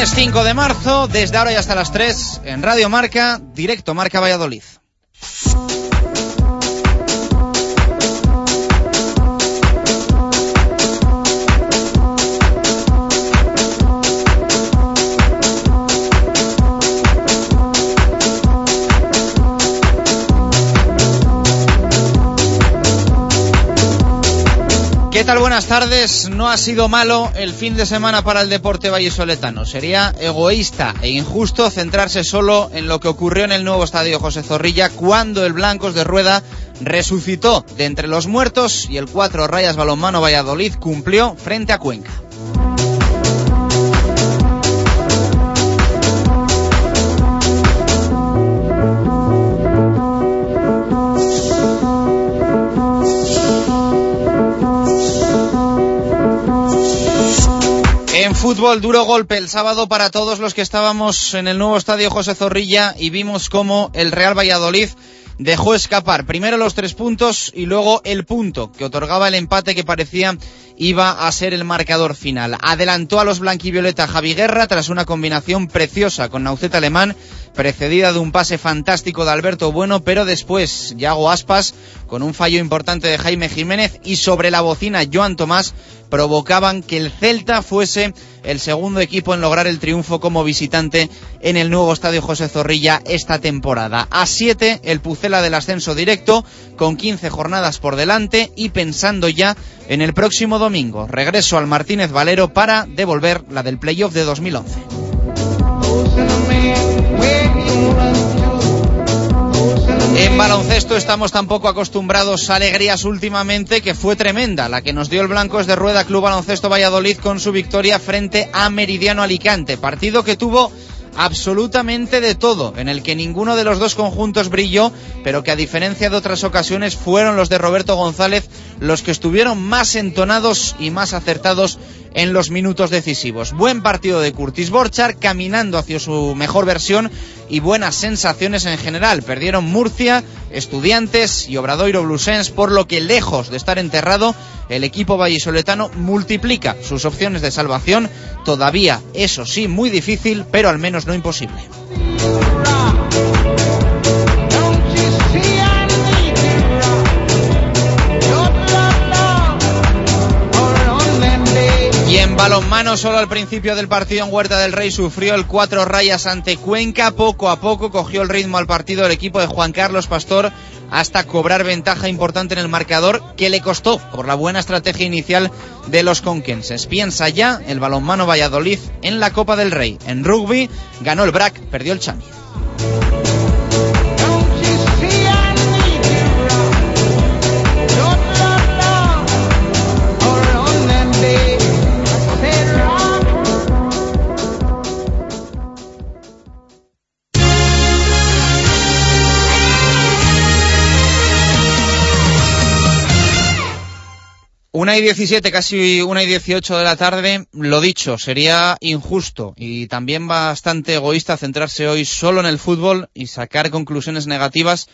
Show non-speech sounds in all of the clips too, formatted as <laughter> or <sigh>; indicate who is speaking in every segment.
Speaker 1: Lunes 5 de marzo, desde ahora y hasta las 3, en Radio Marca, directo Marca Valladolid. Tal? Buenas tardes. No ha sido malo el fin de semana para el deporte vallisoletano. Sería egoísta e injusto centrarse solo en lo que ocurrió en el nuevo estadio José Zorrilla cuando el Blancos de Rueda resucitó de entre los muertos y el cuatro rayas balonmano Valladolid cumplió frente a Cuenca. Fútbol, duro golpe el sábado para todos los que estábamos en el nuevo estadio José Zorrilla y vimos cómo el Real Valladolid dejó escapar primero los tres puntos y luego el punto que otorgaba el empate que parecía iba a ser el marcador final. Adelantó a los blanquivioleta Javi Guerra tras una combinación preciosa con Nauceta Alemán, precedida de un pase fantástico de Alberto Bueno, pero después Yago Aspas, con un fallo importante de Jaime Jiménez y sobre la bocina Joan Tomás, provocaban que el Celta fuese el segundo equipo en lograr el triunfo como visitante en el nuevo estadio José Zorrilla esta temporada. A 7 el Pucela del ascenso directo con 15 jornadas por delante y pensando ya en el próximo domingo. Regreso al Martínez Valero para devolver la del playoff de 2011. En baloncesto estamos tan poco acostumbrados a alegrías últimamente que fue tremenda la que nos dio el Blancos de Rueda Club Baloncesto Valladolid con su victoria frente a Meridiano Alicante. Partido que tuvo absolutamente de todo, en el que ninguno de los dos conjuntos brilló, pero que a diferencia de otras ocasiones fueron los de Roberto González los que estuvieron más entonados y más acertados en los minutos decisivos. Buen partido de Curtis Borchar, caminando hacia su mejor versión y buenas sensaciones en general. Perdieron Murcia, Estudiantes y Obradoiro Blusens, por lo que lejos de estar enterrado, el equipo vallisoletano multiplica sus opciones de salvación. Todavía, eso sí, muy difícil, pero al menos no imposible. Balonmano, solo al principio del partido en Huerta del Rey sufrió el cuatro rayas ante Cuenca. Poco a poco cogió el ritmo al partido el equipo de Juan Carlos Pastor hasta cobrar ventaja importante en el marcador que le costó por la buena estrategia inicial de los conquenses. Piensa ya el balonmano Valladolid en la Copa del Rey. En rugby ganó el BRAC, perdió el Chami. Una y diecisiete, casi una y dieciocho de la tarde. Lo dicho, sería injusto y también bastante egoísta centrarse hoy solo en el fútbol y sacar conclusiones negativas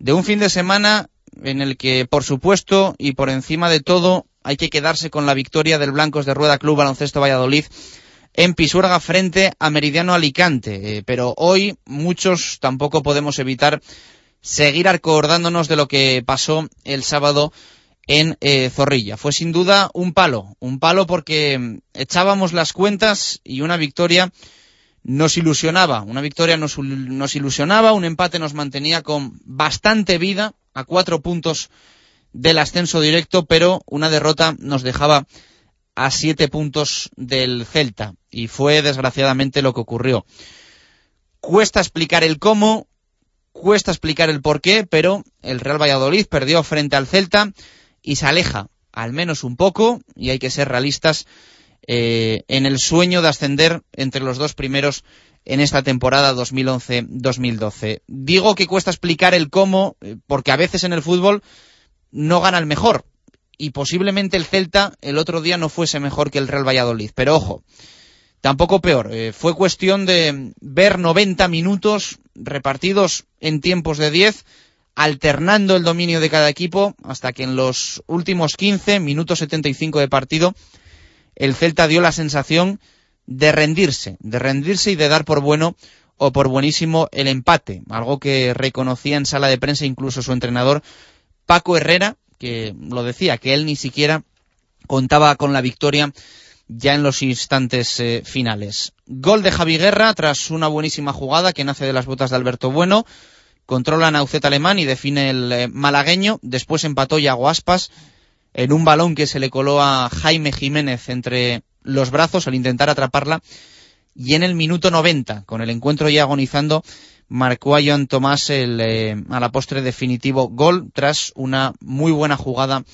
Speaker 1: de un fin de semana en el que, por supuesto, y por encima de todo, hay que quedarse con la victoria del Blancos de Rueda Club Baloncesto Valladolid en Pisuerga frente a Meridiano Alicante. Eh, pero hoy muchos tampoco podemos evitar seguir acordándonos de lo que pasó el sábado en eh, Zorrilla. Fue sin duda un palo, un palo porque mm, echábamos las cuentas y una victoria nos ilusionaba, una victoria nos, nos, ilusionaba, un empate nos mantenía con bastante vida a cuatro puntos del ascenso directo, pero una derrota nos dejaba a siete puntos del Celta y fue desgraciadamente lo que ocurrió. Cuesta explicar el cómo, cuesta explicar el por qué, pero el Real Valladolid perdió frente al Celta y se aleja, al menos un poco, y hay que ser realistas, eh, en el sueño de ascender entre los dos primeros en esta temporada 2011-2012. Digo que cuesta explicar el cómo, eh, porque a veces en el fútbol no gana el mejor, y posiblemente el Celta el otro día no fuese mejor que el Real Valladolid, pero ojo, tampoco peor. Eh, fue cuestión de ver 90 minutos repartidos en tiempos de 10 alternando el dominio de cada equipo hasta que en los últimos 15 minutos 75 de partido el Celta dio la sensación de rendirse, de rendirse y de dar por bueno o por buenísimo el empate, algo que reconocía en sala de prensa incluso su entrenador Paco Herrera, que lo decía, que él ni siquiera contaba con la victoria ya en los instantes eh, finales. Gol de Javi Guerra tras una buenísima jugada que nace de las botas de Alberto Bueno. Controla Naucet Alemán y define el eh, malagueño. Después empató Yago Aspas en un balón que se le coló a Jaime Jiménez entre los brazos al intentar atraparla. Y en el minuto 90, con el encuentro ya agonizando, marcó a Joan Tomás el, eh, a la postre definitivo gol tras una muy buena jugada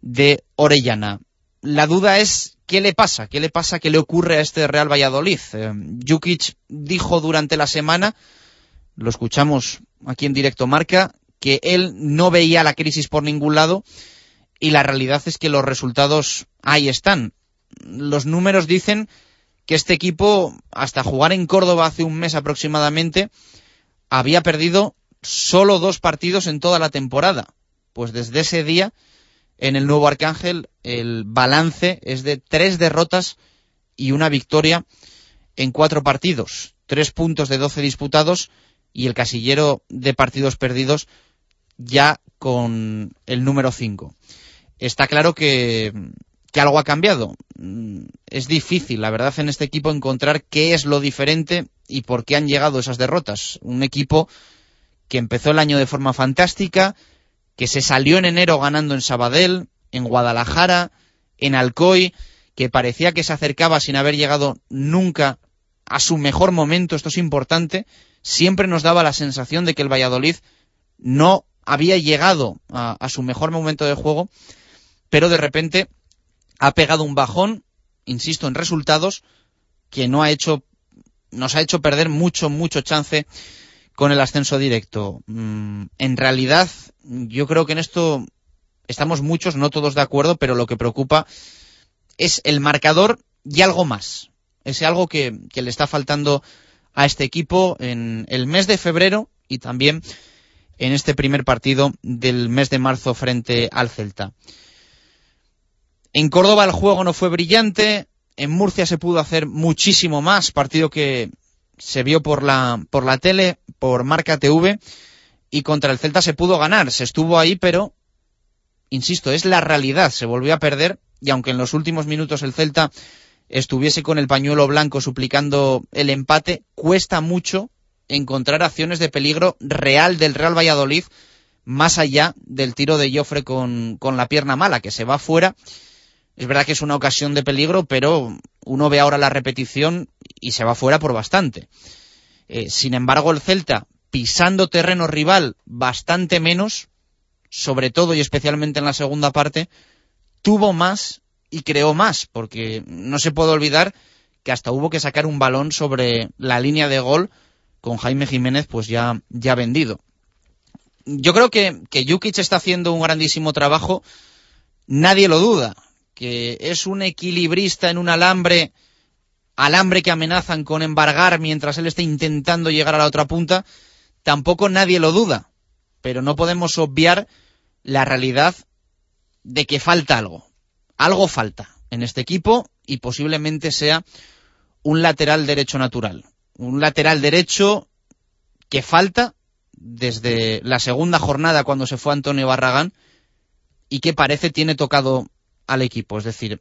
Speaker 1: de Orellana. La duda es ¿qué le pasa? ¿Qué le pasa? ¿Qué le ocurre a este Real Valladolid? Eh, Jukic dijo durante la semana, lo escuchamos aquí en directo marca, que él no veía la crisis por ningún lado y la realidad es que los resultados ahí están. Los números dicen que este equipo, hasta jugar en Córdoba hace un mes aproximadamente, había perdido solo dos partidos en toda la temporada. Pues desde ese día en el nuevo Arcángel el balance es de tres derrotas y una victoria en cuatro partidos. Tres puntos de doce disputados y el casillero de partidos perdidos ya con el número cinco. Está claro que, que algo ha cambiado. Mm, es difícil, la verdad, en este equipo encontrar qué es lo diferente y por qué han llegado esas derrotas. Un equipo que empezó el año de forma fantástica, que se salió en enero ganando en Sabadell, en Guadalajara, en Alcoy, que parecía que se acercaba sin haber llegado nunca a su mejor momento, esto es importante, siempre nos daba la sensación de que el Valladolid no había llegado a, su mejor momento de juego, pero de repente ha pegado un bajón, insisto, en resultados que no ha hecho, nos ha hecho perder mucho, mucho chance con el ascenso directo. Mm, en realidad, yo creo que en esto estamos muchos, no todos de acuerdo, pero lo que preocupa es el marcador y algo más. Ese algo que le está faltando a este equipo en el mes de febrero y también en este primer partido del mes de marzo frente al Celta. En Córdoba el juego no fue brillante, en Murcia se pudo hacer muchísimo más, partido que se vio por la, por la tele, por Marca TV, y contra el Celta se pudo ganar. Se estuvo ahí, pero, insisto, es la realidad. Se volvió a perder, y aunque en los últimos minutos el Celta estuviese con el pañuelo blanco suplicando el empate, cuesta mucho encontrar acciones de peligro real del Real Valladolid, más allá del tiro de Joffre con, con la pierna mala, que se va fuera es verdad que es una ocasión de peligro, pero uno ve ahora la repetición y se va fuera por bastante. Eh, sin embargo, el Celta, pisando terreno rival bastante menos, sobre todo y especialmente en la segunda parte, tuvo más y creó más, porque no se puede olvidar que hasta hubo que sacar un balón sobre la línea de gol con Jaime Jiménez pues ya, ya vendido. Yo creo que, que Jukic está haciendo un grandísimo trabajo, nadie lo duda que es un equilibrista en un alambre, alambre que amenazan con embargar mientras él está intentando llegar a la otra punta, tampoco nadie lo duda. Pero no podemos obviar la realidad de que falta algo. Algo falta en este equipo y posiblemente sea un lateral derecho natural. Un lateral derecho que falta desde la segunda jornada cuando se fue Antonio Barragán y que parece tiene tocado al equipo. Es decir,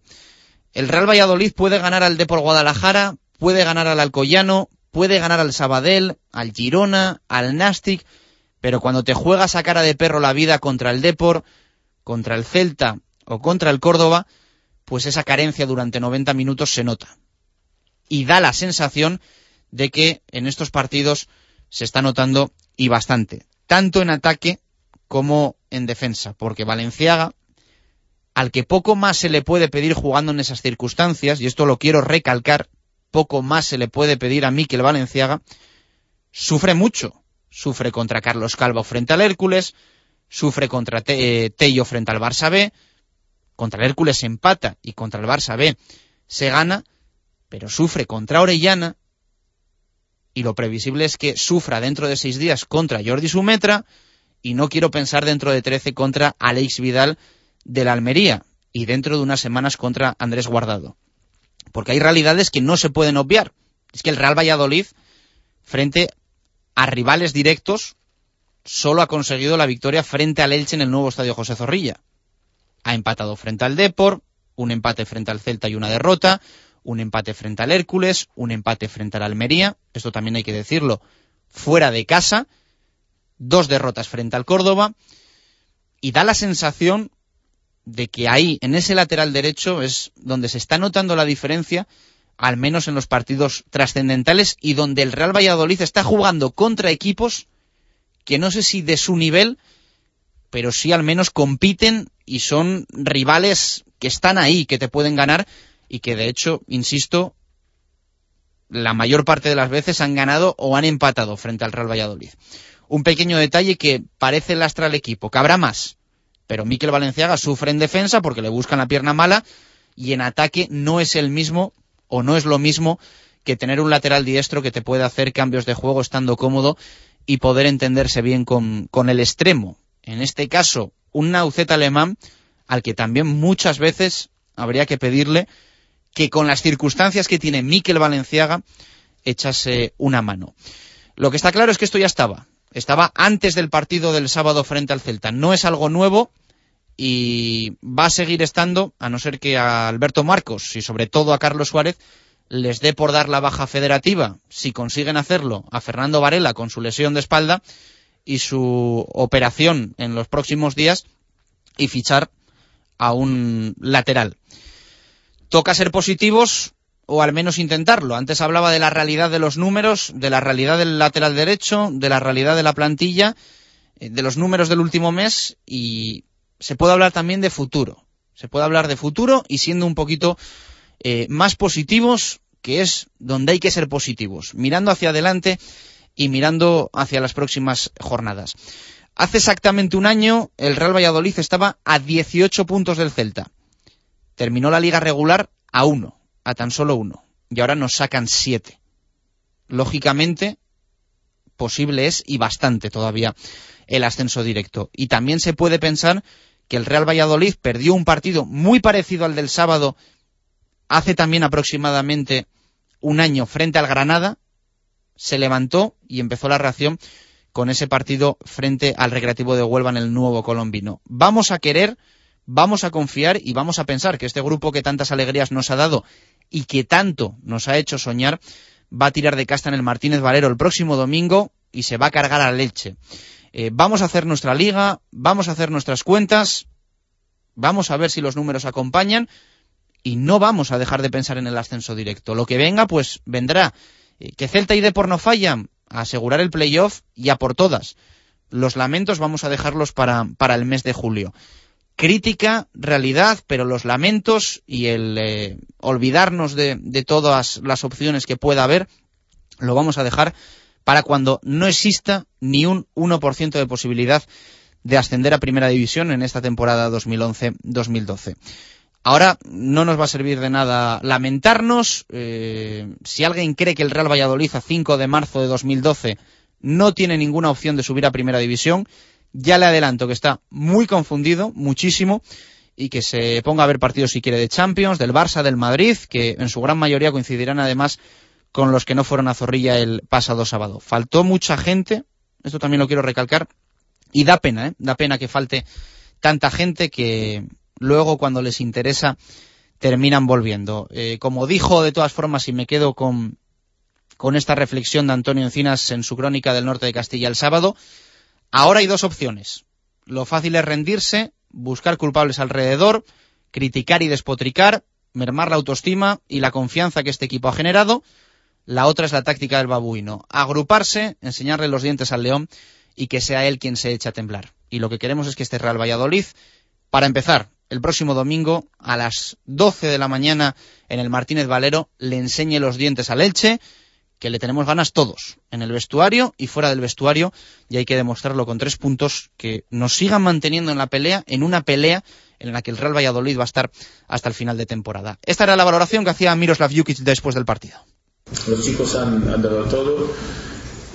Speaker 1: el Real Valladolid puede ganar al Depor Guadalajara, puede ganar al Alcoyano, puede ganar al Sabadell, al Girona, al Nastic, pero cuando te juegas a cara de perro la vida contra el Depor, contra el Celta o contra el Córdoba, pues esa carencia durante 90 minutos se nota. Y da la sensación de que en estos partidos se está notando y bastante, tanto en ataque como en defensa, porque Valenciaga al que poco más se le puede pedir jugando en esas circunstancias, y esto lo quiero recalcar, poco más se le puede pedir a Miquel Valenciaga, sufre mucho. Sufre contra Carlos Calvo frente al Hércules, sufre contra eh, Tello frente al Barça B, contra el Hércules empata y contra el Barça B se gana, pero sufre contra Orellana y lo previsible es que sufra dentro de seis días contra Jordi Sumetra y no quiero pensar dentro de trece contra Alex Vidal de la Almería y dentro de unas semanas contra Andrés Guardado. Porque hay realidades que no se pueden obviar. Es que el Real Valladolid, frente a rivales directos, solo ha conseguido la victoria frente al Elche en el nuevo estadio José Zorrilla. Ha empatado frente al Depor, un empate frente al Celta y una derrota, un empate frente al Hércules, un empate frente al Almería, esto también hay que decirlo, fuera de casa, dos derrotas frente al Córdoba, y da la sensación de que ahí, en ese lateral derecho, es donde se está notando la diferencia, al menos en los partidos trascendentales, y donde el Real Valladolid está jugando contra equipos que no sé si de su nivel, pero sí al menos compiten y son rivales que están ahí, que te pueden ganar y que de hecho, insisto, la mayor parte de las veces han ganado o han empatado frente al Real Valladolid. Un pequeño detalle que parece lastra al equipo, que habrá más, pero Miquel Valenciaga sufre en defensa porque le buscan la pierna mala y en ataque no es el mismo o no es lo mismo que tener un lateral diestro que te puede hacer cambios de juego estando cómodo y poder entenderse bien con, con el extremo. En este caso, un Naucet alemán al que también muchas veces habría que pedirle que con las circunstancias que tiene Miquel Valenciaga echase una mano. Lo que está claro es que esto ya estaba. Estaba antes del partido del sábado frente al Celta. No es algo nuevo y va a seguir estando, a no ser que a Alberto Marcos y sobre todo a Carlos Suárez les dé por dar la baja federativa, si consiguen hacerlo, a Fernando Varela con su lesión de espalda y su operación en los próximos días y fichar a un lateral toca ser positivos o al menos intentarlo. Antes hablaba de la realidad de los números, de la realidad del lateral derecho, de la realidad de la plantilla, eh, de los números del último mes y se puede hablar también de futuro. Se puede hablar de futuro y siendo un poquito eh, más positivos, que es donde hay que ser positivos, mirando hacia adelante y mirando hacia las próximas jornadas. Hace exactamente un año el Real Valladolid estaba a 18 puntos del Celta terminó la liga regular a uno, a tan solo uno, y ahora nos sacan siete. Lógicamente, posible es y bastante todavía el ascenso directo. Y también se puede pensar que el Real Valladolid perdió un partido muy parecido al del sábado hace también aproximadamente un año frente al Granada, se levantó y empezó la reacción con ese partido frente al Recreativo de Huelva en el nuevo colombino. Vamos a querer vamos a confiar y vamos a pensar que este grupo que tantas alegrías nos ha dado y que tanto nos ha hecho soñar va a tirar de casta en el Martínez Valero el próximo domingo y se va a cargar a leche. Eh, vamos a hacer nuestra liga, vamos a hacer nuestras cuentas, vamos a ver si los números acompañan y no vamos a dejar de pensar en el ascenso directo. Lo que venga, pues vendrá. Eh, que Celta y Depor no fallan, asegurar el playoff y a por todas. Los lamentos vamos a dejarlos para, para el mes de julio crítica, realidad, pero los lamentos y el eh, olvidarnos de, de, todas las opciones que pueda haber, lo vamos a dejar para cuando no exista ni un 1% de posibilidad de ascender a Primera División en esta temporada 2011-2012. Ahora no nos va a servir de nada lamentarnos. Eh, si alguien cree que el Real Valladolid a 5 de marzo de 2012 no tiene ninguna opción de subir a Primera División, ya le adelanto que está muy confundido, muchísimo, y que se ponga a ver partidos si quiere de Champions, del Barça, del Madrid, que en su gran mayoría coincidirán además con los que no fueron a Zorrilla el pasado sábado. Faltó mucha gente, esto también lo quiero recalcar, y da pena, ¿eh? da pena que falte tanta gente que luego cuando les interesa terminan volviendo. Eh, como dijo de todas formas, y me quedo con, con esta reflexión de Antonio Encinas en su crónica del norte de Castilla el sábado, Ahora hay dos opciones. Lo fácil es rendirse, buscar culpables alrededor, criticar y despotricar, mermar la autoestima y la confianza que este equipo ha generado. La otra es la táctica del babuino. Agruparse, enseñarle los dientes al león y que sea él quien se eche a temblar. Y lo que queremos es que este Real Valladolid, para empezar, el próximo domingo a las 12 de la mañana en el Martínez Valero, le enseñe los dientes al Elche que le tenemos ganas todos, en el vestuario y fuera del vestuario, y hay que demostrarlo con tres puntos que nos sigan manteniendo en la pelea, en una pelea en la que el Real Valladolid va a estar hasta el final de temporada. Esta era la valoración que hacía Miroslav Jukic después del partido.
Speaker 2: Los chicos han, dado todo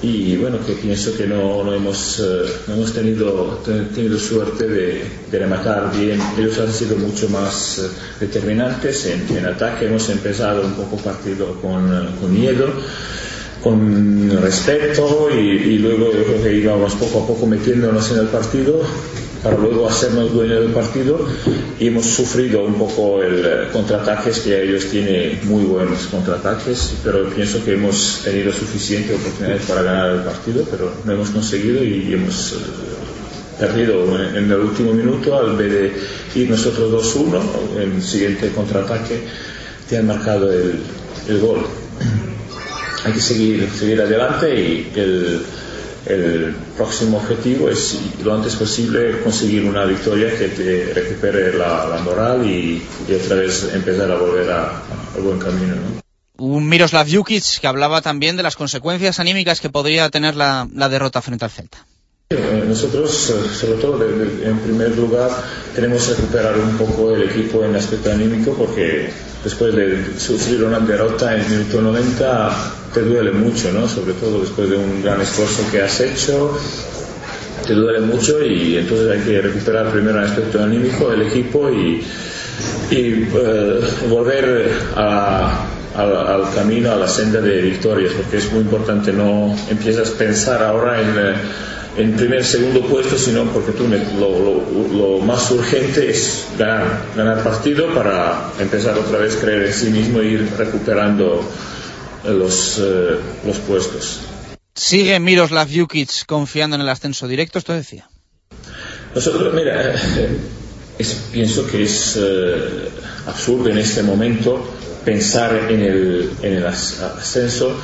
Speaker 3: y bueno, que pienso que no, no hemos, eh, hemos tenido, tenido suerte de, de, rematar bien. Ellos han sido mucho más eh, determinantes en, en, ataque. Hemos empezado un poco partido con, eh, con miedo, con respeto y, y, luego yo creo que íbamos poco a poco metiéndonos en el partido para luego hacernos dueños del partido y hemos sufrido un poco el eh, contraataques que ellos tienen muy buenos contraataques pero pienso que hemos tenido suficientes oportunidades para ganar el partido pero no hemos conseguido y hemos eh, perdido en, el último minuto al vez de ir nosotros 2-1 en el siguiente contraataque te han marcado el, el gol. Hay que seguir, seguir adelante y el el próximo objetivo es lo antes posible conseguir una victoria que te recupere la, moral y, otra vez empezar a volver al buen camino.
Speaker 1: Un Miroslav Jukic que hablaba también de las consecuencias anímicas que podría tener la, derrota frente al Celta.
Speaker 3: Eh, nosotros, eh, sobre todo, en primer lugar, queremos recuperar un poco el equipo en aspecto anímico porque después de sufrir una derrota en el minuto 90 te duele mucho, ¿no? Sobre todo después de un gran esfuerzo que has hecho, te duele mucho y entonces hay que recuperar primero el aspecto anímico del equipo y, eh, volver al camino, a la senda de victorias, porque es muy importante, no empiezas a pensar ahora en en primer, segundo puesto, sino porque tú lo, más urgente es ganar, ganar partido para empezar otra vez a creer en sí mismo e ir recuperando los, eh, los puestos.
Speaker 1: ¿Sigue Miroslav Jukic confiando en el ascenso directo? Esto decía.
Speaker 3: Nosotros, mira, eh, pienso que es eh, absurdo en este momento pensar en el, en el ascenso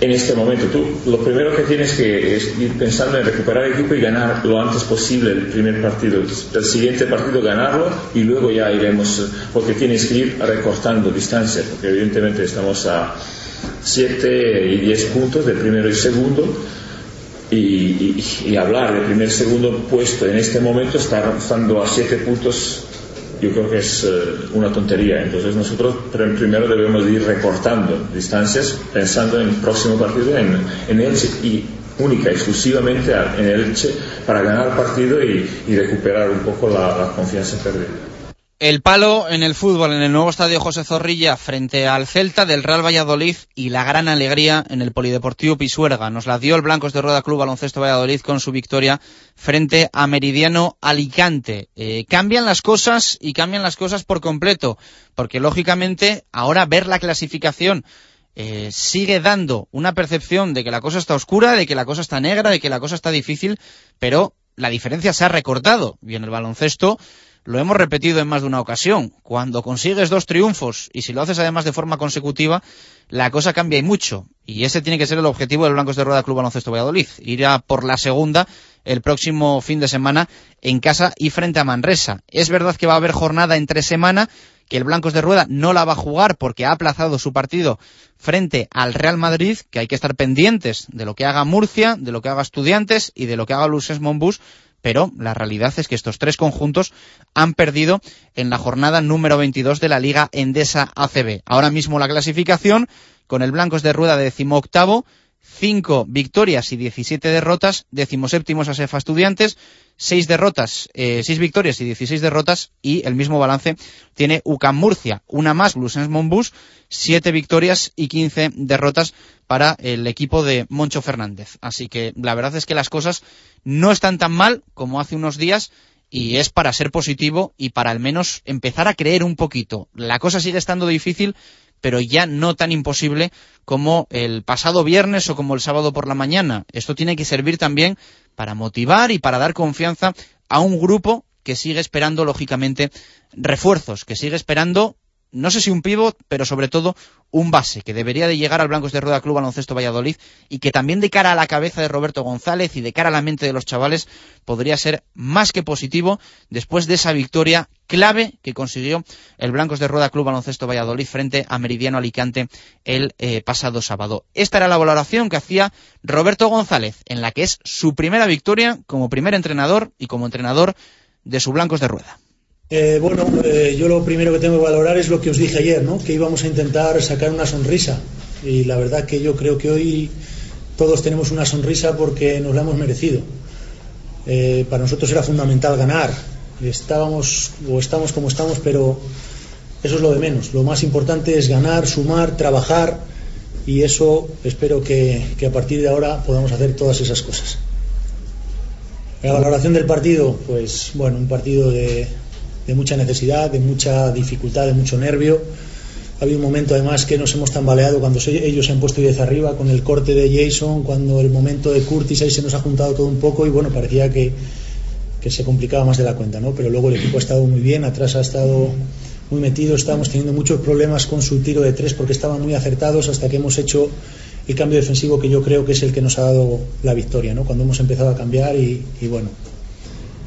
Speaker 3: en este momento. Tú lo primero que tienes que es ir pensando en recuperar el equipo y ganar lo antes posible el primer partido. El siguiente partido ganarlo y luego ya iremos, porque tienes que ir recortando distancias, porque evidentemente estamos a 7 y 10 puntos de primero y segundo. Y, hablar de primer segundo puesto en este momento está estando a 7 puntos yo creo que es eh, una tontería. Entonces nosotros primero debemos ir recortando distancias pensando en el próximo partido en, en Elche y única, exclusivamente en Elche para ganar el partido y, recuperar un poco la, la confianza perdida.
Speaker 1: El palo en el fútbol en el nuevo estadio José Zorrilla frente al Celta del Real Valladolid y la gran alegría en el Polideportivo Pisuerga. Nos la dio el Blancos de Rueda Club Baloncesto Valladolid con su victoria frente a Meridiano Alicante. Eh, cambian las cosas y cambian las cosas por completo, porque lógicamente ahora ver la clasificación eh, sigue dando una percepción de que la cosa está oscura, de que la cosa está negra, de que la cosa está difícil, pero la diferencia se ha recortado y en el baloncesto lo hemos repetido en más de una ocasión. Cuando consigues dos triunfos y si lo haces además de forma consecutiva, la cosa cambia y mucho. Y ese tiene que ser el objetivo del Blancos de Rueda Club Baloncesto Valladolid. Ir a por la segunda el próximo fin de semana en casa y frente a Manresa. Es verdad que va a haber jornada entre semana, que el Blancos de Rueda no la va a jugar porque ha aplazado su partido frente al Real Madrid, que hay que estar pendientes de lo que haga Murcia, de lo que haga Estudiantes y de lo que haga Luces Monbus pero la realidad es que estos tres conjuntos han perdido en la jornada número 22 de la Liga Endesa ACB. Ahora mismo la clasificación con el Blancos de Rueda de octavo, cinco victorias y 17 derrotas, decimoséptimos a Sefa Estudiantes, seis derrotas, eh, seis victorias y 16 derrotas y el mismo balance tiene UCAM Murcia, una más Bluesens Monbus, siete victorias y 15 derrotas para el equipo de Moncho Fernández. Así que la verdad es que las cosas no están tan mal como hace unos días y es para ser positivo y para al menos empezar a creer un poquito. La cosa sigue estando difícil, pero ya no tan imposible como el pasado viernes o como el sábado por la mañana. Esto tiene que servir también para motivar y para dar confianza a un grupo que sigue esperando, lógicamente, refuerzos, que sigue esperando no sé si un pívot, pero sobre todo un base que debería de llegar al Blancos de Rueda Club Baloncesto Valladolid y que también de cara a la cabeza de Roberto González y de cara a la mente de los chavales podría ser más que positivo después de esa victoria clave que consiguió el Blancos de Rueda Club Baloncesto Valladolid frente a Meridiano Alicante el eh, pasado sábado. Esta era la valoración que hacía Roberto González en la que es su primera victoria como primer entrenador y como entrenador de su Blancos de Rueda.
Speaker 4: Eh, bueno, eh, yo lo primero que tengo que valorar es lo que os dije ayer, ¿no? que íbamos a intentar sacar una sonrisa. Y la verdad que yo creo que hoy todos tenemos una sonrisa porque nos la hemos merecido. Eh, para nosotros era fundamental ganar. Estábamos o estamos como estamos, pero eso es lo de menos. Lo más importante es ganar, sumar, trabajar y eso espero que, que a partir de ahora podamos hacer todas esas cosas. La valoración del partido, pues bueno, un partido de, de mucha necesidad, de mucha dificultad, de mucho nervio. Ha habido un momento además que nos hemos tambaleado cuando ellos se han puesto 10 arriba con el corte de Jason, cuando el momento de Curtis ahí se nos ha juntado todo un poco y bueno, parecía que, que se complicaba más de la cuenta, ¿no? Pero luego el equipo ha estado muy bien, atrás ha estado muy metido, estábamos teniendo muchos problemas con su tiro de tres porque estaban muy acertados hasta que hemos hecho el cambio defensivo que yo creo que es el que nos ha dado la victoria, ¿no? Cuando hemos empezado a cambiar y, y bueno,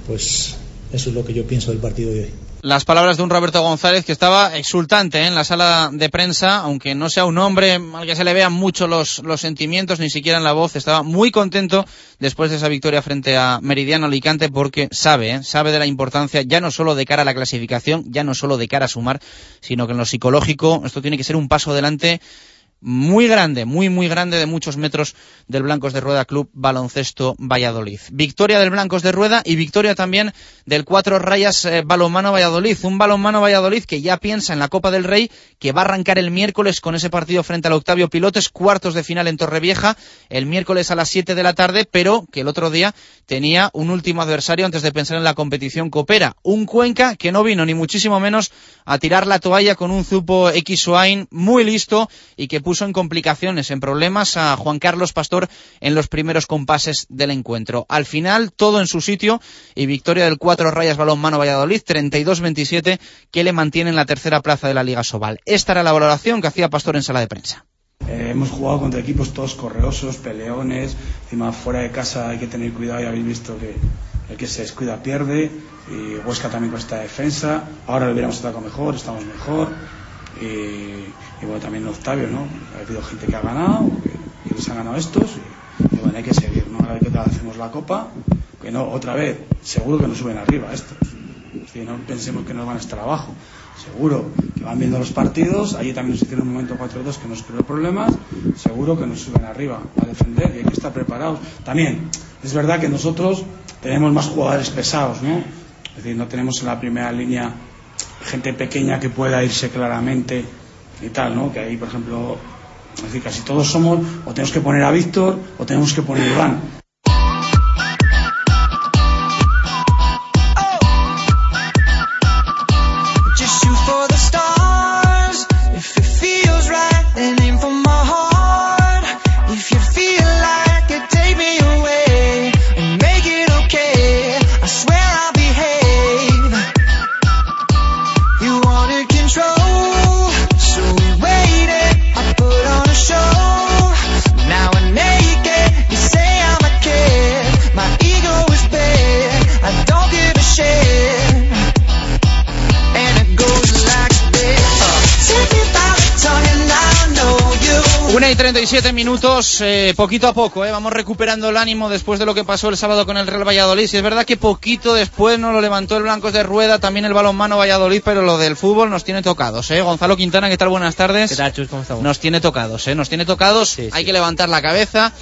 Speaker 4: pues eso es lo que yo pienso del partido de hoy.
Speaker 1: Las palabras de un Roberto González que estaba exultante ¿eh? en la sala de prensa, aunque no sea un hombre al que se le vean mucho los, los sentimientos, ni siquiera en la voz, estaba muy contento después de esa victoria frente a Meridiano Alicante porque sabe, ¿eh? sabe de la importancia ya no solo de cara a la clasificación, ya no solo de cara a sumar, sino que en lo psicológico esto tiene que ser un paso adelante muy grande, muy muy grande de muchos metros del Blancos de Rueda Club Baloncesto Valladolid. Victoria del Blancos de Rueda y victoria también del Cuatro Rayas eh, Balonmano Valladolid. Un Balonmano Valladolid que ya piensa en la Copa del Rey, que va a arrancar el miércoles con ese partido frente al Octavio Pilotes, cuartos de final en Torrevieja, el miércoles a las 7 de la tarde, pero que el otro día tenía un último adversario antes de pensar en la competición Coopera. Un Cuenca que no vino ni muchísimo menos a tirar la toalla con un Zupo X muy listo y que puso en complicaciones, en problemas a Juan Carlos Pastor en los primeros compases del encuentro. Al final, todo en su sitio y victoria del cuatro rayas balonmano Valladolid, 32-27, que le mantiene en la tercera plaza de la Liga Sobal. Esta era la valoración que hacía Pastor en sala de prensa.
Speaker 5: Eh, hemos jugado contra equipos todos correosos, peleones, encima fuera de casa hay que tener cuidado, ya habéis visto que el que se descuida pierde, y Huesca también con esta defensa, ahora lo hubiéramos estado mejor, estamos mejor, y, bueno, también Octavio, ¿no? Ha habido gente que ha ganado, que, que se han ganado estos, y, bueno, hay que seguir, ¿no? Ahora que hacemos la copa, que no, otra vez, seguro que nos suben arriba estos. Es decir, no pensemos que nos van a estar abajo. Seguro que van viendo los partidos, allí también nos hicieron un momento 4-2 que nos creó problemas, seguro que nos suben arriba a defender y hay que estar preparados. También, es verdad que nosotros tenemos más jugadores pesados, ¿no? Es decir, no tenemos en la primera línea gente pequeña que pueda irse claramente y tal, ¿no? Que ahí, por ejemplo, casi todos somos, o tenemos que poner a Víctor, o tenemos que poner a Iván.
Speaker 1: 37 minutos, eh, poquito a poco, eh, vamos recuperando el ánimo después de lo que pasó el sábado con el Real Valladolid. Y es verdad que poquito después nos lo levantó el Blancos de Rueda, también el balonmano Valladolid, pero lo del fútbol nos tiene tocados. Eh. Gonzalo Quintana, ¿qué tal? Buenas tardes.
Speaker 6: ¿Qué tal, Chus? ¿Cómo estamos?
Speaker 1: Nos tiene tocados, eh, nos tiene tocados. Sí, sí. Hay que levantar la cabeza.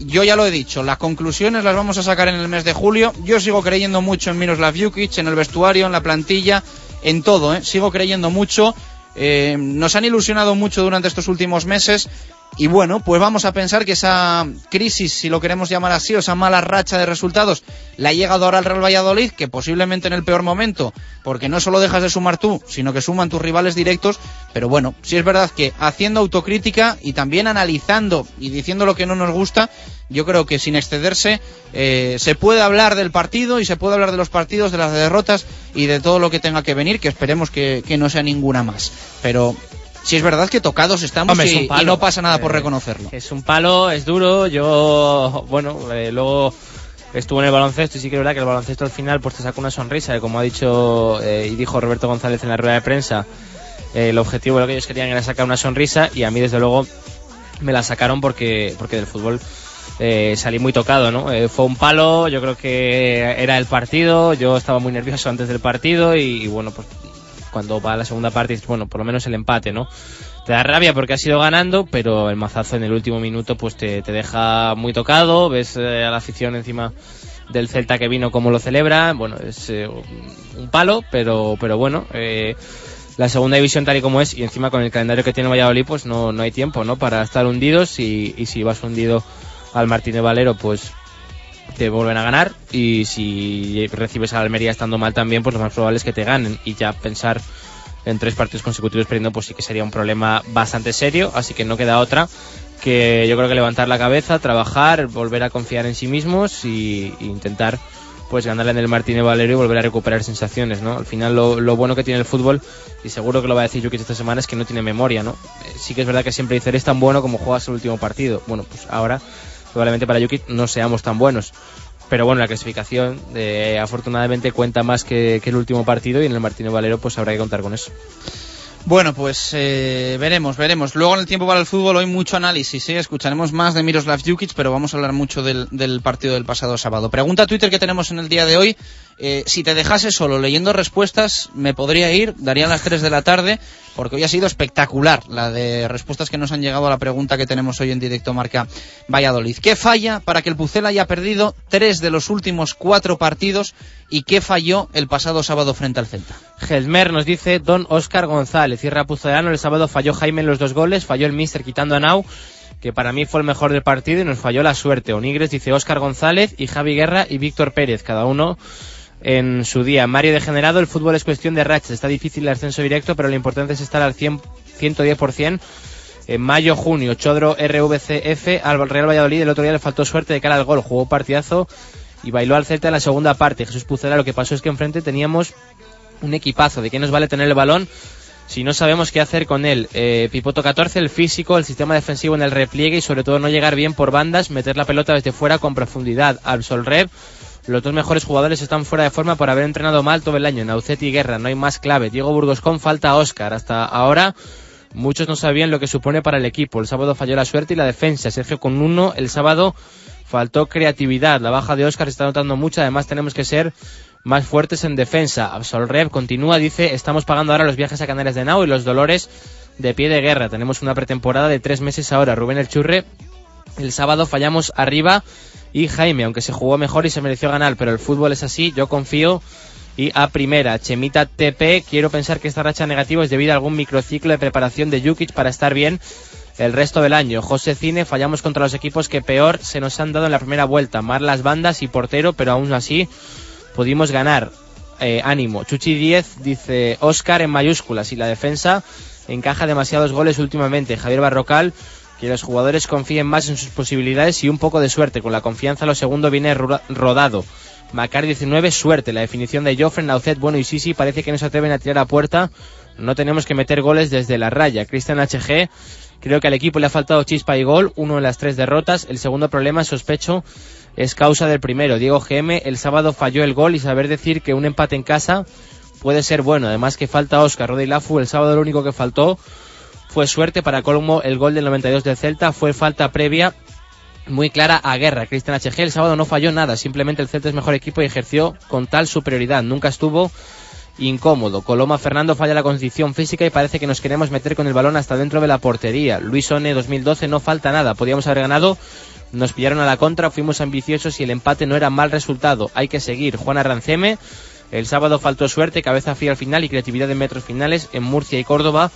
Speaker 1: Yo ya lo he dicho, las conclusiones las vamos a sacar en el mes de julio. Yo sigo creyendo mucho en Miroslav Jukic, en el vestuario, en la plantilla, en todo. ¿eh? Sigo creyendo mucho. Eh, nos han ilusionado mucho durante estos últimos meses y bueno, pues vamos a pensar que esa crisis, si lo queremos llamar así, o esa mala racha de resultados, la ha llegado ahora al Real Valladolid, que posiblemente en el peor momento, porque no solo dejas de sumar tú, sino que suman tus rivales directos, pero bueno, sí es verdad que haciendo autocrítica y también analizando y diciendo lo que no nos gusta, yo creo que sin excederse eh, se puede hablar del partido y se puede hablar de los partidos, de las derrotas y de todo lo que tenga que venir, que esperemos que, que no sea ninguna más. Pero si es verdad que tocados estamos
Speaker 6: Hombre,
Speaker 1: y,
Speaker 6: palo,
Speaker 1: y, no pasa nada por
Speaker 6: eh,
Speaker 1: reconocerlo.
Speaker 6: Es un palo, es duro. Yo, bueno, eh, luego estuvo en el baloncesto y sí que es verdad que el baloncesto al final pues te saca una sonrisa. Como ha dicho eh, y dijo Roberto González en la rueda de prensa, el objetivo de lo que ellos querían era sacar una sonrisa y a mí desde luego me la sacaron porque, porque del fútbol eh, salí muy tocado, ¿no? Eh, fue un palo, yo creo que era el partido, yo estaba muy nervioso antes del partido y, y bueno, pues cuando va a la segunda parte, bueno, por lo menos el empate, ¿no? Te da rabia porque has ido ganando, pero el mazazo en el último minuto pues te, te deja muy tocado, ves eh, a la afición encima del Celta que vino como lo celebra, bueno, es eh, un palo, pero, pero bueno, eh, la segunda división tal y como es y encima con el calendario que tiene Valladolid pues no, no hay tiempo, ¿no? Para estar hundidos y, y si vas hundido al Martínez Valero pues te vuelven a ganar y si recibes a Almería estando mal también, pues lo más probable es que te ganen y ya pensar en tres partidos consecutivos perdiendo pues sí que sería un problema bastante serio, así que no queda otra que yo creo que levantar la cabeza, trabajar, volver a confiar en sí mismos y, intentar pues ganarle en el Martínez Valero y volver a recuperar sensaciones, ¿no? Al final lo, lo, bueno que tiene el fútbol, y seguro que lo va a decir Jukic esta semana, es que no tiene memoria, ¿no? Eh, sí que es verdad que siempre dice, eres tan bueno como juegas el último partido. Bueno, pues ahora probablemente para Jukic no seamos tan buenos. Pero bueno, la clasificación eh, afortunadamente cuenta más que, que, el último partido y en el Martínez Valero pues habrá que contar con eso.
Speaker 1: Bueno, pues eh, veremos, veremos. Luego en el tiempo para el fútbol hoy mucho análisis, ¿eh? escucharemos más de Miroslav Jukic, pero vamos a hablar mucho del, del, partido del pasado sábado. Pregunta Twitter que tenemos en el día de hoy, eh, si te dejase solo leyendo respuestas, me podría ir, darían las 3 de la tarde, porque hoy ha sido espectacular la de respuestas que nos han llegado a la pregunta que tenemos hoy en directo marca Valladolid. ¿Qué falla para que el Pucel haya perdido tres de los últimos cuatro partidos y qué falló el pasado sábado frente al Celta?
Speaker 6: Gelmer nos dice Don Oscar González, cierra Pucelano, el sábado falló Jaime en los dos goles, falló el Mister quitando a Nau que para mí fue el mejor del partido y nos falló la suerte. Onigres dice Óscar González y Javi Guerra y Víctor Pérez, cada uno en su día. Mario Degenerado, el fútbol es cuestión de rachas. Está difícil el ascenso directo, pero lo importante es estar al 100, 110%. En mayo, junio, Chodro RVCF al Real Valladolid. El otro día le faltó suerte de cara al gol. Jugó partidazo y bailó al Celta en la segunda parte. Jesús Pucera, lo que pasó es que enfrente teníamos un equipazo. ¿De qué nos vale tener el balón? Si no sabemos qué hacer con él, eh, Pipoto 14, el físico, el sistema defensivo en el repliegue y sobre todo no llegar bien por bandas, meter la pelota desde fuera con profundidad. Al Solrev, los dos mejores jugadores están fuera de forma por haber entrenado mal todo el año. Nauceti y Guerra, no hay más clave. Diego Burgos con falta Oscar. Hasta ahora muchos no sabían lo que supone para el equipo. El sábado falló la suerte y la defensa. Sergio con uno. El sábado faltó creatividad. La baja de Oscar se está notando mucho. Además tenemos que ser más fuertes en defensa. Absolrev continúa, dice, estamos pagando ahora los viajes a Canarias de Nau y los dolores de pie de guerra. Tenemos una pretemporada de tres meses ahora. Rubén El Churre, el sábado fallamos arriba y Jaime, aunque se jugó mejor y se mereció ganar, pero el fútbol es así, yo confío y a primera. Chemita TP, quiero pensar que esta racha negativa es debido a algún microciclo de preparación de Jukic para estar bien el resto del año. José Cine, fallamos contra los equipos que peor se nos han dado en la primera vuelta. Mar las bandas y portero, pero aún así pudimos ganar. Eh, ánimo. Chuchi 10 dice Oscar en mayúsculas y la defensa encaja demasiados goles últimamente. Javier Barrocal que los jugadores confíen más en sus posibilidades y un poco de suerte. Con la confianza lo segundo viene rodado. Macar 19, suerte. La definición de Joffre, Naucet, Bueno y Sisi parece que no se atreven a tirar a puerta. No tenemos que meter goles desde la raya. Cristian HG, creo que al equipo le ha faltado chispa y gol. Uno de las tres derrotas. El segundo problema, sospecho, es causa del primero. Diego GM, el sábado falló el gol y saber decir que un empate en casa puede ser bueno. Además que falta Oscar Roda y Lafu. El sábado lo único que faltó fue suerte para Colmo el gol del 92 del Celta, fue falta previa muy clara a guerra. Cristian HG el sábado no falló nada, simplemente el Celta es mejor equipo y ejerció con tal superioridad, nunca estuvo incómodo. Coloma Fernando falla la condición física y parece que nos queremos meter con el balón hasta dentro de la portería. Luis One 2012 no falta nada, podíamos haber ganado. Nos pillaron a la contra, fuimos ambiciosos y el empate no era mal resultado. Hay que seguir. Juan Arranceme, el sábado faltó suerte, cabeza fría al final y creatividad en metros finales en Murcia y Córdoba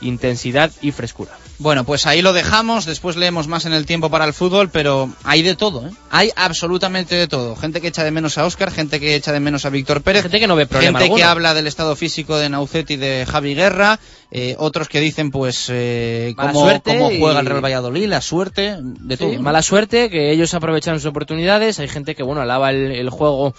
Speaker 6: intensidad y frescura.
Speaker 1: Bueno, pues ahí lo dejamos, después leemos más en el tiempo para el fútbol, pero hay de todo, ¿eh? Hay absolutamente de todo. Gente que echa de menos a Oscar, gente que echa de menos a Víctor Pérez,
Speaker 6: gente que no ve problema
Speaker 1: gente
Speaker 6: alguno.
Speaker 1: que habla del estado físico de Naucet y de Javi Guerra, eh, otros que dicen pues eh, cómo, cómo, juega el Real Valladolid, la suerte, de
Speaker 6: sí,
Speaker 1: todo. ¿no?
Speaker 6: Mala suerte, que ellos aprovechan sus oportunidades, hay gente que bueno alaba el, el juego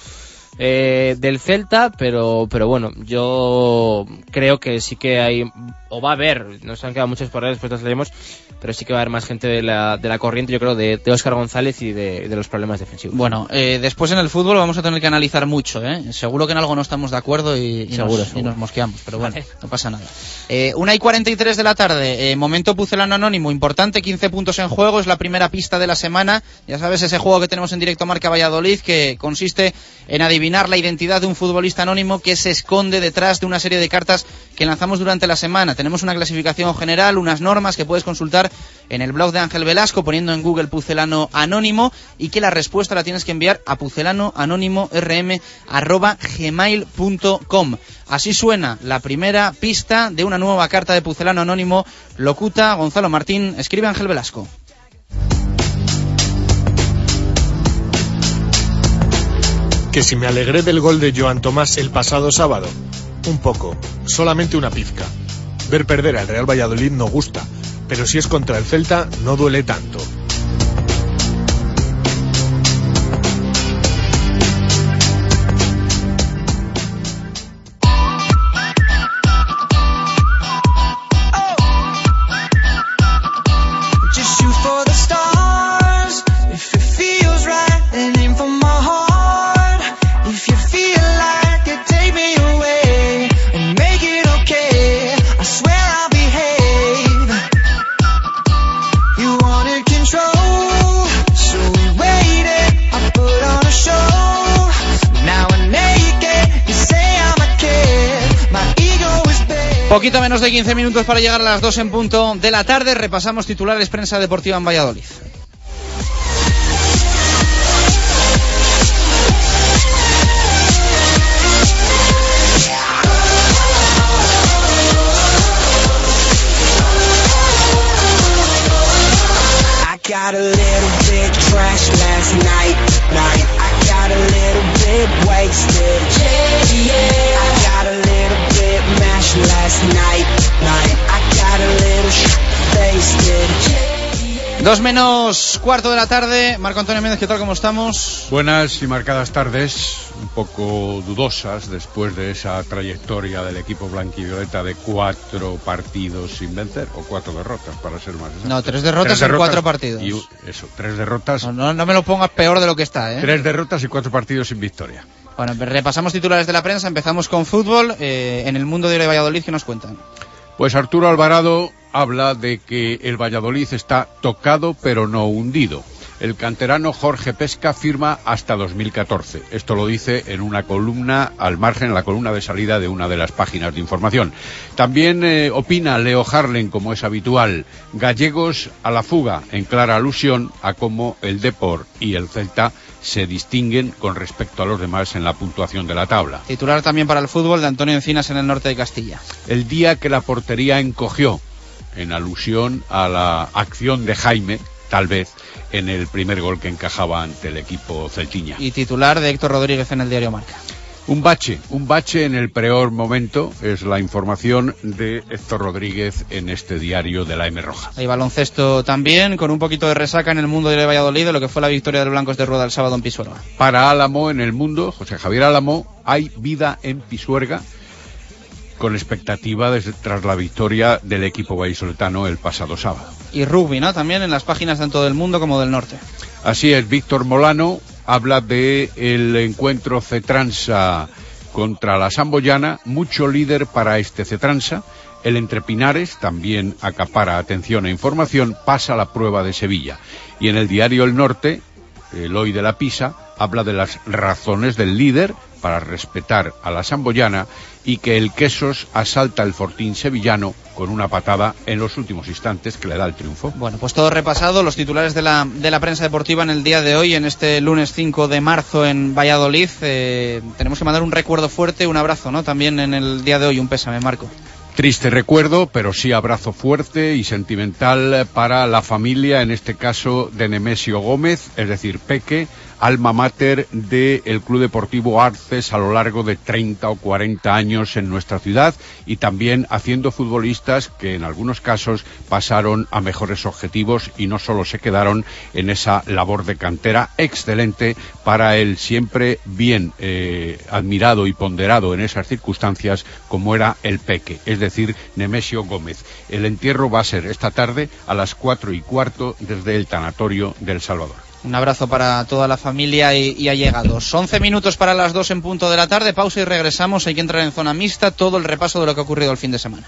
Speaker 6: eh, del Celta, pero, pero bueno, yo creo que sí que hay, o va a haber, nos han quedado muchos por ahí, después las leemos, pero sí que va a haber más gente de la, de la corriente, yo creo, de, de Oscar González y de, de, los problemas defensivos.
Speaker 1: Bueno, eh, después en el fútbol vamos a tener que analizar mucho, ¿eh? Seguro que en algo no estamos de acuerdo y, y,
Speaker 6: seguro,
Speaker 1: nos,
Speaker 6: seguro.
Speaker 1: y nos, mosqueamos, pero bueno, vale. no pasa nada. Eh, una y 43 de la tarde, eh, momento pucelano anónimo, importante, 15 puntos en juego, es la primera pista de la semana, ya sabes, ese juego que tenemos en directo Marca Valladolid, que consiste en adivinar adivinar la identidad de un futbolista anónimo que se esconde detrás de una serie de cartas que lanzamos durante la semana. Tenemos una clasificación general, unas normas que puedes consultar en el blog de Ángel Velasco poniendo en Google Pucelano Anónimo y que la respuesta la tienes que enviar a pucelanoanónimo.gmail.com. Así suena la primera pista de una nueva carta de Pucelano Anónimo. Locuta Gonzalo Martín. Escribe Ángel Velasco.
Speaker 7: Que si me alegré del gol de Joan Tomás el pasado sábado. Un poco, solamente una pizca. Ver perder al Real Valladolid no gusta, pero si es contra el Celta no duele tanto.
Speaker 1: Poquito menos de 15 minutos para llegar a las 2 en punto de la tarde. Repasamos titulares prensa deportiva en Valladolid.
Speaker 8: Got a little bit trash last night, night. I got a little bit wasted. Yeah, yeah.
Speaker 1: Dos menos cuarto de la tarde. Marco Antonio Méndez, ¿qué tal? ¿Cómo estamos?
Speaker 9: Buenas y marcadas tardes, un poco dudosas después de esa trayectoria del equipo blanquivioleta de cuatro partidos sin vencer, o cuatro derrotas, para ser más exactos.
Speaker 1: No, tres derrotas en cuatro partidos.
Speaker 9: Y, eso, tres derrotas,
Speaker 1: No, no, no me lo pongas peor de lo que está, ¿eh?
Speaker 9: tres derrotas y cuatro partidos sin victoria.
Speaker 1: Bueno, repasamos titulares de la prensa. Empezamos con fútbol. Eh, en el mundo de Valladolid, ¿qué nos cuentan?
Speaker 9: Pues Arturo Alvarado habla de que el Valladolid está tocado pero no hundido. El canterano Jorge Pesca firma hasta 2014. Esto lo dice en una columna al margen, en la columna de salida de una de las páginas de información. También eh, opina Leo Harlen, como es habitual, gallegos a la fuga, en clara alusión a cómo el Depor y el Celta se distinguen con respecto a los demás en la puntuación de la tabla.
Speaker 1: Titular también para el fútbol de Antonio Encinas en el norte de Castilla.
Speaker 9: El día que la portería encogió, en alusión a la acción de Jaime, tal vez, en el primer gol que encajaba ante el equipo celtiña.
Speaker 1: Y titular de Héctor Rodríguez en el diario Marca.
Speaker 9: Un bache, un bache en el peor momento es la información de Héctor Rodríguez en este diario de la M Roja.
Speaker 1: Hay baloncesto también, con un poquito de resaca en el mundo de Valladolid, de lo que fue la victoria de los blancos de Rueda el sábado en Pisuerga.
Speaker 9: Para Álamo en el mundo, José Javier Álamo, hay vida en Pisuerga con expectativa desde- tras la victoria del equipo vallisoletano el pasado sábado.
Speaker 1: Y rugby, ¿no? También en las páginas tanto del mundo como del norte.
Speaker 9: Así es, Víctor Molano habla de el encuentro Cetransa contra la Samboyana, mucho líder para este Cetransa. El Entre Pinares también acapara atención e información, pasa la prueba de Sevilla. Y en el diario El Norte, el hoy de la Pisa, habla de las razones del líder para respetar a la Samboyana y que el Quesos asalta el Fortín sevillano con una patada en los últimos instantes que le da el triunfo.
Speaker 1: Bueno, pues todo repasado, los titulares de la, de la prensa deportiva en el día de hoy, en este lunes 5 de marzo en Valladolid. Eh, tenemos que mandar un recuerdo fuerte, un abrazo, ¿no? También en el día de hoy, un pésame, Marco.
Speaker 9: Triste recuerdo, pero sí abrazo fuerte y sentimental para la familia, en este caso de Nemesio Gómez, es decir, Peque, alma mater del Club Deportivo Arces a lo largo de 30 o 40 años en nuestra ciudad y también haciendo futbolistas que en algunos casos pasaron a mejores objetivos y no solo se quedaron en esa labor de cantera excelente para el siempre bien eh, admirado y ponderado en esas circunstancias como era el Peque, es decir, Nemesio Gómez. El entierro va a ser esta tarde a las cuatro y cuarto desde el tanatorio del Salvador.
Speaker 1: Un abrazo para toda la familia y, y allegados. 11 minutos para las 2 en punto de la tarde, pausa y regresamos. Hay que entrar en zona mixta, todo el repaso de lo que ha ocurrido el fin de semana.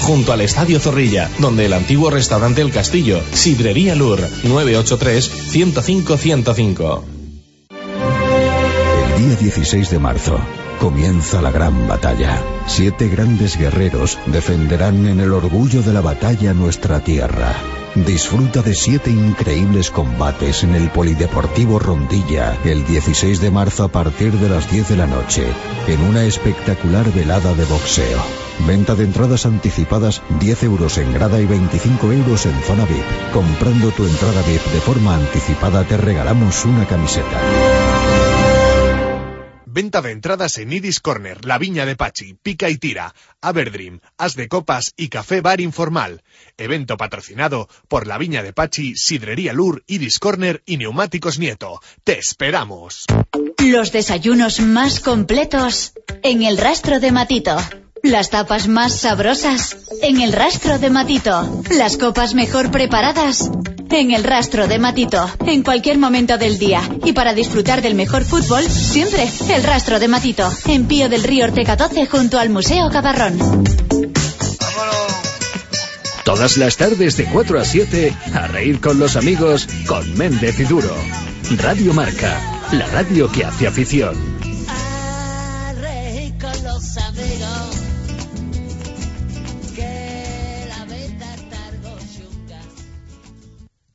Speaker 10: junto al Estadio Zorrilla, donde el antiguo restaurante El Castillo, Sidrería Lur, 983-105-105.
Speaker 11: El día 16 de marzo comienza la gran batalla. Siete grandes guerreros defenderán en el orgullo de la batalla nuestra tierra. Disfruta de siete increíbles combates en el Polideportivo Rondilla el 16 de marzo a partir de las 10 de la noche, en una espectacular velada de boxeo. Venta de entradas anticipadas 10 euros en grada y 25 euros en zona VIP. Comprando tu entrada VIP de forma anticipada te regalamos una camiseta.
Speaker 7: Venta de entradas en Idis Corner, La Viña de Pachi, Pica y Tira, Aberdream, As de Copas y Café Bar Informal. Evento patrocinado por La Viña de Pachi, Sidrería Lur, Idis Corner y Neumáticos Nieto. ¡Te esperamos!
Speaker 12: Los desayunos más completos en el rastro de Matito. Las tapas más sabrosas en el rastro de Matito. Las copas mejor preparadas en el rastro de Matito. En cualquier momento del día. Y para disfrutar del mejor fútbol, siempre el rastro de Matito. En Pío del Río Ortega 12 junto al Museo Cabarrón.
Speaker 13: Todas las tardes de 4 a 7, a reír con los amigos con Méndez y Duro. Radio Marca, la radio que hace afición.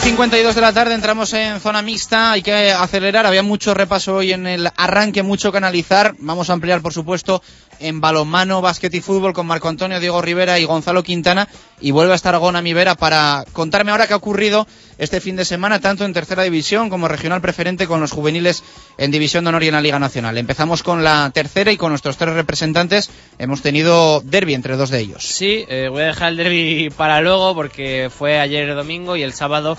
Speaker 1: Y 52 de la tarde entramos en zona mixta, hay que acelerar, había mucho repaso hoy en el arranque, mucho que analizar, vamos a ampliar por supuesto en balonmano, básquet y fútbol con Marco Antonio, Diego Rivera y Gonzalo Quintana y vuelve a estar Gona Mivera para contarme ahora qué ha ocurrido este fin de semana tanto en tercera división como regional preferente con los juveniles en división de honor y en la Liga Nacional. Empezamos con la tercera y con nuestros tres representantes hemos tenido derby entre dos de ellos.
Speaker 6: Sí, eh, voy a dejar el derby para luego porque fue ayer domingo y el sábado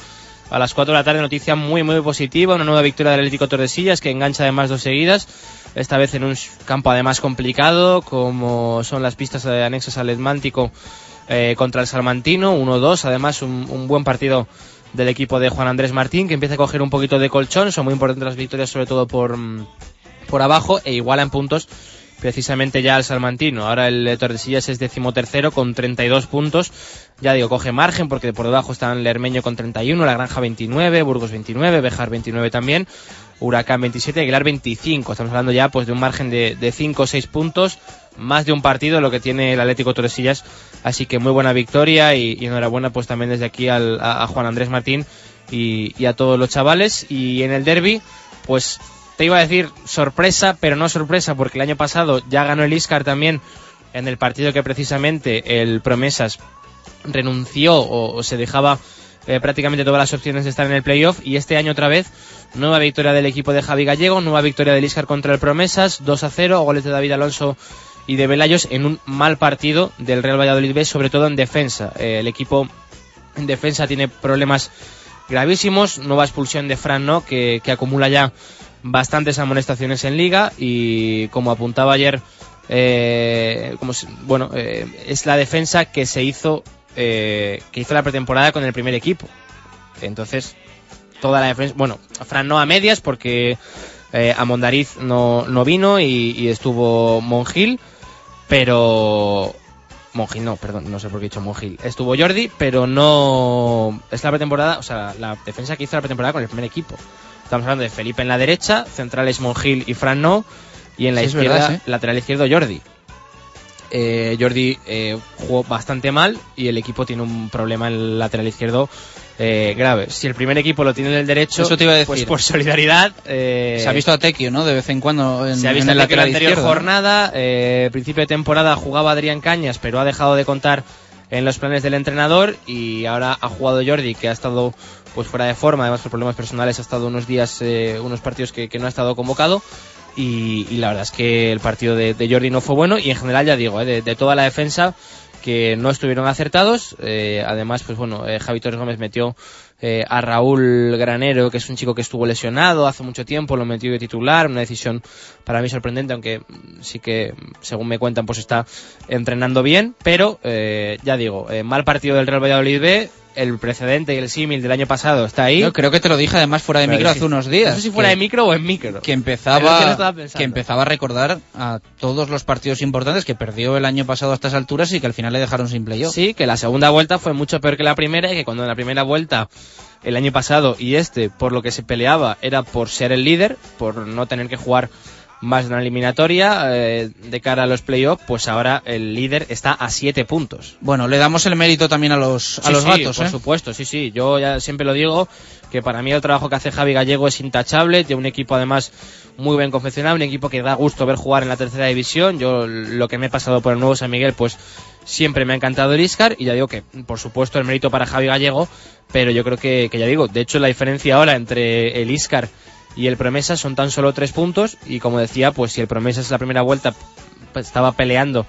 Speaker 6: a las 4 de la tarde noticia muy muy positiva, una nueva victoria del Atlético Tordesillas que engancha además dos seguidas, esta vez en un campo además complicado como son las pistas anexas al Atlántico eh, contra el Salmantino, 1-2, además un, un buen partido del equipo de Juan Andrés Martín que empieza a coger un poquito de colchón, son muy importantes las victorias sobre todo por, mm, por abajo e iguala en puntos precisamente ya al Salmantino. Ahora el Tordesillas es decimotercero con 32 puntos. Ya digo, coge margen porque por debajo están Lermeño con 31, La Granja 29, Burgos 29, Bejar 29 también, Huracán 27 y Aguilar 25. Estamos hablando ya pues de un margen de, de 5 o 6 puntos, más de un partido lo que tiene el Atlético Tordesillas. Así que muy buena victoria y, enhorabuena pues también desde aquí al- a, Juan Andrés Martín y, a todos los chavales. Y en el derby, pues te iba a decir sorpresa, pero no sorpresa, porque el año pasado ya ganó el Iscar también en el partido que precisamente el Promesas renunció o, o se dejaba eh, prácticamente todas las opciones de estar en el playoff y este año otra vez nueva victoria del equipo de Javi Gallego, nueva victoria del Iscar contra el Promesas, 2 a 0, goles de David Alonso y de Velayos en un mal partido del Real Valladolid B, sobre todo en defensa. Eh, el equipo en defensa tiene problemas gravísimos, nueva expulsión de Fran, ¿no? que, acumula ya bastantes amonestaciones en liga y como apuntaba ayer, eh, bueno, eh, es la defensa que se hizo, eh, que hizo la pretemporada con el primer equipo. Entonces, toda la defensa, bueno, Fran no a medias porque eh, a Mondariz no, no vino y, y estuvo Mongil, pero Mongil no, perdón, no sé por qué he dicho Mongil. Estuvo Jordi, pero no es la pretemporada, o sea, la defensa que hizo la pretemporada con el primer equipo. Estamos hablando de Felipe en la derecha, centrales Mongil y Fran no, y en la
Speaker 1: Sí,
Speaker 6: izquierda,
Speaker 1: verdad,
Speaker 6: lateral izquierdo Jordi. Eh, Jordi eh, jugó bastante mal y el equipo tiene un problema en el lateral izquierdo eh, grave. Si el primer equipo lo tiene en el derecho,
Speaker 1: Eso te iba a decir.
Speaker 6: pues por solidaridad. eh,
Speaker 1: Se ha visto a Tequio, ¿no? De vez en cuando en,
Speaker 6: se ha
Speaker 1: en
Speaker 6: visto
Speaker 1: el
Speaker 6: que la
Speaker 1: lateral
Speaker 6: anterior
Speaker 1: izquierdo.
Speaker 6: jornada, eh, principio de temporada jugaba Adrián Cañas, pero ha dejado de contar en los planes del entrenador y ahora ha jugado Jordi, que ha estado pues fuera de forma, además por problemas personales ha estado unos días, eh, unos partidos que, que no ha estado convocado. Y, y la verdad es que el partido de, de Jordi no fue bueno y en general ya digo, eh, de, de toda la defensa que no estuvieron acertados. eh, además, pues bueno, eh, Javi Torres Gómez metió eh, a Raúl Granero, que es un chico que estuvo lesionado hace mucho tiempo, lo metió de titular, una decisión para mí sorprendente, aunque sí que, según me cuentan, pues está entrenando bien, pero eh, ya digo, eh, mal partido del Real Valladolid B, el precedente y el símil del año pasado está ahí.
Speaker 1: Yo creo que te lo dije además fuera de micro hace unos días.
Speaker 6: No sé si fuera
Speaker 1: que-
Speaker 6: de micro o en micro.
Speaker 1: que empezaba que empezaba a recordar a todos los partidos importantes que perdió el año pasado a estas alturas y que al final le dejaron sin playoff.
Speaker 6: Sí, que la segunda vuelta fue mucho peor que la primera y que cuando en la primera vuelta el año pasado y este por lo que se peleaba era por ser el líder, por no tener que jugar más de una eliminatoria eh, de cara a los playoffs, pues ahora el líder está a siete puntos.
Speaker 1: Bueno, le damos el mérito también a los a
Speaker 6: Sí,
Speaker 1: los
Speaker 6: sí,
Speaker 1: gatos,
Speaker 6: por
Speaker 1: ¿eh?
Speaker 6: supuesto, sí, sí. Yo ya siempre lo digo que para mí el trabajo que hace Javi Gallego es intachable. Tiene un equipo además muy bien confeccionado, un equipo que da gusto ver jugar en la tercera división. Yo lo que me he pasado por el nuevo San Miguel, pues siempre me ha encantado el Iscar y ya digo que por supuesto el mérito para Javi Gallego, pero yo creo que, que ya digo, de hecho la diferencia ahora entre el Iscar y el Promesa son tan solo tres puntos y como decía, pues si el Promesa es la primera vuelta estaba peleando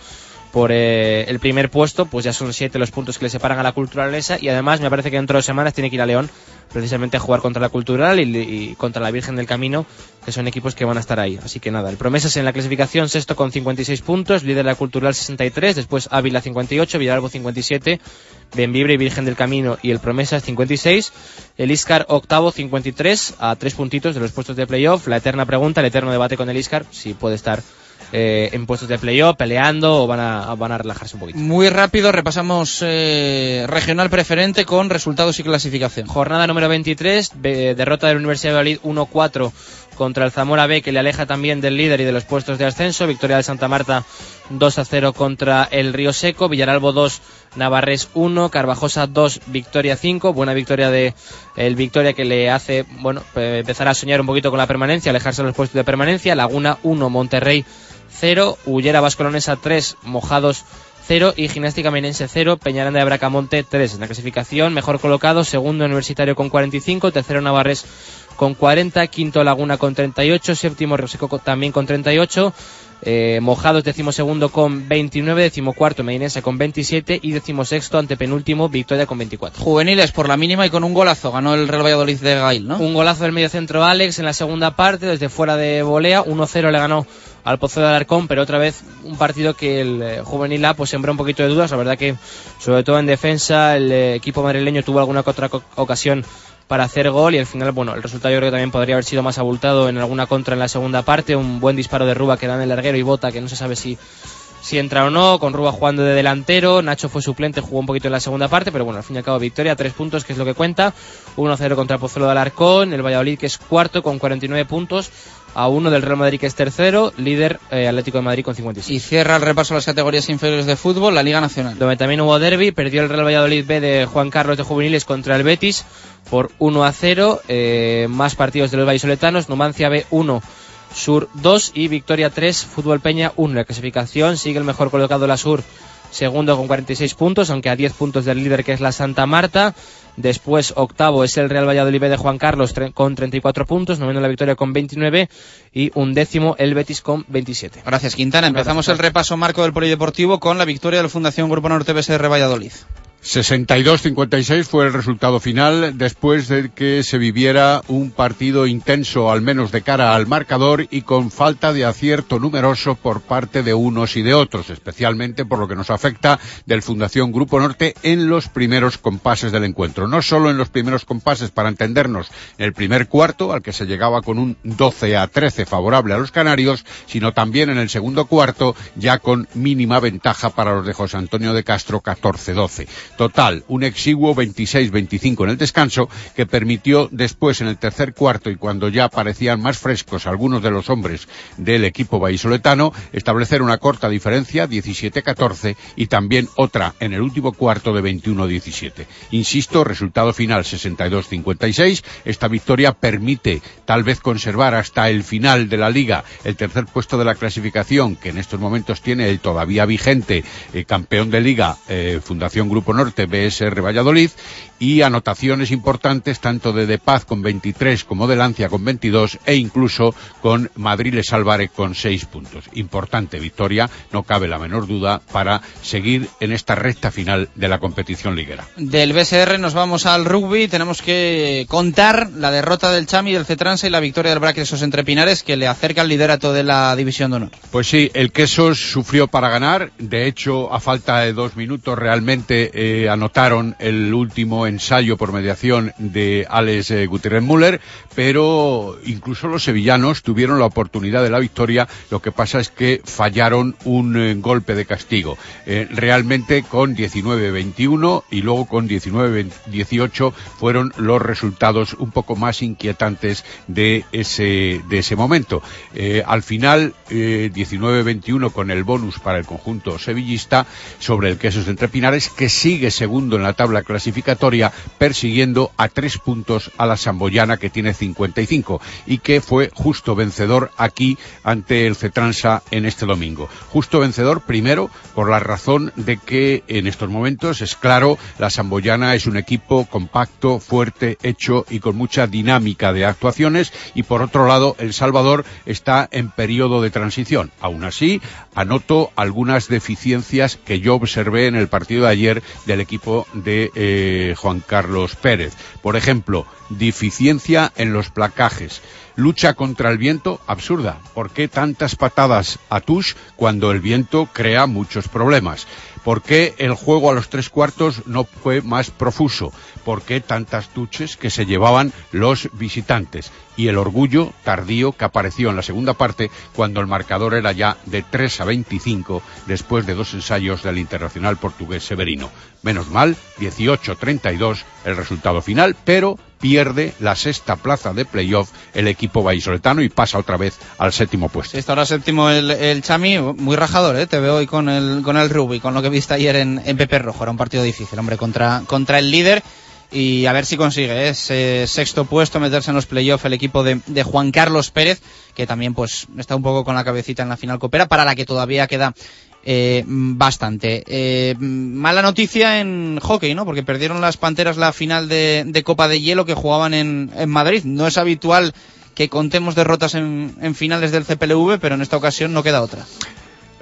Speaker 6: por eh, el primer puesto, pues ya son siete los puntos que le separan a la Cultural Leonesa y además me parece que dentro de dos semanas tiene que ir a León precisamente a jugar contra la Cultural y, y contra la Virgen del Camino, que son equipos que van a estar ahí. Así que nada, el Promesas en la clasificación sexto con 56 puntos, líder de la Cultural 63, después Ávila 58, Villalbo 57, Benvibre y Virgen del Camino y el Promesas 56, el Iscar octavo 53 a tres puntitos de los puestos de playoff. La eterna pregunta, el eterno debate con el Iscar, si puede estar eh, en puestos de playoff, peleando o van a, van a relajarse un poquito.
Speaker 1: Muy rápido repasamos eh, regional preferente con resultados y clasificación.
Speaker 6: Jornada número 23, be- derrota de la Universidad de Valladolid 1-4 contra el Zamora B, que le aleja también del líder y de los puestos de ascenso. Victoria del Santa Marta 2-0 contra el Río Seco. Villaralbo 2, Navarres 1. Carvajosa 2, Victoria 5. Buena victoria de el Victoria que le hace, bueno, eh, empezar a soñar un poquito con la permanencia, alejarse de los puestos de permanencia. Laguna 1, Monterrey 0. Ullera Vascolonesa 3, Mojados 0 y Gimnástica Menense 0, Peñaranda de Bracamonte 3. En la clasificación, mejor colocado, segundo Universitario con 45, tercero Navarres con 40, quinto Laguna con 38, séptimo Roseco co- también con 38, eh, Mojados decimosegundo con 29, decimocuarto Medinense con 27 y decimosexto antepenúltimo Victoria con 24.
Speaker 1: Juveniles por la mínima y con un golazo ganó el Real Valladolid de Gail, ¿no?
Speaker 6: Un golazo del mediocentro Alex en la segunda parte, desde fuera de volea, 1-0 le ganó al Pozo de Alarcón, pero otra vez un partido que el eh, Juvenil A pues sembró un poquito de dudas, la verdad que sobre todo en defensa el eh, equipo madrileño tuvo alguna otra ocasión para hacer gol y al final, bueno, el resultado yo creo que también podría haber sido más abultado en alguna contra en la segunda parte, un buen disparo de Ruba que da en el larguero y bota que no se sabe si si entra o no, con Ruba jugando de delantero, Nacho fue suplente, jugó un poquito en la segunda parte, pero bueno, al fin y al cabo victoria, tres puntos, que es lo que cuenta, 1-0 contra el Pozuelo de Alarcón, el Valladolid que es cuarto con 49 puntos, a uno del Real Madrid que es tercero, líder eh, Atlético de Madrid con 56.
Speaker 1: Y cierra el repaso a las categorías inferiores de fútbol, la Liga Nacional.
Speaker 6: Donde también hubo derby, perdió el Real Valladolid B de Juan Carlos de Juveniles contra el Betis por 1 a 0. eh, más partidos de los vallisoletanos, Numancia B 1, Sur 2 y Victoria 3, Fútbol Peña 1. La clasificación sigue el mejor colocado la Sur, segundo con 46 puntos, aunque a 10 puntos del líder que es la Santa Marta. Después, octavo es el Real Valladolid B de Juan Carlos con 34 puntos, noveno la Victoria con 29 y un décimo el Betis con 27.
Speaker 1: Gracias, Quintana. Empezamos el repaso marco del polideportivo con la victoria de la Fundación Grupo Norte BSR Valladolid.
Speaker 9: 62-56 fue el resultado final después de que se viviera un partido intenso, al menos de cara al marcador, y con falta de acierto numeroso por parte de unos y de otros, especialmente por lo que nos afecta del Fundación Grupo Norte en los primeros compases del encuentro. No solo en los primeros compases, para entendernos, en el primer cuarto, al que se llegaba con un 12 a 13 favorable a los canarios, sino también en el segundo cuarto, ya con mínima ventaja para los de José Antonio de Castro, 14-12. Total, un exiguo 26-25 en el descanso que permitió después en el tercer cuarto y cuando ya parecían más frescos algunos de los hombres del equipo vallisoletano, establecer una corta diferencia 17-14 y también otra en el último cuarto de 21-17. Insisto, resultado final 62-56. Esta victoria permite tal vez conservar hasta el final de la liga el tercer puesto de la clasificación que en estos momentos tiene el todavía vigente eh, campeón de liga eh, Fundación Grupo Norte BSR Valladolid y anotaciones importantes tanto de De Paz con 23 como de Lancia con 22 e incluso con Madrid Les Álvarez con 6 puntos. Importante victoria, no cabe la menor duda, para seguir en esta recta final de la competición liguera.
Speaker 1: Del BSR nos vamos al rugby. Tenemos que contar la derrota del Chami, del Cetransa y la victoria del Braquesos entre Pinares que le acerca al liderato de la División de Honor.
Speaker 9: Pues sí, el Quesos sufrió para ganar. De hecho, a falta de dos minutos realmente eh, anotaron el último ensayo por mediación de Alex eh, Gutiérrez Müller, pero incluso los sevillanos tuvieron la oportunidad de la victoria. Lo que pasa es que fallaron un eh, golpe de castigo. Eh, realmente con 19-21 y luego con 19-18 fueron los resultados un poco más inquietantes de ese, de ese momento. Eh, al final, eh, 19-21 con el bonus para el conjunto sevillista sobre el Quesos de Entrepinares, que sigue segundo en la tabla clasificatoria, persiguiendo a tres puntos a la Samboyana, que tiene 55, y que fue justo vencedor aquí ante el Cetransa en este domingo. Justo vencedor, primero, por la razón de que en estos momentos, es claro, la Samboyana es un equipo compacto, fuerte, hecho y con mucha dinámica de actuaciones, y por otro lado, El Salvador está en periodo de transición. Aún así, anoto algunas deficiencias que yo observé en el partido de ayer del equipo de eh, Juan Carlos Pérez. Por ejemplo, deficiencia en los placajes. Lucha contra el viento, absurda. ¿Por qué tantas patadas a Tush cuando el viento crea muchos problemas? ¿Por qué el juego a los tres cuartos no fue más profuso? ¿Por qué tantas tuches que se llevaban los visitantes? Y el orgullo tardío que apareció en la segunda parte cuando el marcador era ya de 3 a 25 después de dos ensayos del internacional portugués Severino. Menos mal, 18-32 el resultado final, pero pierde la sexta plaza de playoff el equipo vallisoletano y pasa otra vez al séptimo puesto.
Speaker 1: Sí, está ahora séptimo el, el Chami, muy rajador, ¿eh? te veo hoy con el, con el rugby, con lo que viste ayer en, Pepe Rojo. Era un partido difícil, hombre, contra, contra el líder y a ver si consigue ese sexto puesto, meterse en los playoffs el equipo de, de, Juan Carlos Pérez, que también pues está un poco con la cabecita en la final copera, para la que todavía queda eh, bastante. Eh, mala noticia en hockey, ¿no? Porque perdieron las Panteras la final de, Copa de Hielo que jugaban en, en, Madrid. No es habitual que contemos derrotas en, en finales del CPLV, pero en esta ocasión no queda otra.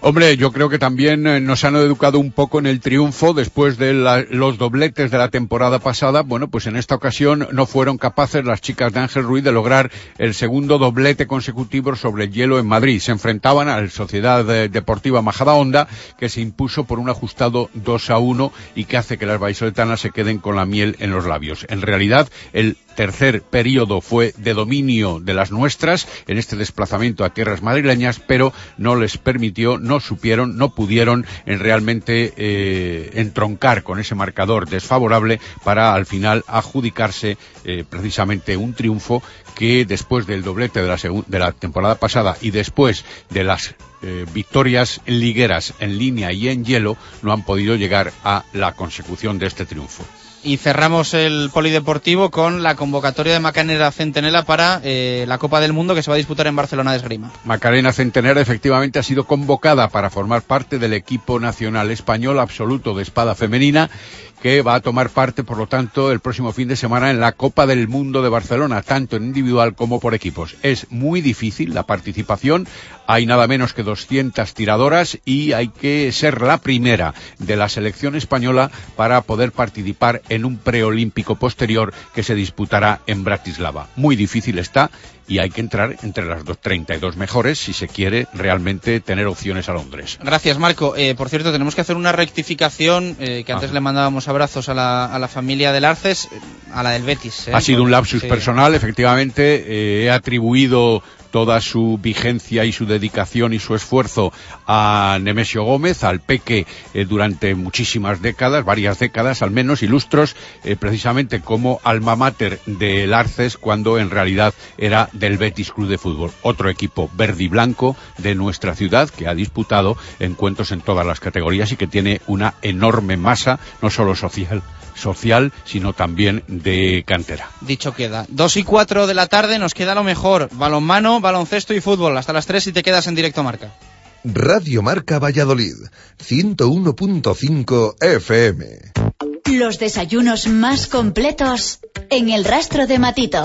Speaker 9: Hombre, yo creo que también eh, nos han educado un poco en el triunfo después de la, los dobletes de la temporada pasada. Bueno, pues en esta ocasión no fueron capaces las chicas de Ángel Ruiz de lograr el segundo doblete consecutivo sobre el hielo en Madrid. Se enfrentaban a la Sociedad Deportiva Majadahonda, que se impuso por un ajustado 2 a 1 y que hace que las vallisoletanas se queden con la miel en los labios. En realidad, el tercer periodo fue de dominio de las nuestras en este desplazamiento a tierras madrileñas, pero no les permitió, no supieron, no pudieron en realmente eh, entroncar con ese marcador desfavorable para al final adjudicarse eh, precisamente un triunfo que después del doblete de la, de la temporada pasada y después de las eh, victorias ligueras en línea y en hielo no han podido llegar a la consecución de este triunfo.
Speaker 1: Y cerramos el polideportivo con la convocatoria de Macarena Centenela para eh, la Copa del Mundo que se va a disputar en Barcelona de Esgrima.
Speaker 9: Macarena Centenera efectivamente ha sido convocada para formar parte del equipo nacional español absoluto de espada femenina que va a tomar parte, por lo tanto, el próximo fin de semana en la Copa del Mundo de Barcelona, tanto en individual como por equipos. Es muy difícil la participación, hay nada menos que 200 tiradoras y hay que ser la primera de la selección española para poder participar en un preolímpico posterior que se disputará en Bratislava. Muy difícil está y hay que entrar entre las dos 32 mejores si se quiere realmente tener opciones a Londres.
Speaker 1: Gracias, Marco. Eh, por cierto, tenemos que hacer una rectificación, eh, que antes
Speaker 9: Ah.
Speaker 1: le mandábamos abrazos a la, a la familia del Arces, eh, a la del Betis. eh,
Speaker 9: Ha sido un lapsus
Speaker 1: sí.
Speaker 9: personal, efectivamente. eh, he atribuido toda su vigencia y su dedicación y su esfuerzo a Nemesio Gómez, al Peque, eh, durante muchísimas décadas, varias décadas al menos, ilustros, eh, precisamente como alma mater del Arces, cuando en realidad era del Betis Club de Fútbol, otro equipo verde y blanco de nuestra ciudad que ha disputado encuentros en todas las categorías y que tiene una enorme masa, no solo social, social, sino también de cantera.
Speaker 1: Dicho queda. Dos y cuatro de la tarde nos queda lo mejor. Balonmano, baloncesto y fútbol. Hasta las tres y te quedas en directo marca.
Speaker 14: Radio Marca Valladolid, 101.5 FM.
Speaker 12: Los desayunos más completos en el rastro de Matito.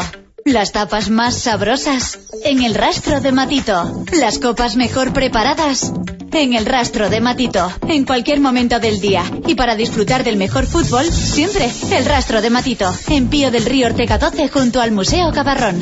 Speaker 12: Las tapas más sabrosas en el rastro de Matito. Las copas mejor preparadas en el rastro de Matito. En cualquier momento del día. Y para disfrutar del mejor fútbol, siempre el rastro de Matito. En Pío del Río Ortega 12 junto al Museo Cabarrón.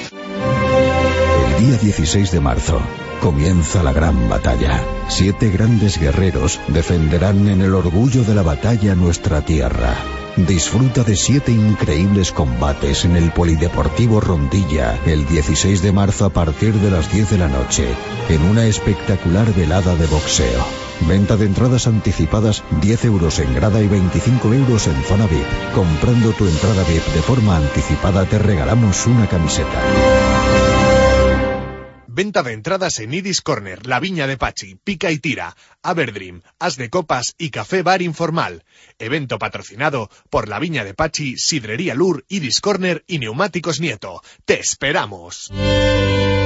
Speaker 11: Día 16 de marzo comienza la gran batalla. Siete grandes guerreros defenderán en el orgullo de la batalla nuestra tierra. Disfruta de siete increíbles combates en el Polideportivo Rondilla el 16 de marzo a partir de las 10 de la noche, en una espectacular velada de boxeo. Venta de entradas anticipadas 10 euros en grada y 25 euros en zona VIP. Comprando tu entrada VIP de forma anticipada te regalamos una camiseta.
Speaker 7: Venta de entradas en Iris Corner, La Viña de Pachi, Pica y Tira, Averdream, As de Copas y Café Bar Informal. Evento patrocinado por La Viña de Pachi, Sidrería Lur, Iris Corner y Neumáticos Nieto. ¡Te esperamos!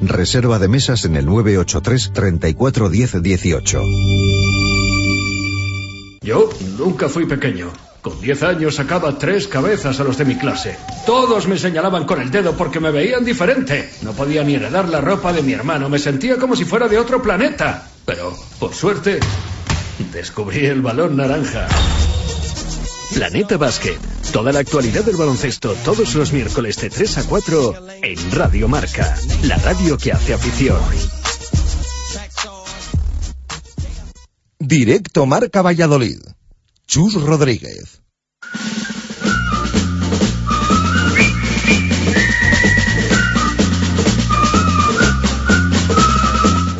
Speaker 11: Reserva de mesas en el 983 34 10 18.
Speaker 15: Yo nunca fui pequeño. Con 10 años sacaba tres cabezas a los de mi clase. Todos me señalaban con el dedo porque me veían diferente. No podía ni heredar la ropa de mi hermano. Me sentía como si fuera de otro planeta. Pero, por suerte, descubrí el balón naranja.
Speaker 13: Planeta Basket. Toda la actualidad del baloncesto todos los miércoles de 3 a 4 en Radio Marca, la radio que hace afición.
Speaker 14: Directo Marca Valladolid. Chus Rodríguez.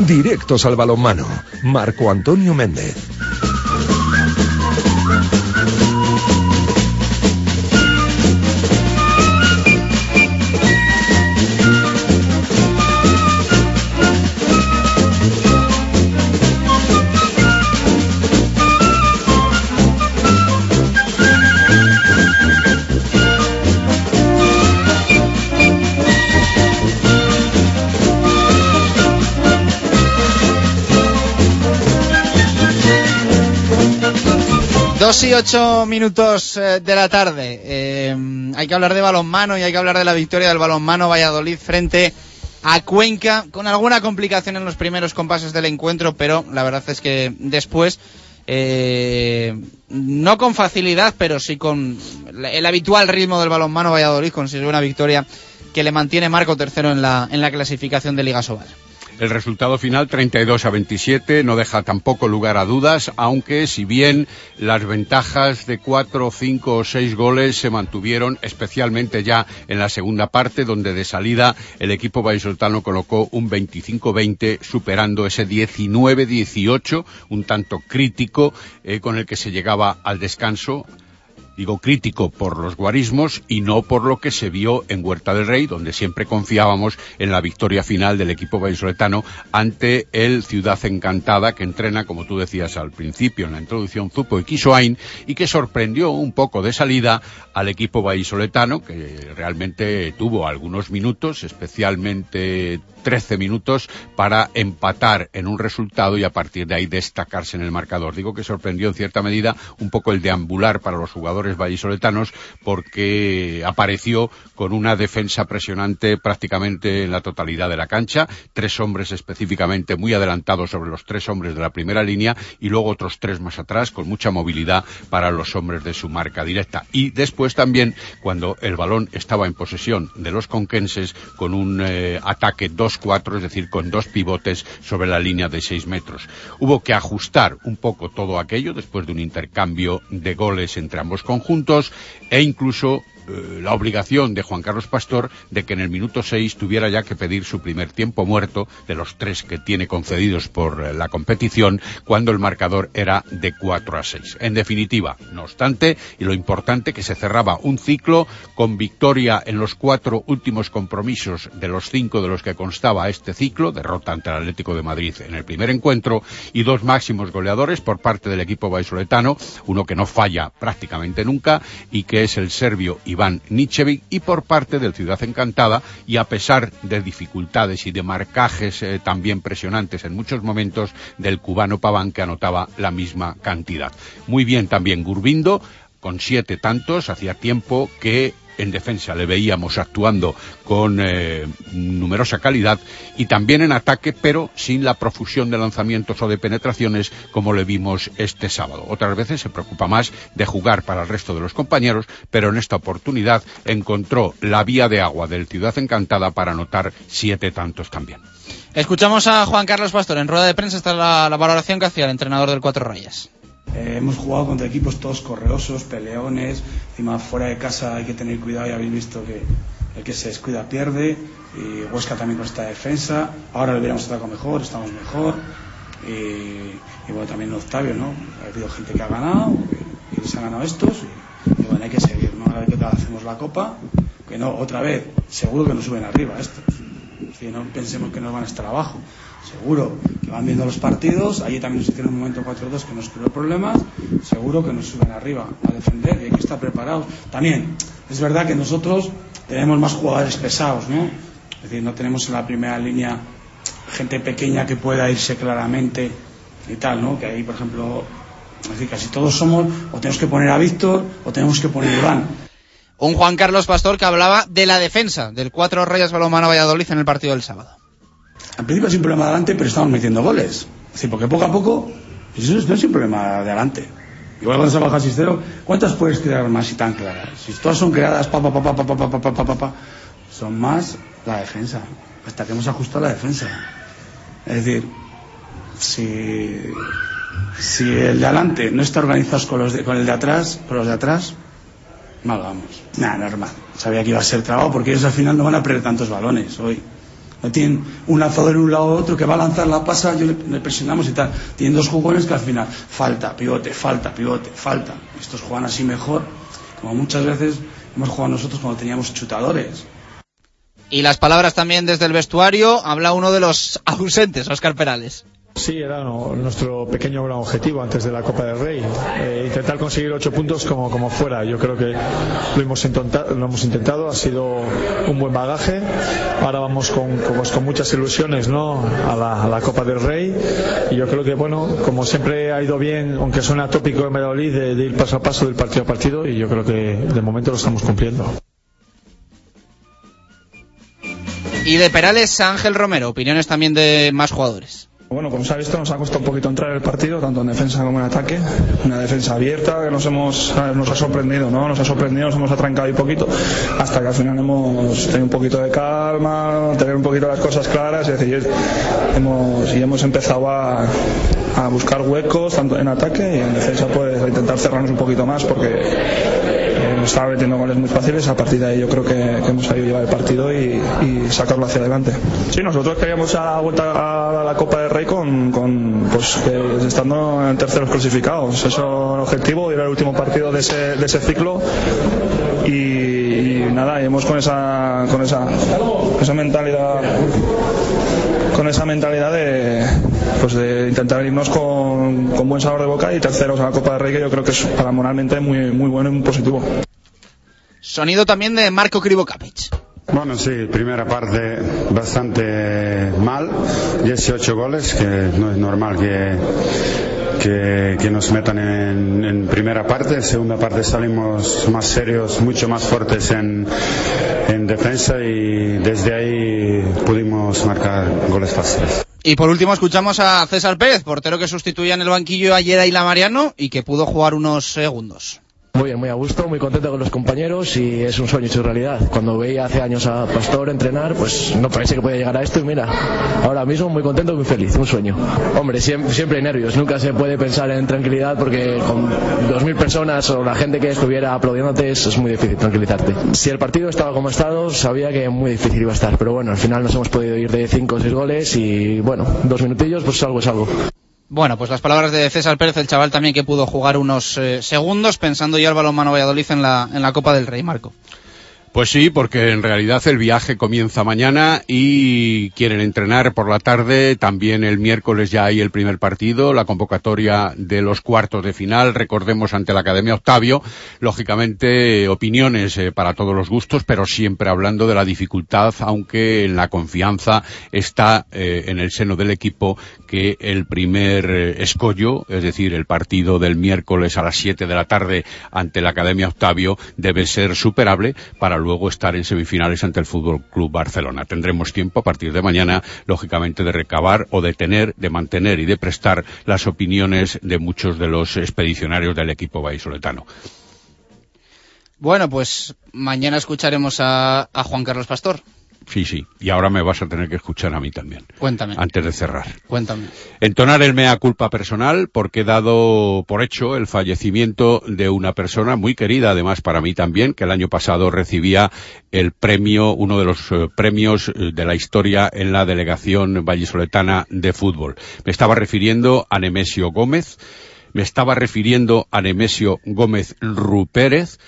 Speaker 14: Directos al balonmano. Marco Antonio Méndez.
Speaker 1: Dos y ocho minutos eh, de la tarde. Eh, hay que hablar de balonmano y hay que hablar de la victoria del balonmano Valladolid frente a Cuenca, con alguna complicación en los primeros compases del encuentro, pero la verdad es que después, eh, no con facilidad, pero sí con el habitual ritmo del balonmano Valladolid, consiguió una victoria que le mantiene Marco tercero en la, en la clasificación de Liga Sobal.
Speaker 9: El resultado final 32 a 27 no deja tampoco lugar a dudas, aunque si bien las ventajas de 4, 5 o 6 goles se mantuvieron especialmente ya en la segunda parte, donde de salida el equipo vallisoletano colocó un 25-20, superando ese 19-18, un tanto crítico eh, con el que se llegaba al descanso digo crítico por los guarismos y no por lo que se vio en Huerta del Rey, donde siempre confiábamos en la victoria final del equipo vallisoletano ante el Ciudad Encantada, que entrena, como tú decías al principio en la introducción, Zupo y Quisoain, y que sorprendió un poco de salida al equipo vallisoletano, que realmente tuvo algunos minutos, especialmente 13 minutos para empatar en un resultado y a partir de ahí destacarse en el marcador. Digo que sorprendió en cierta medida un poco el deambular para los jugadores vallisoletanos porque apareció con una defensa presionante prácticamente en la totalidad de la cancha, tres hombres específicamente muy adelantados sobre los tres hombres de la primera línea y luego otros tres más atrás con mucha movilidad para los hombres de su marca directa. Y después también cuando el balón estaba en posesión de los conquenses con un eh, ataque 2-4, es decir, con dos pivotes sobre la línea de 6 metros. Hubo que ajustar un poco todo aquello después de un intercambio de goles entre ambos conjuntos e incluso eh, la obligación de Juan Carlos Pastor de que en el minuto 6 tuviera ya que pedir su primer tiempo muerto de los tres que tiene concedidos por eh, la competición cuando el marcador era de 4 a 6. En definitiva, no obstante, y lo importante que se cerraba un ciclo con victoria en los cuatro últimos compromisos de los cinco de los que constaba este ciclo, derrota ante el Atlético de Madrid en el primer encuentro y dos máximos goleadores por parte del equipo vallisoletano, uno que no falla prácticamente nunca y que es el serbio Iván Nichevic y por parte del Ciudad Encantada y a pesar de dificultades y de marcajes eh, también presionantes en muchos momentos del cubano Paván que anotaba la misma cantidad. Muy bien también Gurbindo con siete tantos, hacía tiempo que en defensa le veíamos actuando con eh, numerosa calidad y también en ataque, pero sin la profusión de lanzamientos o de penetraciones como le vimos este sábado. Otras veces se preocupa más de jugar para el resto de los compañeros, pero en esta oportunidad encontró la vía de agua del Ciudad Encantada para anotar siete tantos también.
Speaker 1: Escuchamos a Juan Carlos Pastor en rueda de prensa, está la, la valoración que hacía el entrenador del Cuatro Rayas.
Speaker 5: Eh, hemos jugado contra equipos todos correosos, peleones, encima fuera de casa hay que tener cuidado, ya habéis visto que el que se descuida pierde, y Huesca también con esta defensa, ahora lo hubiéramos atacado mejor, estamos mejor, y, y bueno, también Octavio, ¿no? Ha habido gente que ha ganado, y, se han ganado estos, y, bueno, hay que seguir, ¿no? Ahora que hacemos la copa, que no, otra vez, seguro que nos suben arriba estos, que no pensemos que nos van a estar abajo, seguro que van viendo los partidos, allí también nos hicieron un momento 4-2 que nos creó problemas, seguro que nos suben arriba a defender y hay que estar preparados. También, es verdad que nosotros tenemos más jugadores pesados, ¿no? Es decir, no tenemos en la primera línea gente pequeña que pueda irse claramente y tal, ¿no? Que ahí, por ejemplo, casi todos somos, o tenemos que poner a Víctor, o tenemos que poner a Iván.
Speaker 1: Un Juan Carlos Pastor que hablaba de la defensa del Cuatro Rayas Balomano Valladolid en el partido del sábado.
Speaker 5: Al principio sin problema adelante, pero estamos metiendo goles. Es decir, porque poco a poco, eso no es sin problema de adelante. Igual cuando se baja 6-0, ¿cuántas puedes crear más y tan claras? Si todas son creadas, pa, pa, pa, pa, pa, pa, pa, pa, pa, son más la defensa. Hasta que hemos ajustado la defensa. Es decir, si, si el de adelante no está organizado con, los de, con el de atrás, con los de atrás, mal vamos. Nada, normal. Sabía que iba a ser trabajo porque ellos al final no van a perder tantos balones hoy. Tienen un lanzador en un lado otro que va a lanzar la pasa, yo le, le presionamos y tal. Tienen dos jugones que al final falta, pivote, falta, pivote, falta. Estos juegan así mejor, como muchas veces hemos jugado nosotros cuando teníamos chutadores.
Speaker 1: Y las palabras también desde el vestuario, habla uno de los ausentes, Oscar Perales.
Speaker 16: Sí, era nuestro pequeño gran objetivo antes de la Copa del Rey. Eh, intentar conseguir ocho puntos como, como fuera. Yo creo que lo hemos, intentado, lo hemos intentado, ha sido un buen bagaje. Ahora vamos con, con, muchas ilusiones ¿no? a, la, Copa del Rey. Y yo creo que, bueno, como siempre ha ido bien, aunque suene atópico en Valladolid, de, ir paso a paso del partido a partido. Y yo creo que de momento lo estamos cumpliendo.
Speaker 1: Y de Perales Ángel Romero, opiniones también de más jugadores.
Speaker 17: Bueno, como se ha visto, nos ha costado un poquito entrar en el partido, tanto en defensa como en ataque. Una defensa abierta que nos hemos nos ha sorprendido, ¿no? Nos ha sorprendido, nos hemos atrancado un poquito, hasta que al final hemos tenido un poquito de calma, tener un poquito las cosas claras, es decir, hemos, y hemos empezado a, a buscar huecos, tanto en ataque y en defensa, pues a intentar cerrarnos un poquito más, porque estaba metiendo goles muy fáciles. A partir de ahí, yo creo que, hemos sabido llevar el partido y, y sacarlo hacia adelante. Sí, nosotros queríamos a la vuelta a la Copa del Rey con, con pues, que estando en terceros clasificados. Eso es el objetivo, era el último partido de ese, de ese ciclo. Y, y nada, iremos con esa, con esa, esa mentalidad con esa mentalidad de, pues de intentar irnos con, con buen sabor de boca y terceros a la Copa del Rey que yo creo que es para moralmente muy, muy bueno y muy positivo.
Speaker 1: Sonido también de Marco Krivokapic.
Speaker 18: Bueno, sí, primera parte bastante mal, 18 goles, que no es normal que, que, que nos metan en, en, primera parte. En segunda parte salimos más serios, mucho más fuertes en, en defensa y desde ahí pudimos marcar goles fáciles.
Speaker 1: Y por último escuchamos a César Pérez, portero que sustituía en el banquillo ayer a Isla Mariano y que pudo jugar unos segundos.
Speaker 19: Muy bien, muy a gusto, muy contento con los compañeros y es un sueño hecho realidad. Cuando veía hace años a Pastor entrenar, pues no parece que podía llegar a esto y mira, ahora mismo muy contento muy feliz, un sueño. Hombre, siempre, siempre hay nervios, nunca se puede pensar en tranquilidad porque con dos mil personas o la gente que estuviera aplaudiéndote es, es muy difícil tranquilizarte. Si el partido estaba como ha estado, sabía que muy difícil iba a estar, pero bueno, al final nos hemos podido ir de cinco o seis goles y bueno, dos minutillos, pues algo es algo.
Speaker 1: Bueno, pues las palabras de César Pérez, el chaval también que pudo jugar unos eh, segundos pensando ya el balonmano Valladolid en la, en la Copa del Rey, Marco.
Speaker 9: Pues sí, porque en realidad el viaje comienza mañana y quieren entrenar por la tarde. También el miércoles ya hay el primer partido, la convocatoria de los cuartos de final, recordemos ante la Academia Octavio. Lógicamente, opiniones eh, para todos los gustos, pero siempre hablando de la dificultad, aunque la confianza está eh, en el seno del equipo que el primer eh, escollo, es decir, el partido del miércoles a las 7 de la tarde ante la Academia Octavio, debe ser superable para luego estar en semifinales ante el Fútbol Club Barcelona. Tendremos tiempo a partir de mañana, lógicamente, de recabar o de tener, de mantener y de prestar las opiniones de muchos de los expedicionarios del equipo vallisoletano.
Speaker 1: Bueno, pues mañana escucharemos a, a Juan Carlos Pastor.
Speaker 9: Sí, sí. Y ahora me vas a tener que escuchar a mí también.
Speaker 1: Cuéntame.
Speaker 9: Antes de cerrar.
Speaker 1: Cuéntame.
Speaker 9: Entonar el mea culpa personal porque he dado por hecho el fallecimiento de una persona muy querida, además para mí también, que el año pasado recibía el premio, uno de los eh, premios de la historia en la delegación vallisoletana de fútbol. Me estaba refiriendo a Nemesio Gómez, me estaba refiriendo a Nemesio Gómez Rupérez,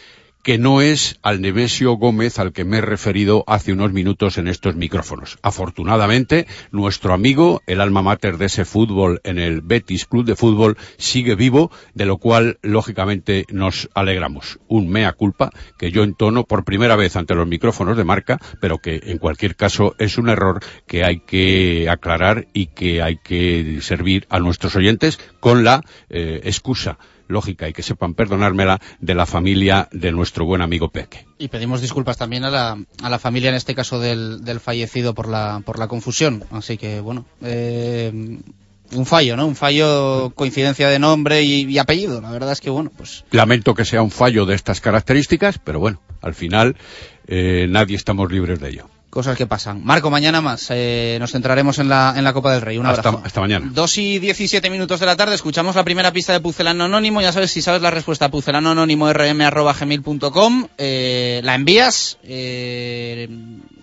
Speaker 9: que no es al Nemesio Gómez al que me he referido hace unos minutos en estos micrófonos. Afortunadamente, nuestro amigo, el alma mater de ese fútbol en el Betis Club de Fútbol, sigue vivo, de lo cual, lógicamente, nos alegramos. Un mea culpa que yo entono por primera vez ante los micrófonos de marca, pero que, en cualquier caso, es un error que hay que aclarar y que hay que servir a nuestros oyentes con la eh, excusa lógica y que sepan perdonármela de la familia de nuestro buen amigo Peque.
Speaker 1: Y pedimos disculpas también a la, a la familia, en este caso del, del, fallecido, por la, por la confusión. Así que, bueno, eh, un fallo, ¿no? Un fallo, coincidencia de nombre y, y, apellido. La verdad es que, bueno, pues.
Speaker 9: Lamento que sea un fallo de estas características, pero bueno, al final eh, nadie estamos libres de ello
Speaker 1: cosas que pasan. Marco, mañana más. Eh, nos centraremos en la, en la Copa del Rey. Un
Speaker 9: hasta,
Speaker 1: abrazo.
Speaker 9: hasta mañana.
Speaker 1: 2 y 17 minutos de la tarde. Escuchamos la primera pista de Pucelano Anónimo. Ya sabes, si sabes la respuesta, pucelanoanónimo.rm.gmail.com. Eh, la envías. Eh,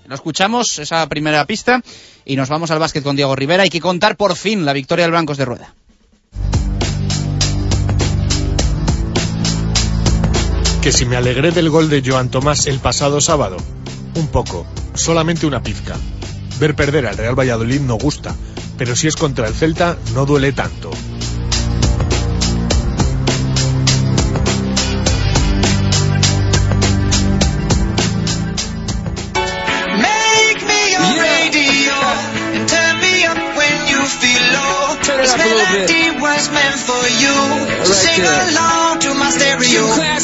Speaker 1: lo escuchamos, esa primera pista. Y nos vamos al básquet con Diego Rivera. Hay que contar por fin la victoria del Blancos de Rueda.
Speaker 7: Que si me alegré del gol de Joan Tomás el pasado sábado, un poco, solamente una pizca. Ver perder al Real Valladolid no gusta, pero si es contra el Celta no duele tanto.
Speaker 20: Was meant for you. Sing along to my stereo.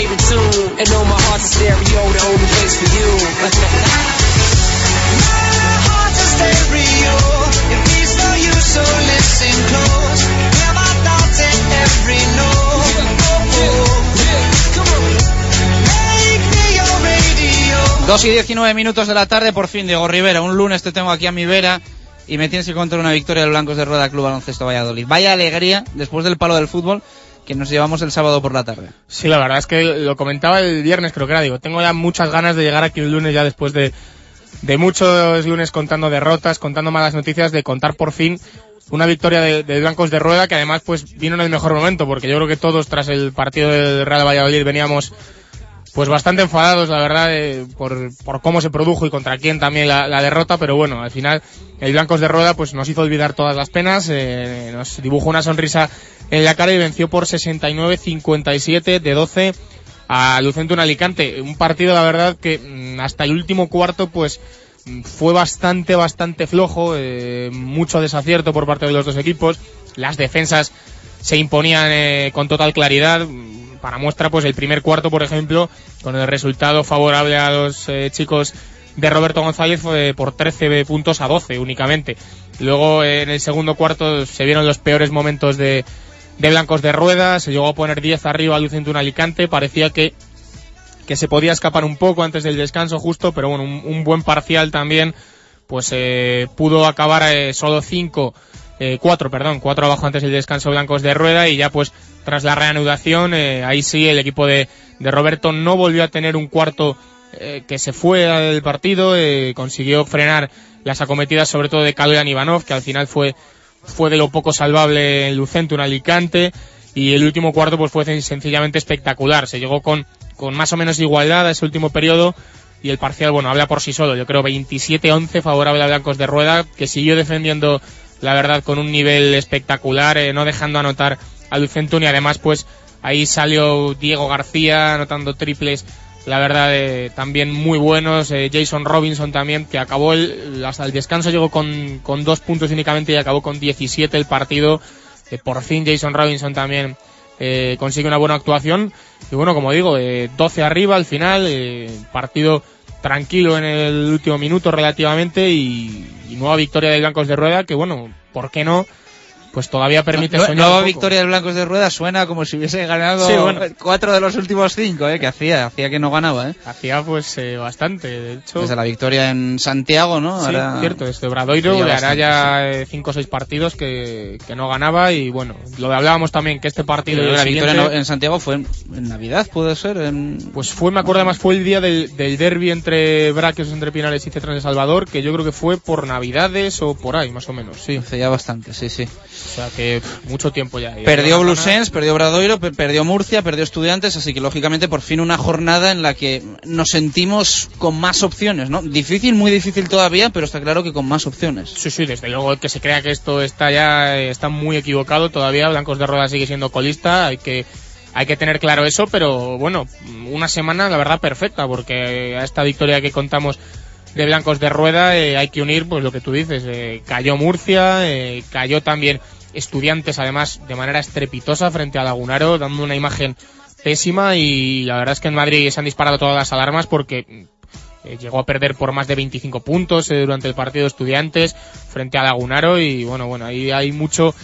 Speaker 8: your favorite tune. And know my heart's a stereo, the only place for you.
Speaker 20: Heart's a stereo. It beats for you, so listen close. Hear my thoughts in every note. Make me your radio.
Speaker 1: 2 y 19 minutos de la tarde, por fin, Diego Rivera. Un lunes te tengo aquí a mi vera y me tienes que contar una victoria del Blancos de Rueda Club Baloncesto Valladolid. Vaya alegría después del palo del fútbol que nos llevamos el sábado por la tarde.
Speaker 21: Sí, la verdad es que lo comentaba el viernes, creo que era, digo, tengo ya muchas ganas de llegar aquí el lunes ya después de, de muchos lunes contando derrotas, contando malas noticias, de contar por fin una victoria de, de Blancos de Rueda que además pues vino en el mejor momento porque yo creo que todos tras el partido del Real Valladolid veníamos pues bastante enfadados, la verdad, por, por cómo se produjo y contra quién también la, la derrota, pero bueno, al final el Blancos de Rueda pues nos hizo olvidar todas las penas, eh, nos dibujó una sonrisa en la cara y venció por 69-57 de 12 a Lucentum Alicante. Un partido, la verdad, que mm, hasta el último cuarto pues mm, fue bastante, bastante flojo, eh, mucho desacierto por parte de los dos equipos, las defensas se imponían eh, con total claridad, para muestra pues el primer cuarto por ejemplo con el resultado favorable a los eh, chicos de Roberto González fue por 13 puntos a 12 únicamente. Luego en el segundo cuarto se vieron los peores momentos de, de Blancos de Rueda se llegó a poner 10 arriba a Lucentum Alicante parecía que que se podía escapar un poco antes del descanso justo pero bueno un, un buen parcial también pues eh, pudo acabar eh, solo 5 eh, cuatro, perdón, cuatro abajo antes del descanso blancos de rueda y ya pues tras la reanudación, eh, ahí sí el equipo de, de Roberto no volvió a tener un cuarto eh, que se fue del partido, consiguió frenar las acometidas sobre todo de Kaloyan Ivanov, que al final fue, fue de lo poco salvable en Lucentum Alicante y el último cuarto pues fue sencillamente espectacular, se llegó con, con más o menos igualdad a ese último periodo y el parcial, bueno, habla por sí solo, yo creo 27-11 favorable a Blancos de Rueda, que siguió defendiendo la verdad con un nivel espectacular, eh, no dejando anotar a Lucentum y además pues ahí salió Diego García anotando triples, la verdad eh, también muy buenos, eh, Jason Robinson también que acabó el, hasta el descanso llegó con, con dos puntos únicamente y acabó con 17 el partido, por fin Jason Robinson también consigue una buena actuación. Y bueno como digo, eh, 12 arriba al final, partido tranquilo en el último minuto relativamente y, y nueva victoria de Blancos de Rueda que bueno, ¿por qué no? Pues todavía permite
Speaker 1: Nu-
Speaker 21: soñar
Speaker 1: Nueva victoria del Blancos de Rueda suena como si hubiese ganado
Speaker 21: Sí, bueno.
Speaker 1: cuatro de los últimos cinco, ¿eh? Que hacía, hacía que no ganaba, ¿eh?
Speaker 21: Hacía pues eh, bastante, de hecho.
Speaker 1: Desde la victoria en Santiago, ¿no?
Speaker 21: Sí,
Speaker 1: Ahora-
Speaker 21: cierto, este Obradoiro
Speaker 1: Hacía
Speaker 21: le hará
Speaker 1: bastante,
Speaker 21: ya eh, cinco o seis partidos que, que no ganaba y bueno, lo hablábamos también que este partido
Speaker 1: la victoria
Speaker 21: siguiente-
Speaker 1: en, en Santiago fue en, en Navidad, puede ser. En...
Speaker 21: Pues fue, me acuerdo además, fue el día del, del derby entre Braquios, entre Pinares y Cetrán de Salvador, que yo creo que fue por Navidades o por ahí, más o menos, sí.
Speaker 1: Hace ya bastante, sí, sí.
Speaker 21: O sea que mucho tiempo ya.
Speaker 1: Perdió Blusens, perdió Bradoiro, pe- perdió Murcia, perdió Estudiantes, así que lógicamente por fin una jornada en la que nos sentimos con más opciones, ¿no? Difícil, muy difícil todavía, pero está claro que con más opciones.
Speaker 21: Sí, sí, desde luego el que se crea que esto está ya eh, está muy equivocado todavía. Blancos de Rueda sigue siendo colista, hay que hay que tener claro eso, pero bueno, una semana la verdad perfecta porque a esta victoria que contamos de Blancos de Rueda eh, hay que unir pues lo que tú dices, eh, cayó Murcia, eh, cayó también Estudiantes además de manera estrepitosa frente a Lagunaro, dando una imagen pésima y la verdad es que en Madrid se han disparado todas las alarmas porque llegó a perder por más de 25 puntos durante el partido estudiantes frente a Lagunaro y bueno, bueno, ahí hay mucho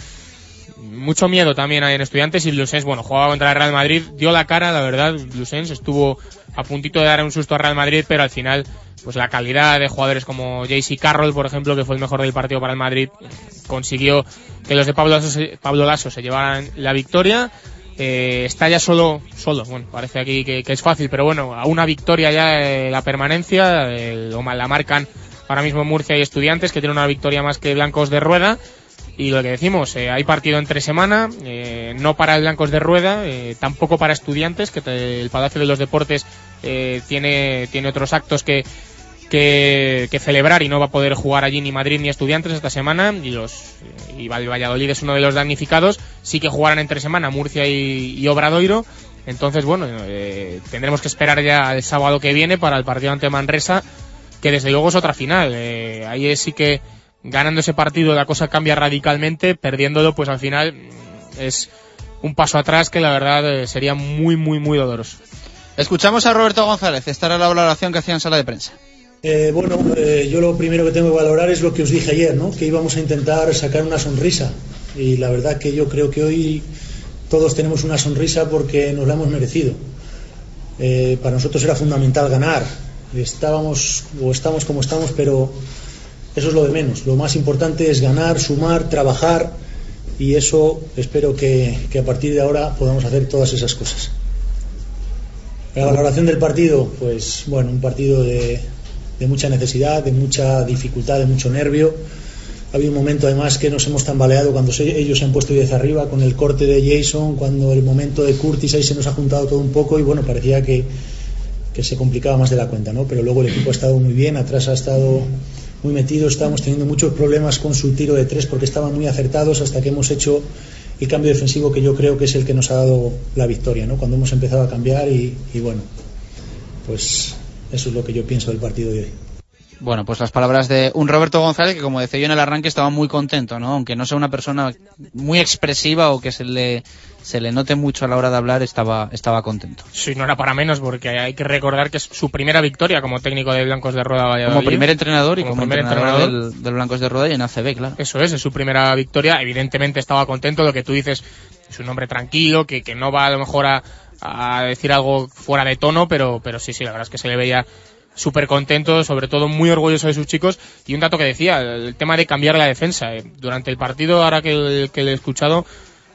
Speaker 21: mucho miedo también hay en estudiantes y Blusens, bueno, jugaba contra el Real Madrid, dio la cara, la verdad, Blusens estuvo a puntito de dar un susto al Real Madrid, pero al final pues la calidad de jugadores como JC Carroll, por ejemplo, que fue el mejor del partido para el Madrid, consiguió que los de Pablo Lasso se, Pablo Lasso se llevaran la victoria. Eh, está ya solo, solo, bueno, parece aquí que, es fácil, pero bueno, a una victoria ya eh, la permanencia, eh, lo la marcan ahora mismo Murcia y Estudiantes, que tienen una victoria más que Blancos de Rueda. Y lo que decimos, eh, hay partido entre semana, eh, no para Blancos de Rueda, tampoco para estudiantes, que te- el Palacio de los Deportes tiene, tiene otros actos que, que, celebrar y no va a poder jugar allí ni Madrid ni Estudiantes esta semana. Y los y Val- Valladolid es uno de los damnificados. Sí que jugarán entre semana Murcia y, y Obradoiro. Entonces bueno eh, tendremos que esperar ya el sábado que viene para el partido ante Manresa que desde luego es otra final. Eh, ahí sí que ganando ese partido la cosa cambia radicalmente. Perdiéndolo pues al final mm, es un paso atrás que la verdad eh, sería muy muy muy doloroso.
Speaker 1: Escuchamos a Roberto González. Esta era la valoración que hacía en sala de prensa.
Speaker 4: Eh, bueno, eh, yo lo primero que tengo que valorar es lo que os dije ayer, ¿no? que íbamos a intentar sacar una sonrisa. Y la verdad que yo creo que hoy todos tenemos una sonrisa porque nos la hemos merecido. Eh, para nosotros era fundamental ganar. Estábamos o estamos como estamos, pero eso es lo de menos. Lo más importante es ganar, sumar, trabajar y eso espero que, que a partir de ahora podamos hacer todas esas cosas. La valoración del partido, pues bueno, un partido de, de mucha necesidad, de mucha dificultad, de mucho nervio. Ha habido un momento además que nos hemos tambaleado cuando se- ellos se han puesto 10 arriba con el corte de Jason, cuando el momento de Curtis ahí se nos ha juntado todo un poco y bueno, parecía que, que se complicaba más de la cuenta, ¿no? Pero luego el equipo ha estado muy bien, atrás ha estado muy metido, estábamos teniendo muchos problemas con su tiro de tres porque estaban muy acertados hasta que hemos hecho el cambio defensivo que yo creo que es el que nos ha dado la victoria, ¿no? Cuando hemos empezado a cambiar y, y bueno, pues eso es lo que yo pienso del partido de hoy.
Speaker 1: Bueno, pues las palabras de un Roberto González que, como decía yo en el arranque, estaba muy contento, ¿no? Aunque no sea una persona muy expresiva o que se le, se le note mucho a la hora de hablar, estaba, estaba contento.
Speaker 21: Sí, no era para menos porque hay que recordar que es su primera victoria como técnico de Blancos de Rueda Valladolid.
Speaker 1: Como primer entrenador y como,
Speaker 21: primer
Speaker 1: entrenador,
Speaker 21: entrenador.
Speaker 1: Del, del Blancos de Rueda y en ACB, claro.
Speaker 21: Eso es, es su primera victoria. Evidentemente estaba contento. Lo que tú dices es un hombre tranquilo, que, que no va a lo mejor a, a decir algo fuera de tono, pero, pero sí, sí, la verdad es que se le veía súper contento, sobre todo muy orgulloso de sus chicos. Y un dato que decía, el tema de cambiar la defensa. Eh, Durante el partido, ahora que, que le he escuchado,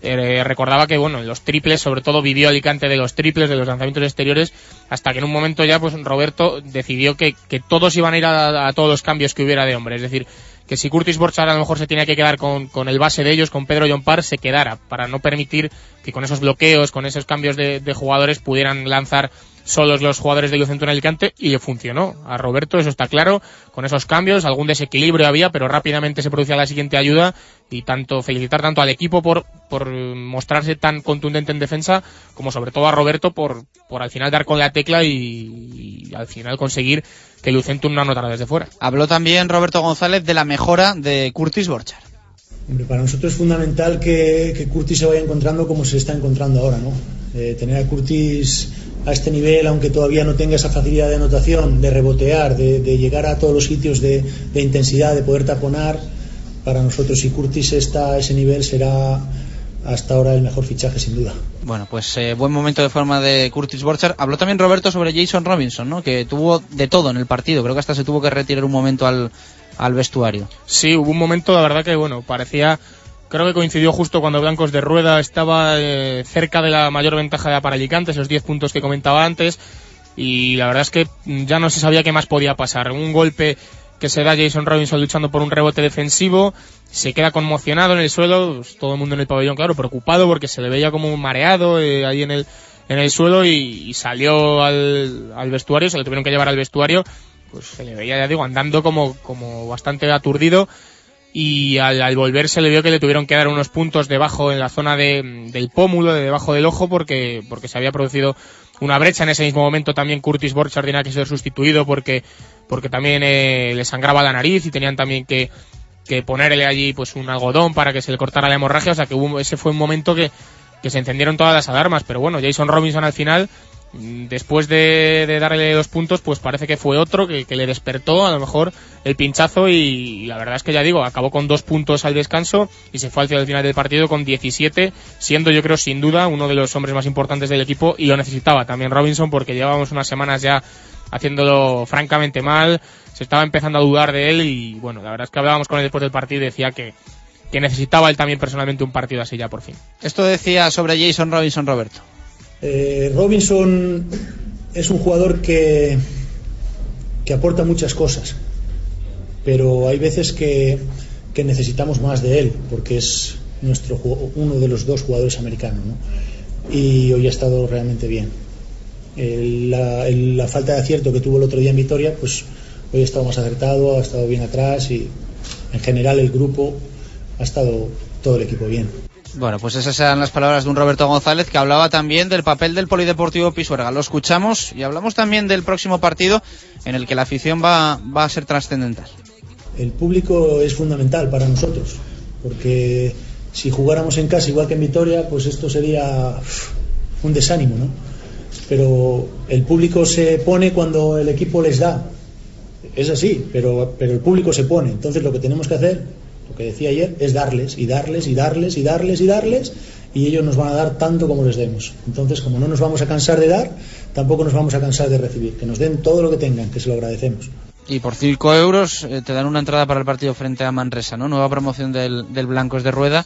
Speaker 21: eh, recordaba que bueno, en los triples, sobre todo vivió Alicante de los triples, de los lanzamientos exteriores, hasta que en un momento ya pues Roberto decidió que, todos iban a ir a todos los cambios que hubiera de hombre. Es decir, que si Curtis Borchard a lo mejor se tenía que quedar con, con el base de ellos, con Pedro John Parr, se quedara, para no permitir que con esos bloqueos, con esos cambios de, de jugadores pudieran lanzar solos los jugadores de en Alicante y funcionó. A Roberto eso está claro, con esos cambios, algún desequilibrio había, pero rápidamente se producía la siguiente ayuda y tanto felicitar tanto al equipo por, por mostrarse tan contundente en defensa como sobre todo a Roberto por, por al final dar con la tecla y, y al final conseguir que Lucentum no anotara desde fuera.
Speaker 1: Habló también Roberto González de la mejora de Curtis Borchard.
Speaker 4: Hombre, para nosotros es fundamental que, que Curtis se vaya encontrando como se está encontrando ahora, ¿no? Eh, tener a Curtis a este nivel, aunque todavía no tenga esa facilidad de anotación, de rebotear, de, de llegar a todos los sitios de, de intensidad, de poder taponar, para nosotros si Curtis está a ese nivel será hasta ahora el mejor fichaje sin duda.
Speaker 1: Bueno, pues eh, buen momento de forma de Curtis Borchard. Habló también Roberto sobre Jason Robinson, ¿no? Que tuvo de todo en el partido. Creo que hasta se tuvo que retirar un momento al, al vestuario.
Speaker 21: Sí, hubo un momento, la verdad que bueno, parecía, creo que coincidió justo cuando Blancos de Rueda estaba eh, cerca de la mayor ventaja para Alicante, esos 10 puntos que comentaba antes, y la verdad es que ya no se sabía qué más podía pasar. Un golpe que se da Jason Robinson luchando por un rebote defensivo, se queda conmocionado en el suelo, pues, todo el mundo en el pabellón, claro, preocupado porque se le veía como mareado eh, ahí en el, en el suelo y, salió al, al vestuario, se le tuvieron que llevar al vestuario, pues se le veía, ya digo, andando como, como bastante aturdido y al, al volver se le vio que le tuvieron que dar unos puntos debajo en la zona de, del pómulo, de debajo del ojo, porque, porque se había producido una brecha. En ese mismo momento también Curtis Borchard tenía que ser sustituido porque, porque también eh, le sangraba la nariz y tenían también que, que ponerle allí pues un algodón para que se le cortara la hemorragia. O sea que hubo, ese fue un momento que, que se encendieron todas las alarmas. Pero bueno, Jason Robinson al final después de, darle los puntos, pues parece que fue otro que, que le despertó a lo mejor el pinchazo y, y la verdad es que ya digo, acabó con dos puntos al descanso y se fue al final del partido con 17, siendo yo creo sin duda uno de los hombres más importantes del equipo y lo necesitaba también Robinson porque llevábamos unas semanas ya haciéndolo francamente mal, se estaba empezando a dudar de él y bueno, la verdad es que hablábamos con él después del partido y decía que, que necesitaba él también personalmente un partido así ya por fin.
Speaker 1: Esto decía sobre Jason Robinson Roberto.
Speaker 4: Eh, Robinson es un jugador que, que aporta muchas cosas, pero hay veces que, que necesitamos más de él, porque es nuestro uno de los dos jugadores americanos. ¿no? Y hoy ha estado realmente bien. La, la falta de acierto que tuvo el otro día en Vitoria, pues hoy ha estado más acertado, ha estado bien atrás y en general el grupo ha estado todo el equipo bien.
Speaker 1: Bueno, pues esas eran las palabras de un Roberto González que hablaba también del papel del Polideportivo Pisuerga. Lo escuchamos y hablamos también del próximo partido en el que la afición va, va a ser trascendental.
Speaker 4: El público es fundamental para nosotros, porque si jugáramos en casa igual que en Vitoria, pues esto sería un desánimo, ¿no? Pero el público se pone cuando el equipo les da. Es así, pero, pero el público se pone. Entonces lo que tenemos que hacer, lo que decía ayer, es darles y darles y darles y darles y darles y ellos nos van a dar tanto como les demos. Entonces, como no nos vamos a cansar de dar, tampoco nos vamos a cansar de recibir. Que nos den todo lo que tengan, que se lo agradecemos.
Speaker 1: Y por 5 euros eh, te dan una entrada para el partido frente a Manresa, ¿no? Nueva promoción del, del Blancos de Rueda.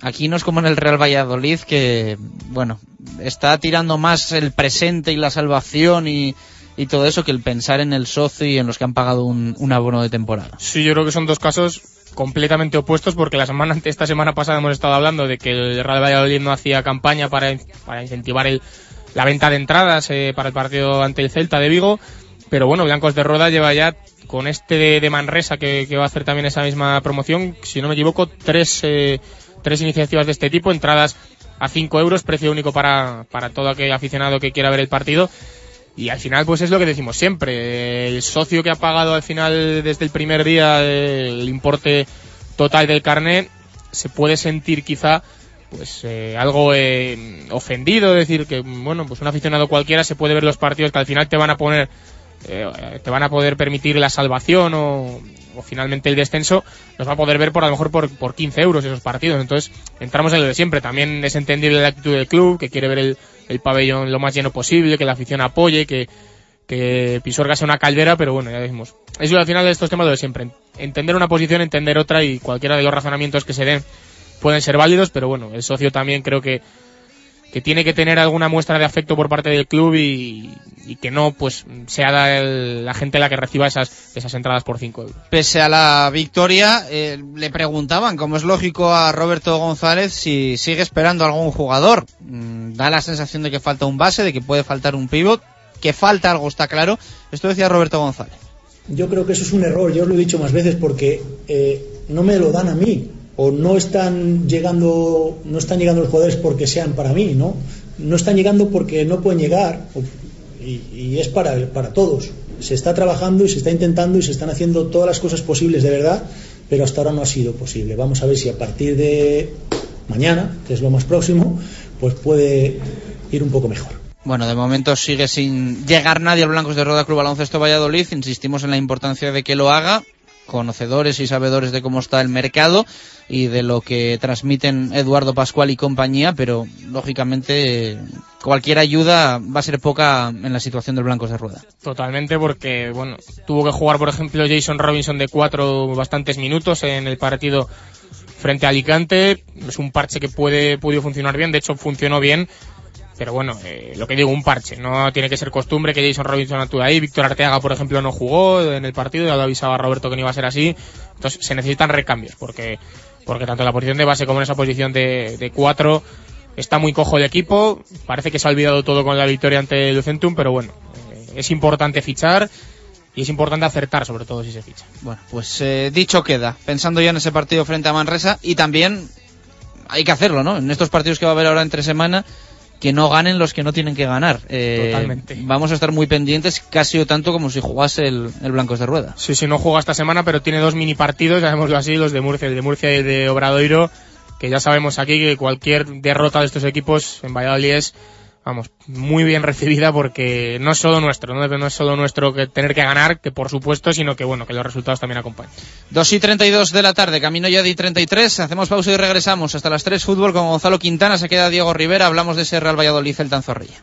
Speaker 1: Aquí no es como en el Real Valladolid, que, bueno, está tirando más el presente y la salvación y, y todo eso que el pensar en el socio y en los que han pagado un, un abono de temporada.
Speaker 21: Sí, yo creo que son dos casos completamente opuestos porque la semana <laughs> esta semana pasada hemos estado hablando de que el Real Valladolid no hacía campaña para, para incentivar el, la venta de entradas eh, para el partido ante el Celta de Vigo. Pero bueno Blancos de Roda lleva ya con este de, de Manresa que, que, va a hacer también esa misma promoción. Si no me equivoco tres eh, tres iniciativas de este tipo entradas a 5 euros precio único para, para todo aquel aficionado que quiera ver el partido y al final, pues es lo que decimos siempre. El socio que ha pagado al final desde el primer día el importe total del carnet se puede sentir quizá pues eh, algo eh, ofendido, decir que bueno, pues un aficionado cualquiera se puede ver los partidos que al final te van a poner eh, te van a poder permitir la salvación o, o, finalmente el descenso, nos va a poder ver por a lo mejor por, por 15 euros esos partidos. Entonces, entramos en lo de siempre. También es entendible la actitud del club, que quiere ver el, el pabellón lo más lleno posible, que la afición apoye, que, que Pisuerga sea una caldera, pero bueno, ya decimos. Eso al final de estos temas lo de siempre. Entender una posición, entender otra y cualquiera de los razonamientos que se den pueden ser válidos, pero bueno, el socio también creo que que tiene que tener alguna muestra de afecto por parte del club y, y que no pues sea el, la gente la que reciba esas, esas entradas por 5 euros.
Speaker 1: Pese a la victoria, eh, le preguntaban, como es lógico, a Roberto González si sigue esperando algún jugador. Mm, da la sensación de que falta un base, de que puede faltar un pivot, que falta algo, está claro. Esto decía Roberto González.
Speaker 4: Yo creo que eso es un error, yo os lo he dicho más veces, porque eh, no me lo dan a mí o no están llegando no están llegando los jugadores porque sean para mí no no están llegando porque no pueden llegar y, es para para todos. Se está trabajando y se está intentando y se están haciendo todas las cosas posibles de verdad pero hasta ahora no ha sido posible. Vamos a ver si a partir de mañana que es lo más próximo pues puede ir un poco mejor.
Speaker 1: Bueno, de momento sigue sin llegar nadie al Blancos de Roda Club Baloncesto Valladolid. Insistimos en la importancia de que lo haga. Conocedores y sabedores de cómo está el mercado y de lo que transmiten Eduardo Pascual y compañía, pero lógicamente cualquier ayuda va a ser poca en la situación del Blancos de Rueda.
Speaker 21: Totalmente, porque bueno, tuvo que jugar, por ejemplo, Jason Robinson de cuatro bastantes minutos en el partido frente a Alicante. Es un parche que puede, pudo funcionar bien, de hecho funcionó bien. Pero bueno, eh, lo que digo, un parche. No tiene que ser costumbre que Jason Robinson actúe ahí. Víctor Arteaga, por ejemplo, no jugó en el partido. Ya lo avisaba Roberto que no iba a ser así. Entonces se necesitan recambios porque, porque tanto en la posición de base como en esa posición de, cuatro está muy cojo el equipo. Parece que se ha olvidado todo con la victoria ante Lucentum, pero bueno, eh, es importante fichar. Y es importante acertar, sobre todo si se ficha.
Speaker 1: Bueno, pues eh, dicho queda, pensando ya en ese partido frente a Manresa, y también hay que hacerlo, ¿no? En estos partidos que va a haber ahora entre semana, que no ganen los que no tienen que ganar. Eh,
Speaker 21: Totalmente.
Speaker 1: Vamos a estar muy pendientes, casi o tanto como si jugase el, el, Blancos de Rueda.
Speaker 21: Sí, sí, no juega esta semana, pero tiene dos mini partidos, llamémoslo así, los de Murcia, el de Murcia y el de Obradoiro, que ya sabemos aquí que cualquier derrota de estos equipos en Valladolid es, vamos, muy bien recibida porque no es solo nuestro, no, es solo nuestro que tener que ganar, que por supuesto, sino que bueno, que los resultados también acompañen.
Speaker 1: 2 y 32 de la tarde, camino ya de 33, hacemos pausa y regresamos hasta las 3 fútbol con Gonzalo Quintana, se queda Diego Rivera, hablamos de ese Real Valladolid, el Tanzorrilla.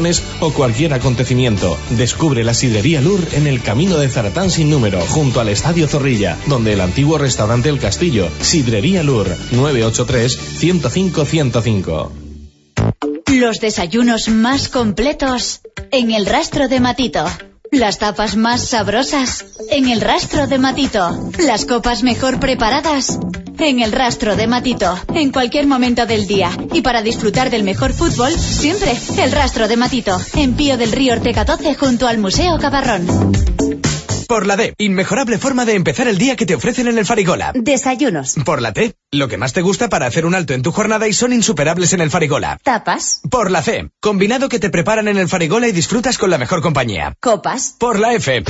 Speaker 10: o cualquier acontecimiento. Descubre la sidrería Lur en el camino de Zaratán sin número, junto al Estadio Zorrilla, donde el antiguo restaurante El Castillo, Sidrería Lur, 983-105-105.
Speaker 12: Los desayunos más completos en el rastro de Matito. Las tapas más sabrosas en el rastro de Matito. Las copas mejor preparadas en el rastro de Matito. En cualquier momento del día. Y para disfrutar del mejor fútbol, siempre el rastro de Matito. En Pío del Río Ortega 12 junto al Museo Cabarrón.
Speaker 22: Por la D, inmejorable forma de empezar el día que te ofrecen en el Farigola.
Speaker 23: Desayunos.
Speaker 22: Por la T, lo que más te gusta para hacer un alto en tu jornada y son insuperables en el Farigola.
Speaker 23: Tapas.
Speaker 22: Por la C, combinado que te preparan en el Farigola y disfrutas con la mejor compañía.
Speaker 23: Copas.
Speaker 22: Por la F,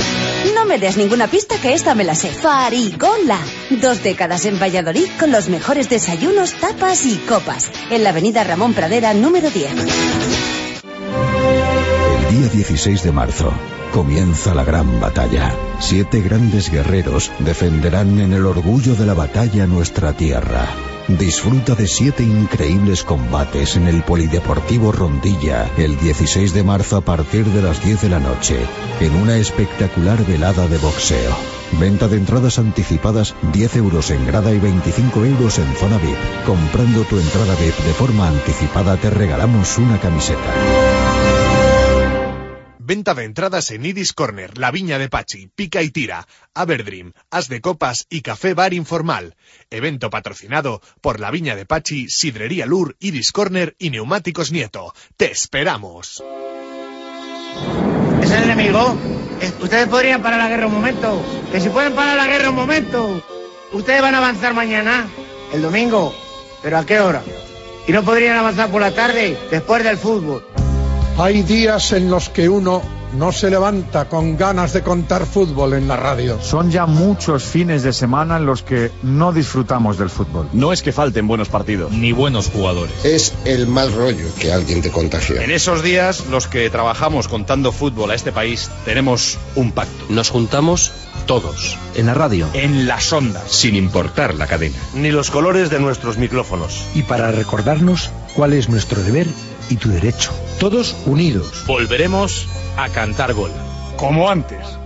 Speaker 23: No me des ninguna pista que esta me la sé. Farigola. Dos décadas en Valladolid con los mejores desayunos, tapas y copas. En la avenida Ramón Pradera, número 10.
Speaker 11: Día 16 de marzo comienza la gran batalla. Siete grandes guerreros defenderán en el orgullo de la batalla nuestra tierra. Disfruta de siete increíbles combates en el Polideportivo Rondilla el 16 de marzo a partir de las 10 de la noche, en una espectacular velada de boxeo. Venta de entradas anticipadas 10 euros en grada y 25 euros en zona VIP. Comprando tu entrada VIP de forma anticipada te regalamos una camiseta.
Speaker 7: Venta de entradas en Idis Corner, La Viña de Pachi, Pica y Tira, Averdream, As de Copas y Café Bar Informal. Evento patrocinado por La Viña de Pachi, Sidrería Lur, Idis Corner y Neumáticos Nieto. ¡Te esperamos!
Speaker 24: ¿Es el enemigo? Eh, Ustedes podrían parar la guerra un momento. Que si pueden parar la guerra un momento. Ustedes van a avanzar mañana, el domingo. ¿Pero a qué hora? Y no podrían avanzar por la tarde, después del fútbol.
Speaker 25: Hay días en los que uno no se levanta con ganas de contar fútbol en la radio.
Speaker 26: Son ya muchos fines de semana en los que no disfrutamos del fútbol.
Speaker 27: No es que falten buenos partidos, ni buenos jugadores.
Speaker 28: Es el mal rollo que alguien te contagia.
Speaker 27: En esos días, los que trabajamos contando fútbol a este país, tenemos un pacto.
Speaker 29: Nos juntamos
Speaker 27: Todos.
Speaker 29: en la radio.
Speaker 27: En las ondas.
Speaker 29: Sin importar la cadena.
Speaker 27: Ni los colores de nuestros micrófonos.
Speaker 30: y para recordarnos cuál es nuestro deber y tu derecho. Todos unidos.
Speaker 27: Volveremos a cantar gol.
Speaker 25: Como antes.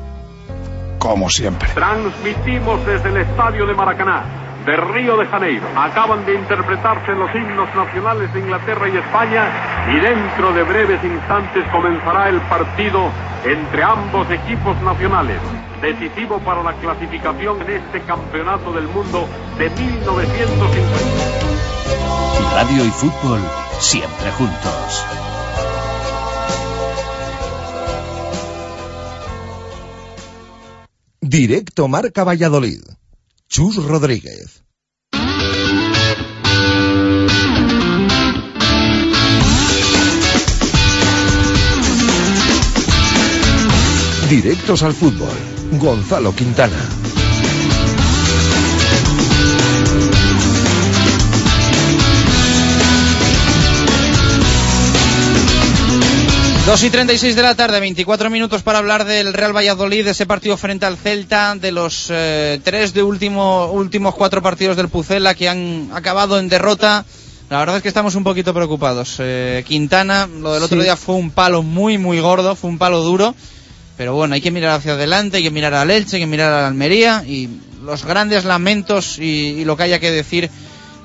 Speaker 25: Como siempre.
Speaker 31: Transmitimos desde el estadio de Maracaná, de Río de Janeiro. Acaban de interpretarse los himnos nacionales de Inglaterra y España y dentro de breves instantes comenzará el partido entre ambos equipos nacionales. Decisivo para la clasificación en este campeonato del mundo de 1950.
Speaker 13: Radio y fútbol, siempre juntos.
Speaker 14: Directo Marca Valladolid. Chus Rodríguez. Directos al fútbol. Gonzalo Quintana.
Speaker 1: Dos y 36 de la tarde, 24 minutos para hablar del Real Valladolid, de ese partido frente al Celta, de los eh, tres de último, últimos cuatro partidos del Pucela que han acabado en derrota. La verdad es que estamos un poquito preocupados. Eh, Quintana, lo del otro
Speaker 32: Sí.
Speaker 1: día fue un palo muy, muy gordo, fue un palo duro. Pero bueno, hay que mirar hacia adelante, hay que mirar al Elche, hay que mirar a la Almería y los grandes lamentos y, y lo que haya que decir,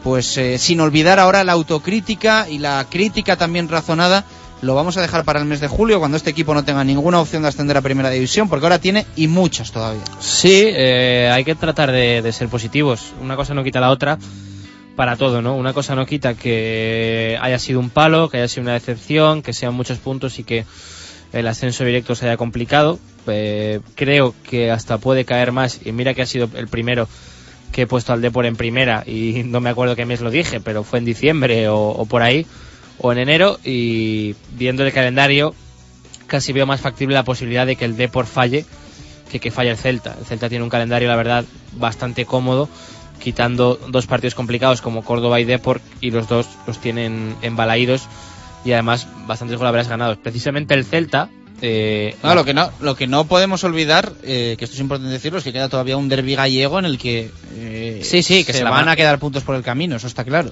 Speaker 1: pues eh, sin olvidar ahora la autocrítica y la crítica también razonada, lo vamos a dejar para el mes de julio cuando este equipo no tenga ninguna opción de ascender a primera división, porque ahora tiene y muchas todavía.
Speaker 6: Sí, eh, hay que tratar de, ser positivos. Una cosa no quita la otra para todo, ¿no? Una cosa no quita que haya sido un palo, que haya sido una decepción, que sean muchos puntos y que el ascenso directo se haya complicado. Eh, creo que hasta puede caer más y mira que ha sido el primero que he puesto al Depor en primera y <laughs> no me acuerdo qué mes lo dije, pero fue en diciembre o, o por ahí o en enero y viendo el calendario casi veo más factible la posibilidad de que el Depor falle que que falla el Celta. El Celta tiene un calendario, la verdad, bastante cómodo, quitando dos partidos complicados como Córdoba y Deport, y los dos los tienen embalaídos y además bastantes goles ganados. Precisamente el Celta. Eh,
Speaker 1: No, lo que no, lo que no podemos olvidar, eh, que esto es importante decirlo, es que queda todavía un derbi gallego en el que eh,
Speaker 6: Sí, sí, que
Speaker 1: se,
Speaker 6: se la
Speaker 1: van
Speaker 6: van-
Speaker 1: a quedar puntos por el camino, eso está claro.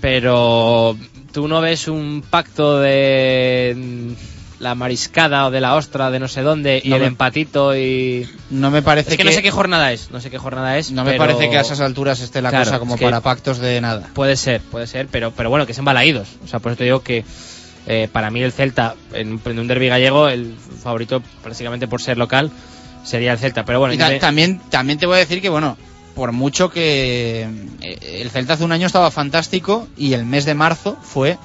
Speaker 6: Pero tú no ves un pacto de la mariscada o de la ostra de no sé dónde y
Speaker 1: No
Speaker 6: el
Speaker 1: me-
Speaker 6: empatito y
Speaker 1: No me parece
Speaker 6: es que,
Speaker 1: que,
Speaker 6: no sé qué jornada es no sé qué jornada es
Speaker 1: no me parece que a esas alturas esté la
Speaker 6: Claro,
Speaker 1: cosa como
Speaker 6: es que
Speaker 1: para pactos de nada.
Speaker 6: puede ser puede ser pero pero bueno que sean balaídos o sea por eso te digo que eh, para mí el Celta en, en un derbi gallego el favorito prácticamente por ser local sería el Celta pero bueno
Speaker 1: Y ta-
Speaker 6: independ-
Speaker 1: también, también te voy a decir que, bueno, por mucho que eh, el Celta hace un año estaba fantástico y el mes de marzo fue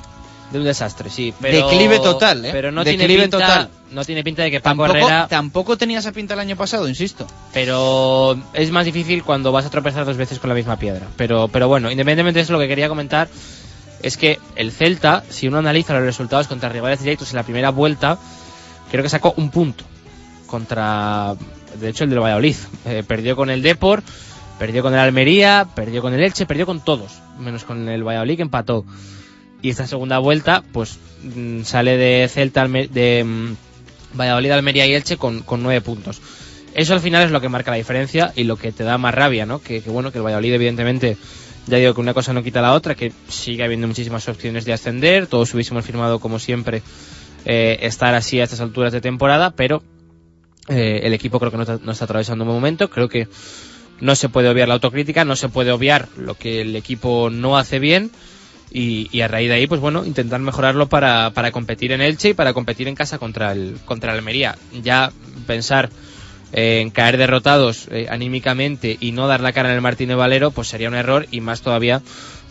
Speaker 6: de un desastre sí pero
Speaker 1: declive total, ¿eh?
Speaker 6: pero no
Speaker 1: declive
Speaker 6: tiene pinta
Speaker 1: total.
Speaker 6: no tiene pinta de que Paco
Speaker 1: Tampoco,
Speaker 6: Herrera
Speaker 1: tampoco tenía esa pinta el año pasado, insisto.
Speaker 6: pero es más difícil cuando vas a tropezar dos veces con la misma piedra. Pero, pero bueno, independientemente de eso, lo que quería comentar es que el Celta, si uno analiza los resultados contra rivales directos en la primera vuelta, creo que sacó un punto contra, de hecho, el del Valladolid. Eh, perdió con el Depor, perdió con el Almería, perdió con el Elche, perdió con todos, menos con el Valladolid que empató. Y esta segunda vuelta, pues mm, sale de Celta, de mm, Valladolid, Almería y Elche con, nueve puntos. Eso al final es lo que marca la diferencia y lo que te da más rabia, ¿no? Que, que bueno, que el Valladolid evidentemente, ya digo que una cosa no quita la otra, que sigue habiendo muchísimas opciones de ascender, todos hubiésemos firmado como siempre eh, estar así a estas alturas de temporada, pero eh, el equipo creo que no está, no está atravesando un buen momento, creo que no se puede obviar la autocrítica, no se puede obviar lo que el equipo no hace bien y, a raíz de ahí, pues bueno, intentar mejorarlo para, para competir en Elche y para competir en casa contra el, contra Almería. Ya pensar eh, en caer derrotados eh, anímicamente y no dar la cara en el Martínez Valero, pues sería un error y más todavía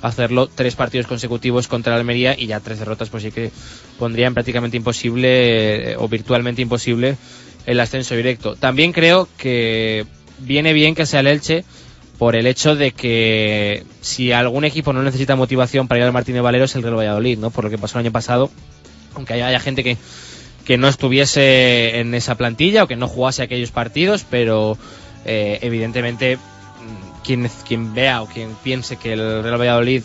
Speaker 6: hacerlo tres partidos consecutivos contra Almería y ya tres derrotas, pues sí que pondrían prácticamente imposible eh, o virtualmente imposible el ascenso directo. También creo que viene bien que sea el Elche por el hecho de que si algún equipo no necesita motivación para ir al Martínez Valero es el Real Valladolid, ¿no? Por lo que pasó el año pasado, aunque haya, gente que, que no estuviese en esa plantilla o que no jugase aquellos partidos, pero eh, evidentemente mm, quien, quien vea o quien piense que el Real Valladolid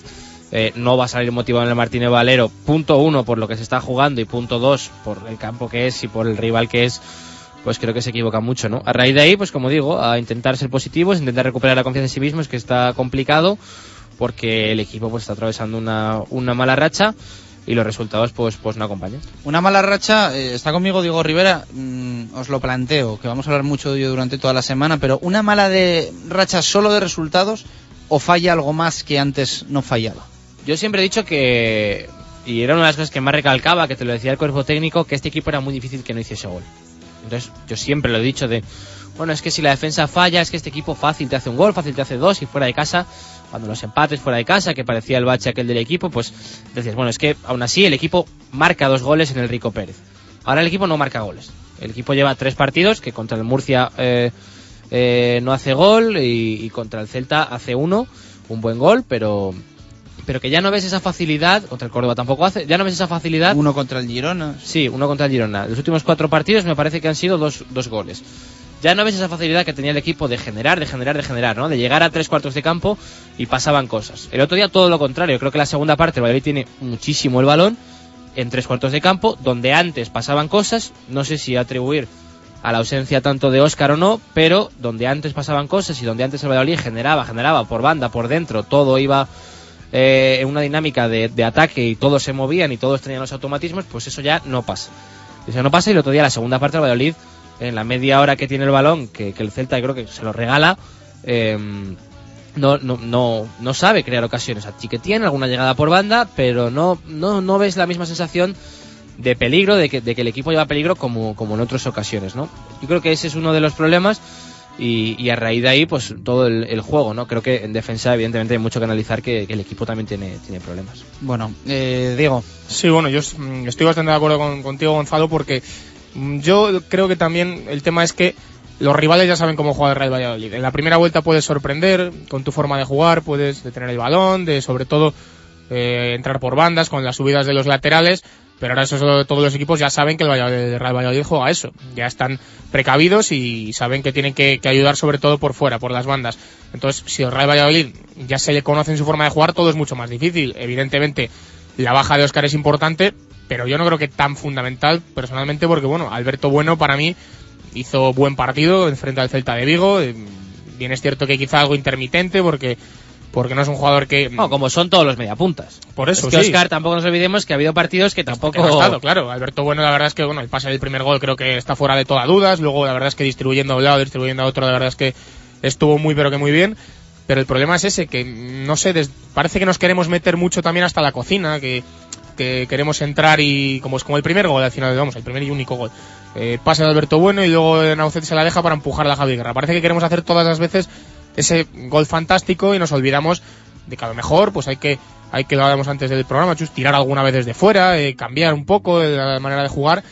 Speaker 6: eh, no va a salir motivado en el Martínez Valero, punto uno por lo que se está jugando y punto dos por el campo que es y por el rival que es, pues creo que se equivoca mucho, ¿no? A raíz de ahí, pues como digo, a intentar ser positivos, intentar recuperar la confianza en sí mismos, que está complicado, porque el equipo pues está atravesando una, una mala racha y los resultados pues pues no acompañan.
Speaker 1: Una mala racha, eh, está conmigo Diego Rivera, mm, os lo planteo, que vamos a hablar mucho de ello durante toda la semana, pero una mala de racha solo de resultados o falla algo más que antes no fallaba.
Speaker 6: Yo siempre he dicho que, y era una de las cosas que más recalcaba, que te lo decía el cuerpo técnico, que este equipo era muy difícil que no hiciese gol. Entonces, yo siempre lo he dicho de, bueno, es que si la defensa falla, es que este equipo fácil te hace un gol, fácil te hace dos, y fuera de casa, cuando los empates fuera de casa, que parecía el bache aquel del equipo, pues decías, bueno, es que aún así el equipo marca dos goles en el Rico Pérez. Ahora el equipo no marca goles. El equipo lleva tres partidos, que contra el Murcia eh, eh, no hace gol, y, y contra el Celta hace uno, un buen gol, pero pero que ya no ves esa facilidad, contra el Córdoba tampoco hace, ya no ves esa facilidad.
Speaker 1: Uno contra el Girona.
Speaker 6: Sí, uno contra el Girona. Los últimos cuatro partidos me parece que han sido dos, dos goles. Ya no ves esa facilidad que tenía el equipo de generar, de generar, de generar, ¿no? De llegar a tres cuartos de campo y pasaban cosas. El otro día todo lo contrario. Creo que la segunda parte el Valladolid tiene muchísimo el balón en tres cuartos de campo, donde antes pasaban cosas, no sé si atribuir a la ausencia tanto de Óscar o no, pero donde antes pasaban cosas y donde antes el Valladolid generaba, generaba por banda, por dentro, todo iba eh, en una dinámica de, de ataque y todos se movían y todos tenían los automatismos, pues eso ya no pasa. Eso no pasa y el otro día la segunda parte del Valladolid, en la media hora que tiene el balón, que, que el Celta creo que se lo regala, eh, no, no, no, no sabe crear ocasiones. Así que tiene alguna llegada por banda, pero no, no, no ves la misma sensación de peligro, de que, de que el equipo lleva peligro como, como en otras ocasiones, ¿no? Yo creo que ese es uno de los problemas y, y a raíz de ahí, pues todo el, el juego, ¿no? Creo que en defensa, evidentemente, hay mucho que analizar que, que el equipo también tiene, tiene problemas.
Speaker 1: Bueno, eh, Diego.
Speaker 21: Sí, bueno, yo mm, estoy bastante de acuerdo con, contigo, Gonzalo, porque mm, yo creo que también el tema es que los rivales ya saben cómo juega el Real Valladolid. En la primera vuelta puedes sorprender con tu forma de jugar, puedes detener el balón, de sobre todo eh, entrar por bandas con las subidas de los laterales, pero ahora eso, todos los equipos ya saben que el, Valladolid, Valladolid juega eso. Ya están precavidos y saben que tienen que, que, ayudar sobre todo por fuera, por las bandas. Entonces, si el Real Valladolid ya se le conoce en su forma de jugar, todo es mucho más difícil. Evidentemente, la baja de Oscar es importante, pero yo no creo que tan fundamental, personalmente, porque bueno, Alberto Bueno para mí hizo buen partido en frente al Celta de Vigo. Eh, bien es cierto que quizá algo intermitente, porque porque no es un jugador que...
Speaker 6: No, como son todos los mediapuntas.
Speaker 21: Por eso,
Speaker 6: es que
Speaker 21: sí.
Speaker 6: Oscar tampoco nos olvidemos que ha habido partidos que tampoco...
Speaker 21: Ha estado, claro. Alberto Bueno, la verdad es que bueno, el pase del primer gol creo que está fuera de toda dudas. Luego, la verdad es que distribuyendo a un lado, distribuyendo a otro, la verdad es que estuvo muy, pero que muy bien. Pero el problema es ese, que no sé, des... parece que nos queremos meter mucho también hasta la cocina, que, que queremos entrar y como es como el primer gol al final, vamos, el primer y único gol. Eh, pase de Alberto Bueno y luego Naucet se la deja para empujar a la Javi Guerra. Parece que queremos hacer todas las veces ese gol fantástico y nos olvidamos de que a lo mejor pues hay que hay que lo hablábamos antes del programa chus, tirar alguna vez desde fuera eh, cambiar un poco la manera de jugar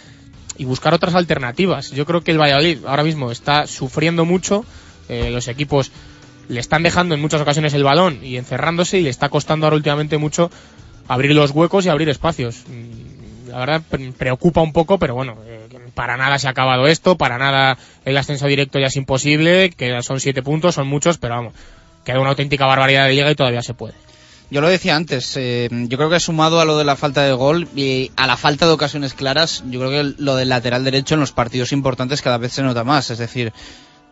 Speaker 21: y buscar otras alternativas. Yo creo que el Valladolid ahora mismo está sufriendo mucho eh, los equipos le están dejando en muchas ocasiones el balón y encerrándose y le está costando ahora últimamente mucho abrir los huecos y abrir espacios. La verdad preocupa un poco pero bueno eh, para nada se ha acabado esto para nada el ascenso directo ya es imposible que son siete puntos son muchos pero vamos queda una auténtica barbaridad de liga y todavía se puede.
Speaker 1: Yo lo decía antes, eh, yo creo que sumado a lo de la falta de gol y a la falta de ocasiones claras, yo creo que lo del lateral derecho en los partidos importantes cada vez se nota más. Es decir,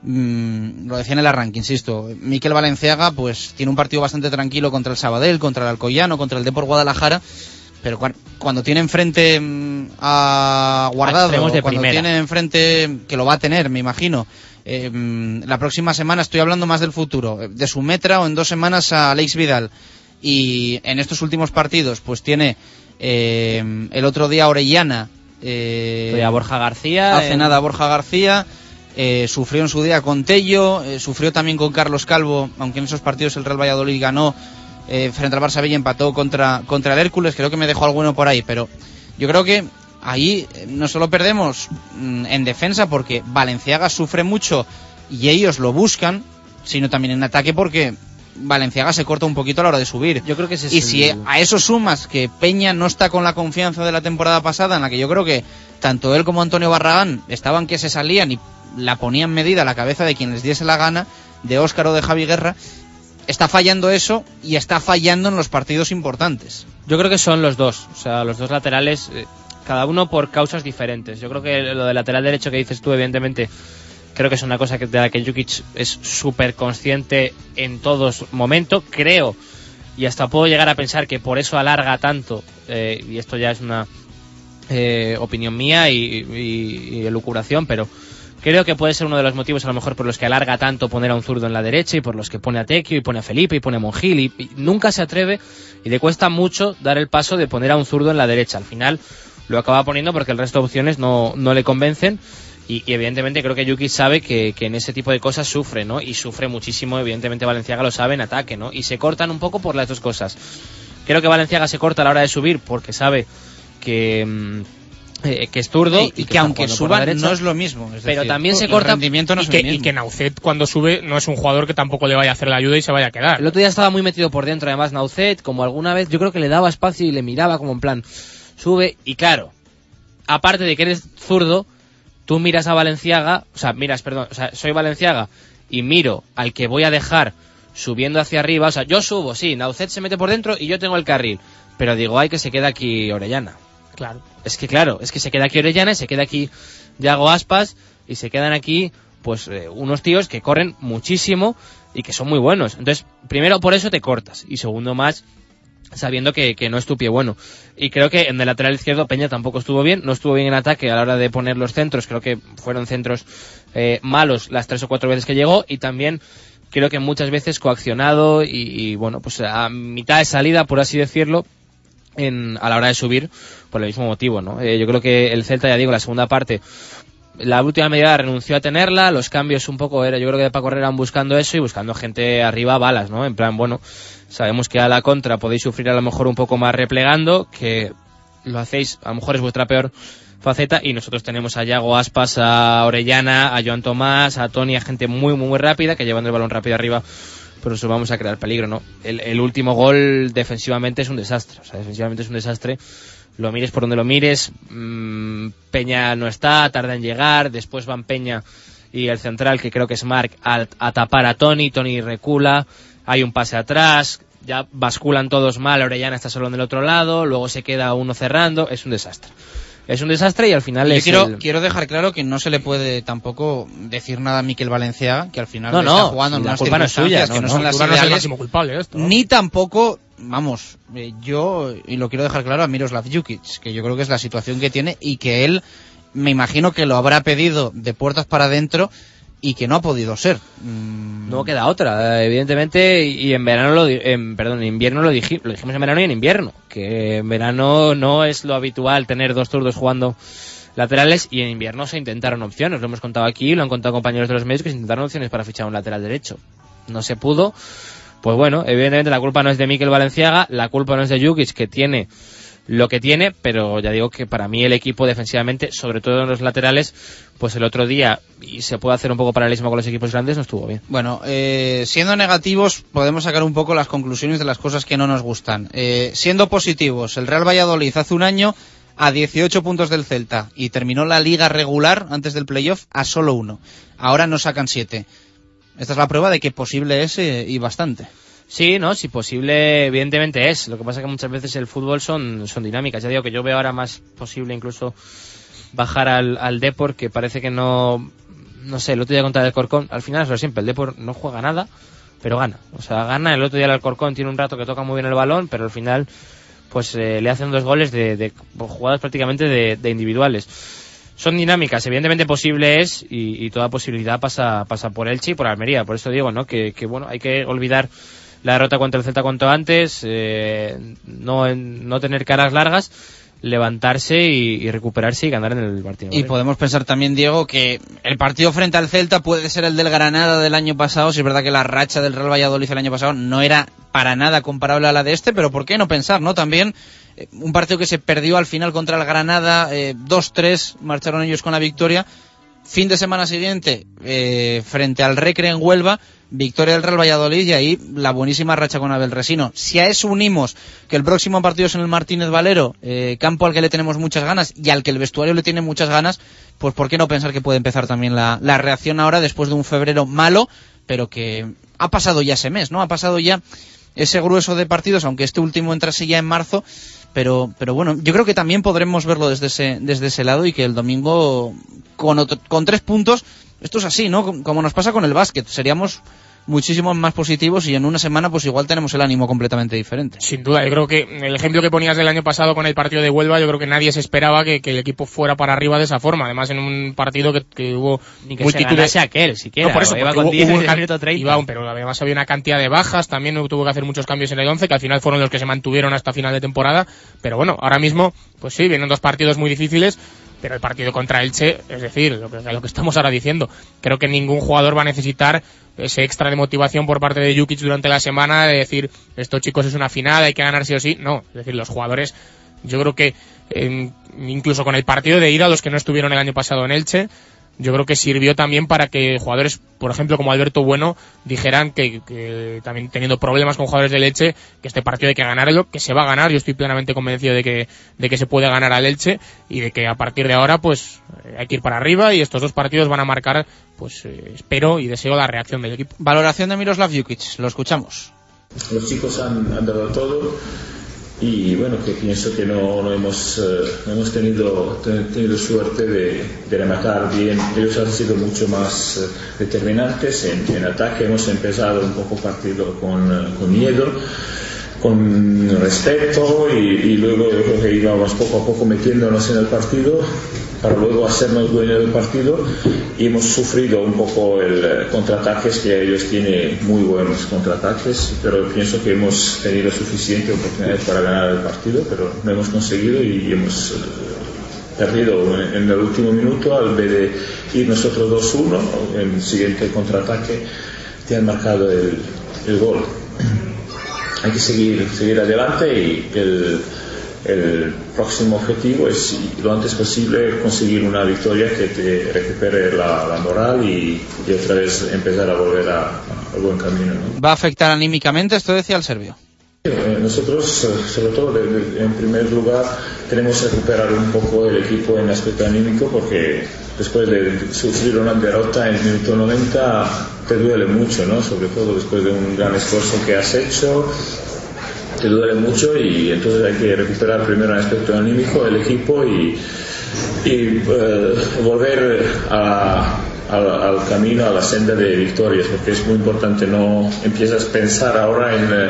Speaker 1: mmm, lo decía en el arranque, insisto, Miquel Valenciaga pues tiene un partido bastante tranquilo contra el Sabadell, contra el Alcoyano, contra el Depor Guadalajara, pero cuando tiene enfrente mm, a Guardado,
Speaker 6: de
Speaker 1: cuando
Speaker 6: primera.
Speaker 1: tiene enfrente, que lo va a tener, me imagino, eh, la próxima semana estoy hablando más del futuro, de su metra o en dos semanas a Alex Vidal. Y en estos últimos partidos, pues tiene eh, el otro día Orellana. Eh,
Speaker 6: a Borja García.
Speaker 1: Hace
Speaker 6: en...
Speaker 1: nada Borja García. Eh, sufrió en su día con Tello, eh, sufrió también con Carlos Calvo, aunque en esos partidos el Real Valladolid ganó eh, frente al Barça y empató contra, contra el Hércules. Creo que me dejó alguno por ahí, pero yo creo que ahí no solo perdemos mm, en defensa porque Valenciaga sufre mucho y ellos lo buscan, sino también en ataque porque Valenciaga se corta un poquito a la hora de subir.
Speaker 6: Yo creo que ese
Speaker 1: y
Speaker 6: es
Speaker 1: si
Speaker 6: el...
Speaker 1: a eso sumas que Peña no está con la confianza de la temporada pasada, en la que yo creo que tanto él como Antonio Barragán estaban que se salían y la ponían medida a la cabeza de quien les diese la gana, de Óscar o de Javi Guerra, está fallando eso y está fallando en los partidos importantes.
Speaker 6: Yo creo que son los dos, o sea, los dos laterales, eh, cada uno por causas diferentes. Yo creo que lo del lateral derecho que dices tú, evidentemente, creo que es una cosa que, de la que Jukic es súper consciente en todos momentos. Creo, y hasta puedo llegar a pensar que por eso alarga tanto, eh, y esto ya es una eh, opinión mía y, y, y pero creo que puede ser uno de los motivos a lo mejor por los que alarga tanto poner a un zurdo en la derecha y por los que pone a Tequio y pone a Felipe y pone a Mongil y, nunca se atreve y le cuesta mucho dar el paso de poner a un zurdo en la derecha. Al final lo acaba poniendo porque el resto de opciones no, no le convencen y, evidentemente creo que Yuki sabe que, que, en ese tipo de cosas sufre, ¿no? Y sufre muchísimo, evidentemente Valenciaga lo sabe en ataque, ¿no? Y se cortan un poco por las dos cosas. Creo que Valenciaga se corta a la hora de subir porque sabe que... Mmm, eh, que es zurdo
Speaker 1: y, y que, que aunque suba no es lo mismo es
Speaker 6: pero
Speaker 1: decir,
Speaker 6: también se corta
Speaker 1: rendimiento no
Speaker 21: y,
Speaker 1: es
Speaker 21: que, y que Naucet cuando sube no es un jugador que tampoco le vaya a hacer la ayuda y se vaya a quedar.
Speaker 6: El otro día estaba muy metido por dentro además Naucet como alguna vez yo creo que le daba espacio y le miraba como en plan sube y claro aparte de que eres zurdo tú miras a Valenciaga o sea miras perdón o sea soy Valenciaga y miro al que voy a dejar subiendo hacia arriba o sea yo subo sí Naucet se mete por dentro y yo tengo el carril pero digo ay que se queda aquí Orellana
Speaker 21: Claro.
Speaker 6: Es que claro, es que se queda aquí Orellana, se queda aquí Yago Aspas y se quedan aquí pues eh, unos tíos que corren muchísimo y que son muy buenos. Entonces, primero por eso te cortas y segundo más sabiendo que, que no es tu pie bueno. Y creo que en el lateral izquierdo Peña tampoco estuvo bien, no estuvo bien en ataque a la hora de poner los centros, creo que fueron centros eh, malos las tres o cuatro veces que llegó y también creo que muchas veces coaccionado y, y bueno, pues a mitad de salida, por así decirlo, en, a la hora de subir por el mismo motivo, ¿no? Eh, yo creo que el Celta, ya digo, la segunda parte, la última media renunció a tenerla, los cambios un poco era, yo creo que de Paco Herrera buscando eso y buscando gente arriba balas, ¿no? En plan, bueno, sabemos que a la contra podéis sufrir a lo mejor un poco más replegando, que lo hacéis, a lo mejor es vuestra peor faceta y nosotros tenemos a Yago Aspas, a Orellana, a Joan Tomás, a Tony, a gente muy, muy, muy rápida que llevando el balón rápido arriba pero eso vamos a crear peligro, ¿no? El, el, último gol defensivamente es un desastre, o sea, defensivamente es un desastre lo mires por donde lo mires, mm, Peña no está, tarda en llegar, después van Peña y el central, que creo que es Mark, a, a tapar a Tony, Tony recula, hay un pase atrás, ya basculan todos mal, Orellana está solo en el otro lado, luego se queda uno cerrando, es un desastre. Es un desastre y al final
Speaker 1: Yo
Speaker 6: es
Speaker 1: quiero,
Speaker 6: el-
Speaker 1: quiero dejar claro que no se le puede tampoco decir nada a Miquel Valencia, que al final
Speaker 6: No,
Speaker 1: está jugando en unas
Speaker 6: culpa no es
Speaker 1: circunstancias
Speaker 6: suya,
Speaker 1: que
Speaker 6: no,
Speaker 1: no,
Speaker 6: no,
Speaker 1: son las
Speaker 21: Durán no es el
Speaker 1: ideales,
Speaker 21: máximo culpable esto.
Speaker 1: ni tampoco, vamos, eh, yo, y lo quiero dejar claro a Miroslav Jukic, que yo creo que es la situación que tiene y que él, me imagino que lo habrá pedido de puertas para adentro y que no ha podido ser. Mm,
Speaker 6: No queda otra, eh, evidentemente, y en verano lo, en, perdón, en invierno lo, diji- lo dijimos en verano y en invierno, que en verano no es lo habitual tener dos turdos jugando laterales y en invierno se intentaron opciones, lo hemos contado aquí, lo han contado compañeros de los medios que se intentaron opciones para fichar un lateral derecho. No se pudo, pues bueno, evidentemente la culpa no es de Miquel Valenciaga, la culpa no es de Jukic que tiene lo que tiene, pero ya digo que para mí el equipo defensivamente, sobre todo en los laterales, pues el otro día, y se puede hacer un poco paralelismo con los equipos grandes, no estuvo bien.
Speaker 1: Bueno, eh, siendo negativos podemos sacar un poco las conclusiones de las cosas que no nos gustan. Eh, siendo positivos, el Real Valladolid hace un año a 18 puntos del Celta y terminó la liga regular antes del playoff a solo uno. Ahora nos sacan siete. Esta es la prueba de que posible es eh, y bastante.
Speaker 6: Sí, no, si posible, evidentemente es. Lo que pasa es que muchas veces el fútbol son, son dinámicas. Ya digo que yo veo ahora más posible incluso bajar al, al Depor, que parece que no, no sé, el otro día contra el Corcón, al final es lo siempre, el Depor no juega nada, pero gana. O sea, gana, el otro día el Alcorcón tiene un rato que toca muy bien el balón, pero al final pues eh, le hacen dos goles de, de jugadas prácticamente de, de individuales. Son dinámicas, evidentemente posible es y, y toda posibilidad pasa, pasa por Elche y por Almería. Por eso digo, ¿no? Que, que bueno, hay que olvidar la derrota contra el Celta cuanto antes, eh, no, no tener caras largas, levantarse y, y recuperarse y ganar en el partido.
Speaker 1: Y podemos pensar también, Diego, que el partido frente al Celta puede ser el del Granada del año pasado. Si es verdad que la racha del Real Valladolid el año pasado no era para nada comparable a la de este, pero ¿por qué no pensar, no? También eh, un partido que se perdió al final contra el Granada, eh, 2-3, marcharon ellos con la victoria. Fin de semana siguiente, eh, frente al Recre en Huelva, victoria del Real Valladolid y ahí la buenísima racha con Abel Resino. Si a eso unimos que el próximo partido es en el Martínez Valero, eh, campo al que le tenemos muchas ganas y al que el vestuario le tiene muchas ganas, pues ¿por qué no pensar que puede empezar también la, la reacción ahora después de un febrero malo, pero que ha pasado ya ese mes, ¿no? Ha pasado ya ese grueso de partidos, aunque este último entrase ya en marzo, pero, pero bueno, yo creo que también podremos verlo desde ese, desde ese lado y que el domingo con, con tres puntos, esto es así, ¿no? Com- Como nos pasa con el básquet, seríamos muchísimo más positivos y en una semana pues igual tenemos el ánimo completamente diferente.
Speaker 21: Sin duda, yo creo que el ejemplo que ponías del año pasado con el partido de Huelva, yo creo que nadie se esperaba que, que el equipo fuera para arriba de esa forma. Además, en un partido que, que hubo
Speaker 6: Ni que
Speaker 21: multitud
Speaker 6: se aquel, siquiera.
Speaker 21: No, por eso,
Speaker 6: iba con
Speaker 21: hubo-
Speaker 6: 10
Speaker 21: hubo
Speaker 6: minuto 30.
Speaker 21: iba, pero además había una cantidad de bajas, también tuvo que hacer muchos cambios en el 11, que al final fueron los que se mantuvieron hasta final de temporada. Pero bueno, ahora mismo, pues sí, vienen dos partidos muy difíciles, pero el partido contra Elche, es decir, lo que, lo que estamos ahora diciendo, creo que ningún jugador va a necesitar ese extra de motivación por parte de Jukic durante la semana de decir, esto chicos es una final, hay que ganar sí o sí. No, es decir, los jugadores, yo creo que incluso con el partido de ida, los que no estuvieron el año pasado en Elche, yo creo que sirvió también para que jugadores, por ejemplo, como Alberto Bueno, dijeran que, que también teniendo problemas con jugadores de leche, que este partido hay que ganarlo, que se va a ganar. Yo estoy plenamente convencido de que, de que se puede ganar al Elche y de que a partir de ahora, pues, eh, hay que ir para arriba y estos dos partidos van a marcar, pues, eh, espero y deseo la reacción del equipo.
Speaker 1: Valoración de Miroslav Jukic, lo escuchamos.
Speaker 3: Los chicos han, han dado todo y bueno, que pienso que no, no hemos, eh, hemos tenido, te- tenido suerte de, de rematar bien. Ellos han sido mucho más eh, determinantes en, en ataque. Hemos empezado un poco partido con, eh, con miedo, con respeto y, y luego yo creo que íbamos poco a poco metiéndonos en el partido para luego hacernos dueños del partido y hemos sufrido un poco el eh, contraataques que ellos tienen muy buenos contraataques pero pienso que hemos tenido suficiente oportunidades para ganar el partido pero no hemos conseguido y hemos eh, perdido en el último minuto al vez de ir nosotros 2-1 en el siguiente contraataque te han marcado el, el gol. Hay que seguir, seguir adelante y el, el próximo objetivo es lo antes posible conseguir una victoria que te recupere la, la moral y, y otra vez empezar a volver a- al buen camino. ¿no?
Speaker 1: ¿Va a afectar anímicamente? Esto decía el serbio.
Speaker 3: Eh, Nosotros, sobre todo, en primer lugar, tenemos que recuperar un poco el equipo en aspecto anímico porque después de sufrir una derrota en el minuto 90 te duele mucho, ¿no? Sobre todo después de un gran esfuerzo que has hecho, te duele mucho y entonces hay que recuperar primero el aspecto anímico del equipo y, y, eh, volver a- al, al camino, a la senda de victorias, porque es muy importante, no empiezas a pensar ahora en, eh,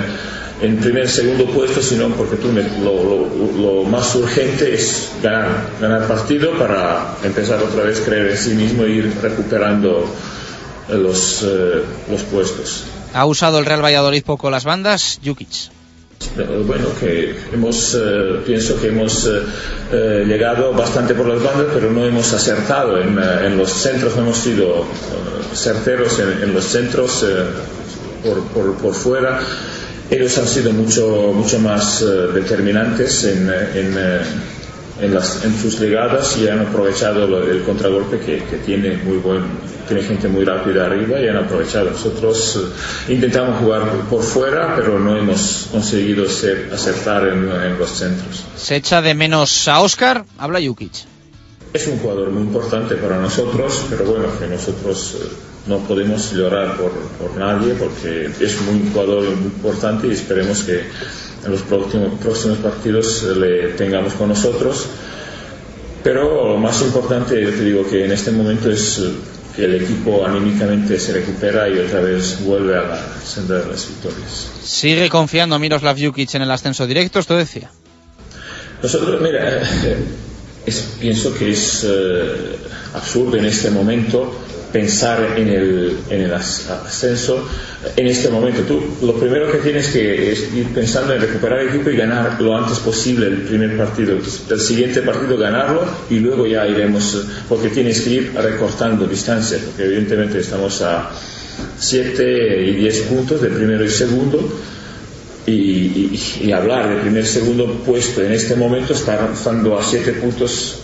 Speaker 3: en primer, segundo puesto, sino porque tú me- lo, lo- lo más urgente es ganar, ganar partido para empezar otra vez a creer en sí mismo e ir recuperando los, eh, los puestos.
Speaker 1: Ha usado el Real Valladolid poco las bandas, Jukic.
Speaker 3: Eh, Bueno, que hemos, eh, pienso que hemos eh, eh, llegado bastante por las bandas, pero no hemos acertado en, los centros, no hemos sido certeros en, los centros por, por, fuera. Ellos han sido mucho, mucho más determinantes en, en, en, las, en sus llegadas y han aprovechado el contragolpe que, que tiene muy buen, tiene gente muy rápida arriba y han aprovechado. Nosotros eh, intentamos jugar por fuera, pero no hemos conseguido ser, acertar en, en los centros.
Speaker 1: Se echa de menos a Oscar, habla Jukic.
Speaker 3: Es un jugador muy importante para nosotros, pero bueno, que nosotros eh, no podemos llorar por, por nadie porque es muy un jugador muy importante y esperemos que en los próximos, próximos partidos eh, le tengamos con nosotros. Pero lo más importante, yo te digo que en este momento es eh, que el equipo anímicamente se recupera y otra vez vuelve a la senda de las victorias.
Speaker 1: Sigue confiando Miroslav Jukic en el ascenso directo, esto decía.
Speaker 3: Nosotros, mira, <laughs> es- pienso que es eh, absurdo en este momento pensar en el, en el as- ascenso en este momento. Tú lo primero que tienes que es ir pensando en recuperar el equipo y ganar lo antes posible el primer partido. El siguiente partido ganarlo y luego ya iremos, porque tienes que ir recortando distancia, porque evidentemente estamos a 7 y 10 puntos de primero y segundo y, y- y hablar de primer segundo puesto en este momento estar- estando a siete puntos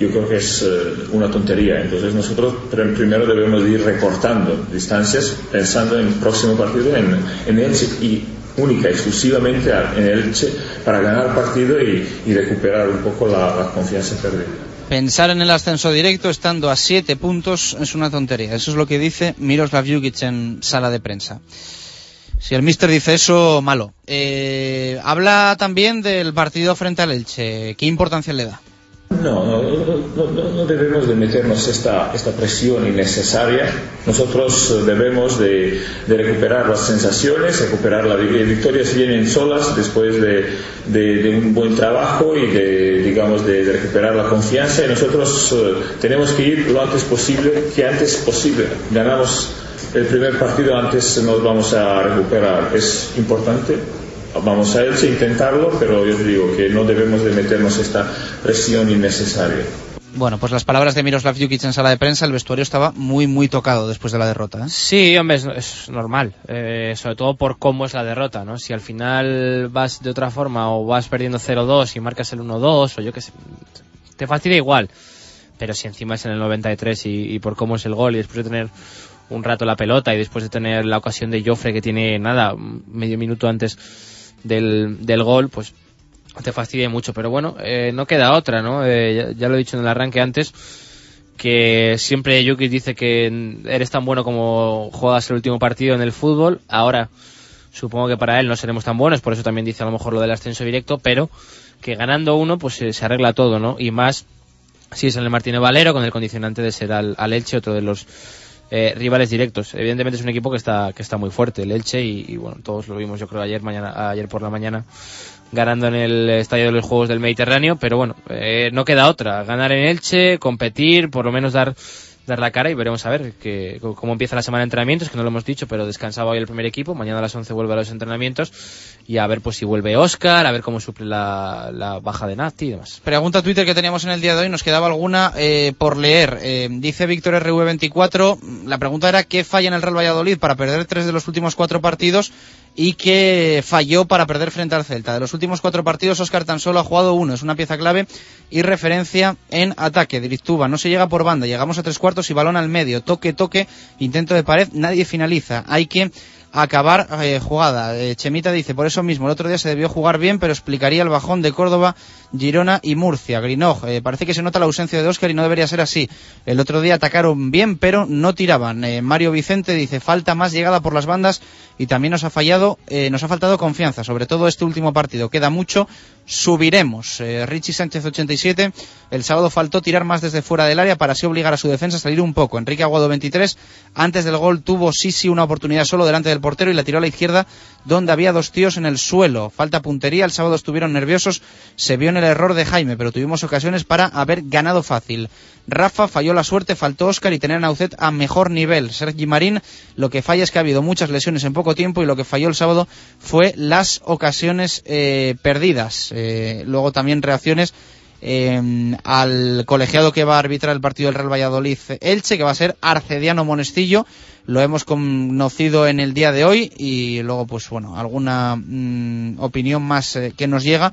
Speaker 3: yo creo que es eh, una tontería entonces nosotros pr- primero debemos de ir recortando distancias pensando en el próximo partido en, en Elche y única exclusivamente en Elche para ganar partido y, y recuperar un poco la, la confianza perdida
Speaker 1: Pensar en el ascenso directo estando a 7 puntos es una tontería. Eso es lo que dice Miroslav Jukic en sala de prensa. Si el mister dice eso, malo. Eh, habla también del partido frente al Elche. ¿Qué importancia le da?
Speaker 3: No, no, no, no- debemos de meternos esta, esta presión innecesaria. Nosotros eh, debemos de, recuperar las sensaciones, recuperar las victorias vienen solas después de, un buen trabajo y de, digamos, de, de recuperar la confianza y nosotros eh, tenemos que ir lo antes posible, que antes posible. Ganamos el primer partido, antes nos vamos a recuperar. Es importante, Vamos a Elche a intentarlo, pero yo te digo que no debemos de meternos esta presión innecesaria.
Speaker 1: Bueno, pues las palabras de Miroslav Jukic en sala de prensa, el vestuario estaba muy, muy tocado después de la derrota. ¿eh?
Speaker 6: Sí, hombre, es, es normal, eh, sobre todo por cómo es la derrota, ¿no? Si al final vas de otra forma o vas perdiendo 0-2 y marcas el 1-2 o yo qué sé, te fastidia igual. Pero si encima es en el 93 y, y por cómo es el gol y después de tener un rato la pelota y después de tener la ocasión de Joffre que tiene nada, medio minuto antes del, del gol, pues te fastidia mucho. Pero bueno, eh, no queda otra, ¿no? Eh, ya, lo he dicho en el arranque antes, que siempre Yuki dice que eres tan bueno como juegas el último partido en el fútbol. Ahora, supongo que para él no seremos tan buenos, por eso también dice a lo mejor lo del ascenso directo, pero que ganando uno, pues eh, se arregla todo, ¿no? Y más si es en el Martínez Valero, con el condicionante de ser al, al Elche, otro de los eh, rivales directos. Evidentemente es un equipo que está, que está muy fuerte, el Elche, y, bueno, todos lo vimos yo creo ayer, mañana, ayer por la mañana ganando en el Estadio de los Juegos del Mediterráneo, pero bueno, eh, no queda otra, ganar en Elche, competir, por lo menos dar dar la cara y veremos a ver que, cómo empieza la semana de entrenamientos, que no lo hemos dicho, pero descansaba hoy el primer equipo, mañana a las 11 vuelve a los entrenamientos y a ver pues si vuelve Oscar, a ver cómo suple la, la baja de Nati y demás.
Speaker 1: Pregunta Twitter que teníamos en el día de hoy, nos quedaba alguna eh, por leer. Eh, dice Víctor RV24, la pregunta era qué falla en el Real Valladolid para perder tres de los últimos cuatro partidos y qué falló para perder frente al Celta. De los últimos cuatro partidos, Oscar tan solo ha jugado uno, es una pieza clave y referencia en ataque. Directuba, no se llega por banda, llegamos a tres cuartos y balón al medio, toque, toque, intento de pared, nadie finaliza. Hay que acabar eh, jugada. Eh, Chemita dice, por eso mismo, el otro día se debió jugar bien, pero explicaría el bajón de Córdoba, Girona y Murcia. Grinoj, eh, parece que se nota la ausencia de Oscar y no debería ser así. El otro día atacaron bien, pero no tiraban. Mario Vicente dice, falta más llegada por las bandas y también nos ha fallado, nos ha faltado confianza, sobre todo este último partido. Queda mucho, subiremos. Richie Sánchez 87, el sábado faltó tirar más desde fuera del área para así obligar a su defensa a salir un poco. Enrique Aguado 23, antes del gol tuvo sí sí una oportunidad solo delante del portero y la tiró a la izquierda donde había dos tíos en el suelo. Falta puntería, el sábado estuvieron nerviosos, se vio en el error de Jaime, pero tuvimos ocasiones para haber ganado fácil. Rafa falló la suerte, faltó Oscar y tener a Naucet a mejor nivel. Sergi Marín, lo que falla es que ha habido muchas lesiones en poco tiempo y lo que falló el sábado fue las ocasiones eh, perdidas. Eh, luego también reacciones eh, al colegiado que va a arbitrar el partido del Real Valladolid Elche, que va a ser Arcediano Monestillo. Lo hemos conocido en el día de hoy y luego, pues bueno, alguna mm, opinión más eh, que nos llega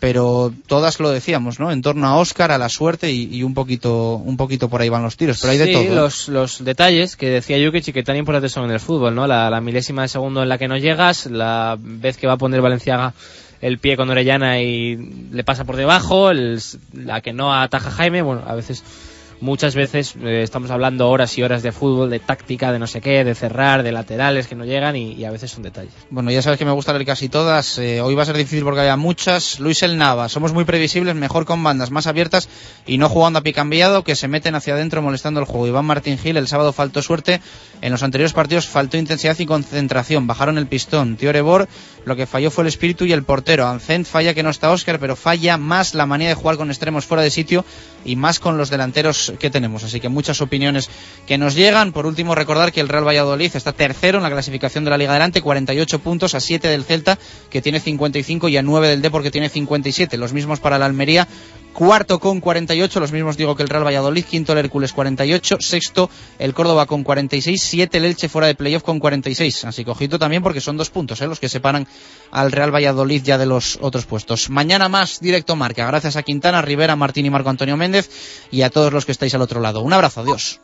Speaker 1: pero todas lo decíamos, ¿no? En torno a Oscar, a la suerte y, un poquito un poquito por ahí van los tiros, pero hay de todo.
Speaker 6: Los, los detalles que decía Jukic y que tan importantes son en el fútbol, ¿no? La, la, milésima de segundo en la que no llegas, la vez que va a poner Valenciaga el pie con Orellana y le pasa por debajo, la que no ataja Jaime, bueno, a veces muchas veces eh, estamos hablando horas y horas de fútbol, de táctica, de no sé qué, de cerrar, de laterales que no llegan y, a veces son detalles.
Speaker 1: Bueno, ya sabes que me gusta leer casi todas. Eh, hoy va a ser difícil porque haya muchas. Luis El Nava, somos muy previsibles, mejor con bandas más abiertas y no jugando a picambiado que se meten hacia adentro molestando el juego. Iván Martín Gil, el sábado faltó suerte. En los anteriores partidos faltó intensidad y concentración. Bajaron el pistón. Tío Erebor, lo que falló fue el espíritu y el portero. Ancent falla que no está Oscar, pero falla más la manía de jugar con extremos fuera de sitio y más con los delanteros que tenemos. Así que muchas opiniones que nos llegan. Por último, recordar que el Real Valladolid está tercero en la clasificación de la Liga Adelante, 48 puntos a 7 del Celta, que tiene 55, y a 9 del Depor, que tiene 57. Los mismos para la Almería, cuarto con 48, los mismos digo que el Real Valladolid, quinto el Hércules 48, sexto el Córdoba con 46, siete el Elche fuera de playoff con 46. Así que también porque son dos puntos ¿eh? los que separan al Real Valladolid ya de los otros puestos. Mañana más directo marca, gracias a Quintana, Rivera, Martín y Marco Antonio Méndez y a todos los que estáis al otro lado. Un abrazo, adiós.